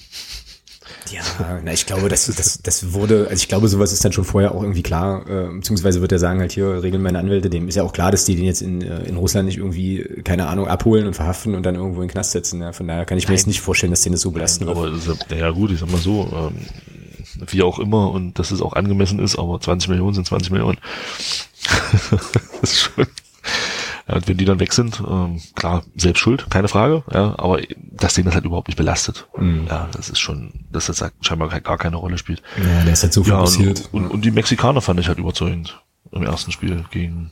Ja, na, ich glaube, das, das, das wurde, also ich glaube, sowas ist dann schon vorher auch irgendwie klar, äh, beziehungsweise wird er sagen, halt hier regeln meine Anwälte, dem ist ja auch klar, dass die den jetzt in, äh, in Russland nicht irgendwie, keine Ahnung, abholen und verhaften und dann irgendwo in den Knast setzen. Ja. Von daher kann ich mir Nein. jetzt nicht vorstellen, dass den das so belasten Nein, aber wird. Aber ja gut, ich sag mal so, ähm, wie auch immer und dass es auch angemessen ist, aber 20 Millionen sind 20 Millionen. (laughs) das ist schon ja, und wenn die dann weg sind, ähm, klar, selbst schuld, keine Frage, ja, aber dass den das halt überhaupt nicht belastet. Mhm. Ja, das ist schon, dass das halt scheinbar halt gar keine Rolle spielt. Ja, der ist halt so ja, fokussiert. Und, und, und die Mexikaner fand ich halt überzeugend im ersten Spiel gegen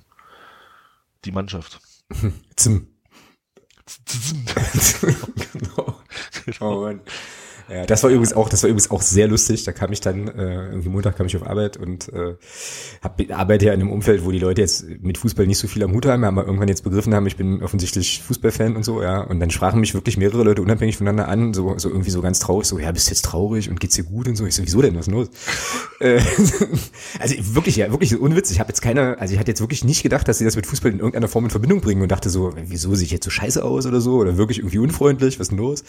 die Mannschaft. (laughs) Zum. (laughs) (laughs) genau. Oh Mann. Ja, das war übrigens auch, das war übrigens auch sehr lustig. Da kam ich dann, äh, irgendwie Montag kam ich auf Arbeit und äh, hab, arbeite ja in einem Umfeld, wo die Leute jetzt mit Fußball nicht so viel am Hut haben, aber irgendwann jetzt begriffen haben, ich bin offensichtlich Fußballfan und so, ja. Und dann sprachen mich wirklich mehrere Leute unabhängig voneinander an, so, so irgendwie so ganz traurig, so, ja, bist du jetzt traurig und geht's dir gut und so. Ich so, wieso denn, was ist los? (laughs) äh, (laughs) also wirklich, ja, wirklich unwitzig. Ich habe jetzt keine, also ich hatte jetzt wirklich nicht gedacht, dass sie das mit Fußball in irgendeiner Form in Verbindung bringen und dachte so, wieso sehe ich jetzt so scheiße aus oder so? Oder wirklich irgendwie unfreundlich, was ist denn los?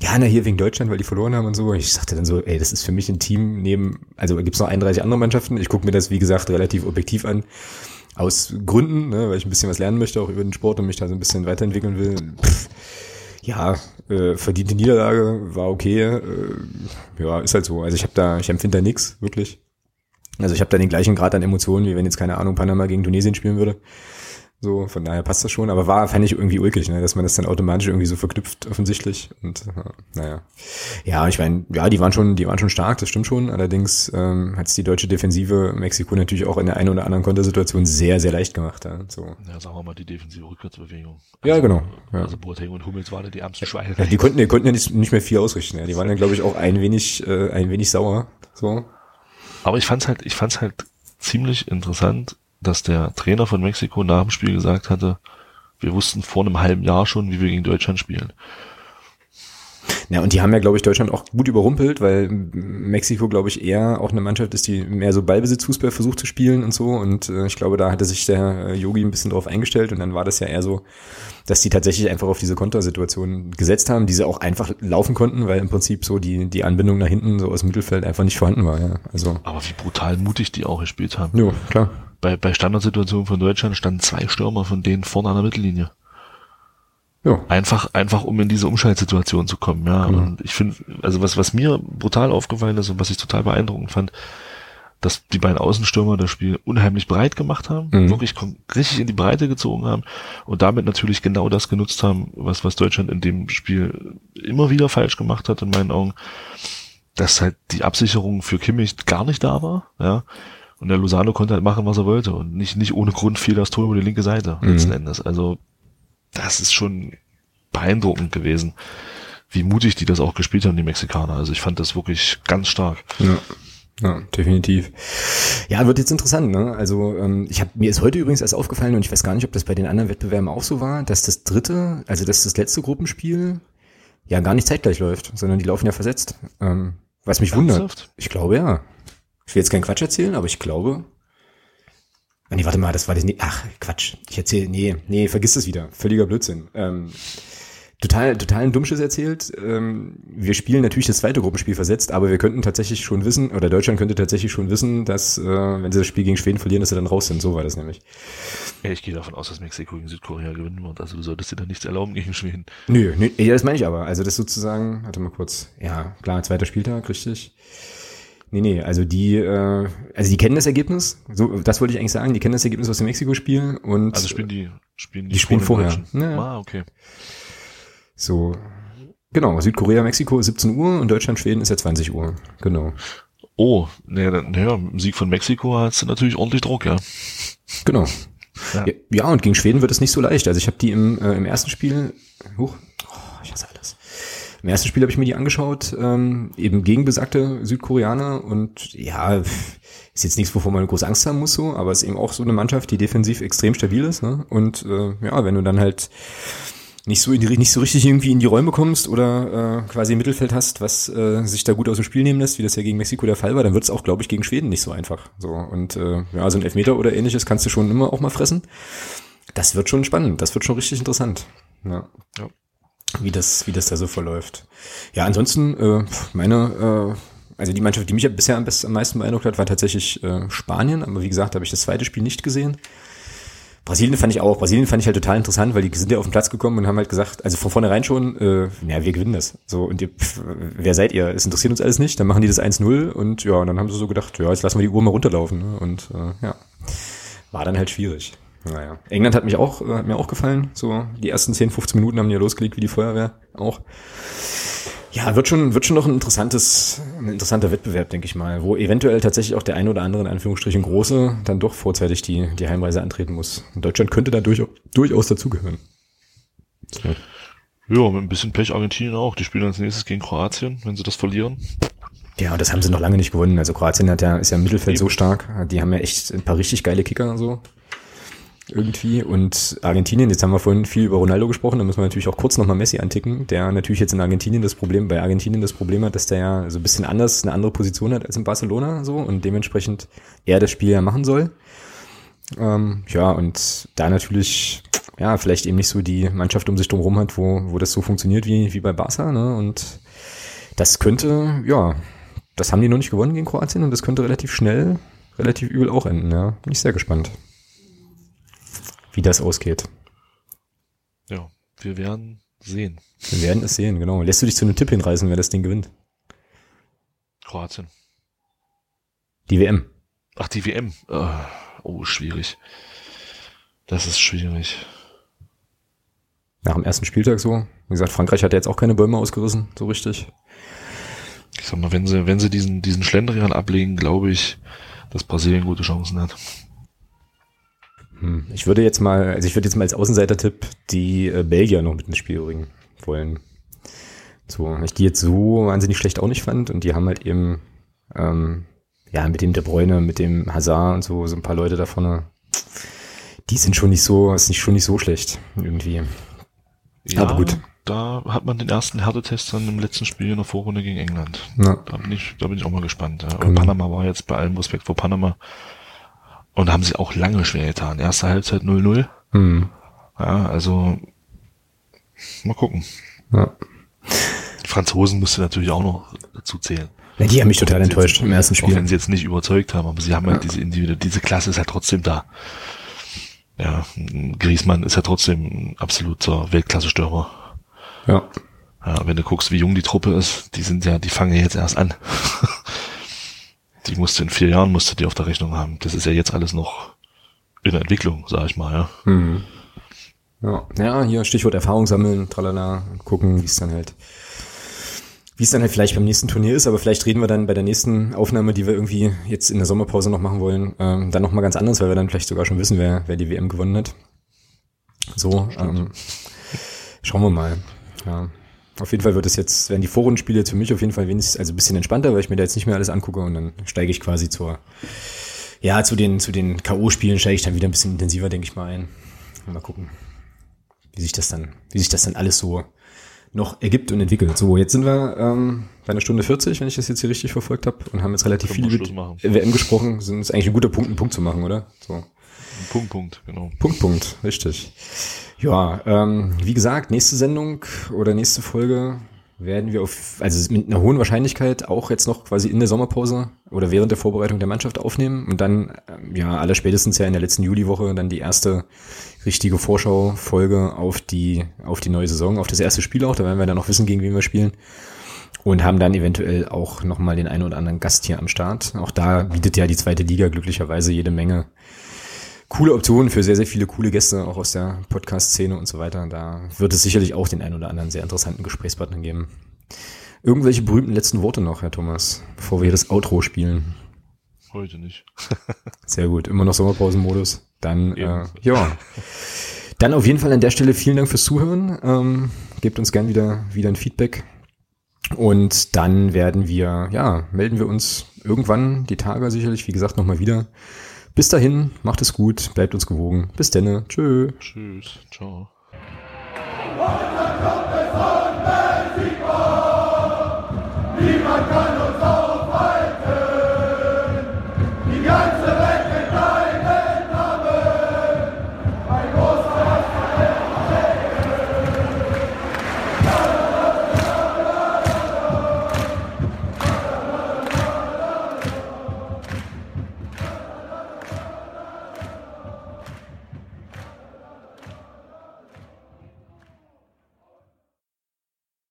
Ja, na hier wegen Deutschland, weil die verloren haben und so. Ich sagte dann so, ey, das ist für mich ein Team neben, also gibt's noch 31 andere Mannschaften. Ich gucke mir das, wie gesagt, relativ objektiv an. Aus Gründen, ne, weil ich ein bisschen was lernen möchte, auch über den Sport und mich da so ein bisschen weiterentwickeln will. Pff, ja, äh, verdiente Niederlage, war okay. Äh, ja, ist halt so. Also ich habe da, ich empfinde da nix, wirklich. Also ich habe da den gleichen Grad an Emotionen, wie wenn jetzt, keine Ahnung, Panama gegen Tunesien spielen würde. So, von daher passt das schon, aber war, fand ich irgendwie ulkig, ne, dass man das dann automatisch irgendwie so verknüpft, offensichtlich. Und äh, naja. Ja, ich meine, ja, die waren schon, die waren schon stark, das stimmt schon. Allerdings ähm, hat es die deutsche Defensive Mexiko natürlich auch in der einen oder anderen Kontersituation sehr, sehr leicht gemacht. Ja, so. ja sagen wir mal die defensive Rückwärtsbewegung. Also, ja, genau. Ja. Also Boateng und Hummels waren die ärmsten Schweine. Ja, die konnten, die konnten ja nicht, nicht mehr viel ausrichten. Ja. Die waren dann, glaube ich, auch ein wenig, äh, ein wenig sauer. So. Aber ich fand's halt, ich fand's halt ziemlich interessant, dass der Trainer von Mexiko nach dem Spiel gesagt hatte, wir wussten vor einem halben Jahr schon, wie wir gegen Deutschland spielen. Ja, und die haben ja, glaube ich, Deutschland auch gut überrumpelt, weil Mexiko, glaube ich, eher auch eine Mannschaft ist, die mehr so Ballbesitzfußball versucht zu spielen und so. Und äh, ich glaube, da hatte sich der Yogi ein bisschen drauf eingestellt und dann war das ja eher so, dass die tatsächlich einfach auf diese Kontersituation gesetzt haben, die sie auch einfach laufen konnten, weil im Prinzip so die, die Anbindung nach hinten so aus dem Mittelfeld einfach nicht vorhanden war. Ja. Also. Aber wie brutal mutig die auch gespielt haben. Ja, klar bei, bei Standardsituationen von Deutschland standen zwei Stürmer von denen vorne an der Mittellinie. Ja. Einfach, einfach um in diese Umschaltsituation zu kommen, ja. Mhm. Und ich finde, also was, was mir brutal aufgefallen ist und was ich total beeindruckend fand, dass die beiden Außenstürmer das Spiel unheimlich breit gemacht haben, mhm. wirklich richtig in die Breite gezogen haben und damit natürlich genau das genutzt haben, was, was Deutschland in dem Spiel immer wieder falsch gemacht hat, in meinen Augen, dass halt die Absicherung für Kimmich gar nicht da war, ja und der Lozano konnte halt machen, was er wollte. Und nicht, nicht ohne Grund fiel das Tor über die linke Seite, mhm. letzten Endes. Also, das ist schon beeindruckend gewesen, wie mutig die das auch gespielt haben, die Mexikaner. Also ich fand das wirklich ganz stark. Ja. Ja, definitiv. Ja, wird jetzt interessant, ne? Also ähm, ich habe mir ist heute übrigens erst aufgefallen und ich weiß gar nicht, ob das bei den anderen Wettbewerben auch so war, dass das dritte, also dass das letzte Gruppenspiel ja gar nicht zeitgleich läuft, sondern die laufen ja versetzt. Ähm, was mich Ernsthaft? wundert. Ich glaube ja. Ich will jetzt keinen Quatsch erzählen, aber ich glaube. Ah, nee, warte mal, das war das. Nee, ach, Quatsch. Ich erzähle. Nee, nee, vergiss das wieder. Völliger Blödsinn. Ähm, total, total ein Dummsches erzählt. Ähm, wir spielen natürlich das zweite Gruppenspiel versetzt, aber wir könnten tatsächlich schon wissen, oder Deutschland könnte tatsächlich schon wissen, dass, äh, wenn sie das Spiel gegen Schweden verlieren, dass sie dann raus sind. So war das nämlich. Ja, ich gehe davon aus, dass Mexiko gegen Südkorea gewinnen wird. Also du solltest dir da nichts erlauben gegen Schweden. Nö, nö, ja, das meine ich aber. Also das sozusagen, warte mal kurz. Ja, klar, zweiter Spieltag, richtig. Nee, nee, also die, äh, also die kennen das Ergebnis, so, das wollte ich eigentlich sagen, die kennen das Ergebnis aus dem Mexiko-Spiel und. Also spielen die, spielen die, die spielen vorher. Ja. Ah, okay. So, genau, Südkorea, Mexiko ist 17 Uhr und Deutschland, Schweden ist ja 20 Uhr. Genau. Oh, naja, naja, im Sieg von Mexiko hat es natürlich ordentlich Druck, ja. Genau. Ja. ja. und gegen Schweden wird es nicht so leicht. Also ich habe die im, äh, im ersten Spiel, huch, oh, ich hasse alles. Im ersten Spiel habe ich mir die angeschaut, ähm, eben gegen besagte Südkoreaner und ja, ist jetzt nichts, wovon man groß Angst haben muss so, aber es ist eben auch so eine Mannschaft, die defensiv extrem stabil ist. Ne? Und äh, ja, wenn du dann halt nicht so in die, nicht so richtig irgendwie in die Räume kommst oder äh, quasi im Mittelfeld hast, was äh, sich da gut aus dem Spiel nehmen lässt, wie das ja gegen Mexiko der Fall war, dann wird es auch, glaube ich, gegen Schweden nicht so einfach. So und äh, ja, so ein Elfmeter oder ähnliches kannst du schon immer auch mal fressen. Das wird schon spannend, das wird schon richtig interessant. Ja. ja. Wie das, wie das da so verläuft. Ja, ansonsten äh, meine, äh, also die Mannschaft, die mich ja bisher am, besten, am meisten beeindruckt hat, war tatsächlich äh, Spanien. Aber wie gesagt, habe ich das zweite Spiel nicht gesehen. Brasilien fand ich auch. Brasilien fand ich halt total interessant, weil die sind ja auf den Platz gekommen und haben halt gesagt, also von vornherein schon, äh, ja, wir gewinnen das. So, und ihr, pff, wer seid ihr? Es interessiert uns alles nicht. Dann machen die das 1-0 und ja, und dann haben sie so gedacht, ja, jetzt lassen wir die Uhr mal runterlaufen. Ne? Und äh, ja, war dann halt schwierig. Naja. England hat mich auch, äh, hat mir auch gefallen. So, die ersten 10, 15 Minuten haben die ja losgelegt wie die Feuerwehr auch. Ja, wird schon, wird schon noch ein interessantes, ein interessanter Wettbewerb, denke ich mal, wo eventuell tatsächlich auch der ein oder andere in Anführungsstrichen große dann doch vorzeitig die, die Heimreise antreten muss. Und Deutschland könnte da durch, durchaus dazugehören. So. Ja, mit ein bisschen Pech Argentinien auch. Die spielen als nächstes gegen Kroatien, wenn sie das verlieren. Ja, und das haben sie noch lange nicht gewonnen. Also Kroatien hat ja, ist ja im Mittelfeld Eben. so stark. Die haben ja echt ein paar richtig geile Kicker so irgendwie. Und Argentinien, jetzt haben wir vorhin viel über Ronaldo gesprochen, da müssen wir natürlich auch kurz nochmal Messi anticken, der natürlich jetzt in Argentinien das Problem, bei Argentinien das Problem hat, dass der ja so ein bisschen anders, eine andere Position hat als in Barcelona so und dementsprechend er das Spiel ja machen soll. Ähm, ja, und da natürlich, ja, vielleicht eben nicht so die Mannschaft um sich drum hat, wo, wo das so funktioniert wie, wie bei Barca, ne? Und das könnte, ja, das haben die noch nicht gewonnen gegen Kroatien und das könnte relativ schnell, relativ übel auch enden, ja. Bin ich sehr gespannt wie das ausgeht. Ja, wir werden sehen. Wir werden es sehen, genau. Lässt du dich zu einem Tipp hinreißen, wer das Ding gewinnt? Kroatien. Die WM. Ach, die WM. Oh, schwierig. Das ist schwierig. Nach dem ersten Spieltag so. Wie gesagt, Frankreich hat ja jetzt auch keine Bäume ausgerissen, so richtig. Ich sag mal, wenn sie, wenn sie diesen, diesen Schlendrian ablegen, glaube ich, dass Brasilien gute Chancen hat. Hm. Ich würde jetzt mal, also ich würde jetzt mal als Außenseiter-Tipp die äh, Belgier noch mit ins Spiel bringen wollen. So, ich die jetzt so wahnsinnig schlecht auch nicht fand und die haben halt eben, ähm, ja, mit dem De Bruyne, mit dem Hazard und so, so ein paar Leute da vorne, die sind schon nicht so, ist nicht schon nicht so schlecht irgendwie. Ja, Aber gut. Da hat man den ersten Härtetest dann im letzten Spiel in der Vorrunde gegen England. Ja. Da bin ich, da bin ich auch mal gespannt. Ja. Und mhm. Panama war jetzt bei allem Respekt vor Panama und haben sie auch lange schwer getan. Erste Halbzeit 0-0. Hm. Ja, also mal gucken. Ja. Die Franzosen musste natürlich auch noch dazu zählen. Ja, die haben mich total enttäuscht jetzt, im ersten Spiel. Auch wenn sie jetzt nicht überzeugt haben, aber sie haben halt ja. halt diese Individuelle, diese Klasse ist halt trotzdem da. Ja, Griesmann ist ja trotzdem ein absoluter Weltklasse-Stürmer. Ja. Ja, wenn du guckst, wie jung die Truppe ist, die sind ja, die fangen ja jetzt erst an. Die musste in vier Jahren musste die auf der Rechnung haben. Das ist ja jetzt alles noch in der Entwicklung, sag ich mal, ja. Mhm. Ja, ja, hier Stichwort Erfahrung sammeln, tralala, und gucken, wie es dann halt, wie es dann halt vielleicht beim nächsten Turnier ist, aber vielleicht reden wir dann bei der nächsten Aufnahme, die wir irgendwie jetzt in der Sommerpause noch machen wollen, ähm, dann nochmal ganz anders, weil wir dann vielleicht sogar schon wissen, wer, wer die WM gewonnen hat. So, ähm, schauen wir mal. Ja. Auf jeden Fall wird es jetzt, werden die Vorrundenspiele jetzt für mich auf jeden Fall wenigstens, also ein bisschen entspannter, weil ich mir da jetzt nicht mehr alles angucke und dann steige ich quasi zur, ja, zu den, zu den K.O.-Spielen steige ich dann wieder ein bisschen intensiver, denke ich mal ein. Mal gucken, wie sich das dann, wie sich das dann alles so noch ergibt und entwickelt. So, jetzt sind wir ähm, bei einer Stunde 40, wenn ich das jetzt hier richtig verfolgt habe, und haben jetzt relativ viel über WM gesprochen. Sind ist eigentlich ein guter Punkt, einen Punkt zu machen, oder? So. Punkt, Punkt, genau. Punkt, Punkt, richtig. Ja, ähm, wie gesagt, nächste Sendung oder nächste Folge werden wir auf, also mit einer hohen Wahrscheinlichkeit auch jetzt noch quasi in der Sommerpause oder während der Vorbereitung der Mannschaft aufnehmen und dann, ähm, ja, aller spätestens ja in der letzten Juliwoche dann die erste richtige Vorschau-Folge auf die, auf die neue Saison, auf das erste Spiel auch, da werden wir dann noch wissen, gegen wen wir spielen und haben dann eventuell auch nochmal den einen oder anderen Gast hier am Start. Auch da bietet ja die zweite Liga glücklicherweise jede Menge coole Optionen für sehr, sehr viele coole Gäste, auch aus der Podcast-Szene und so weiter. Da wird es sicherlich auch den einen oder anderen sehr interessanten Gesprächspartner geben. Irgendwelche berühmten letzten Worte noch, Herr Thomas, bevor wir das Outro spielen? Heute nicht. (laughs) sehr gut, immer noch Sommerpausenmodus. Dann, äh, ja. Dann auf jeden Fall an der Stelle vielen Dank fürs Zuhören. Ähm, gebt uns gern wieder, wieder ein Feedback. Und dann werden wir, ja, melden wir uns irgendwann die Tage sicherlich, wie gesagt, nochmal wieder bis dahin, macht es gut, bleibt uns gewogen. Bis denne. Tschö. Tschüss. Ciao. Niemand kann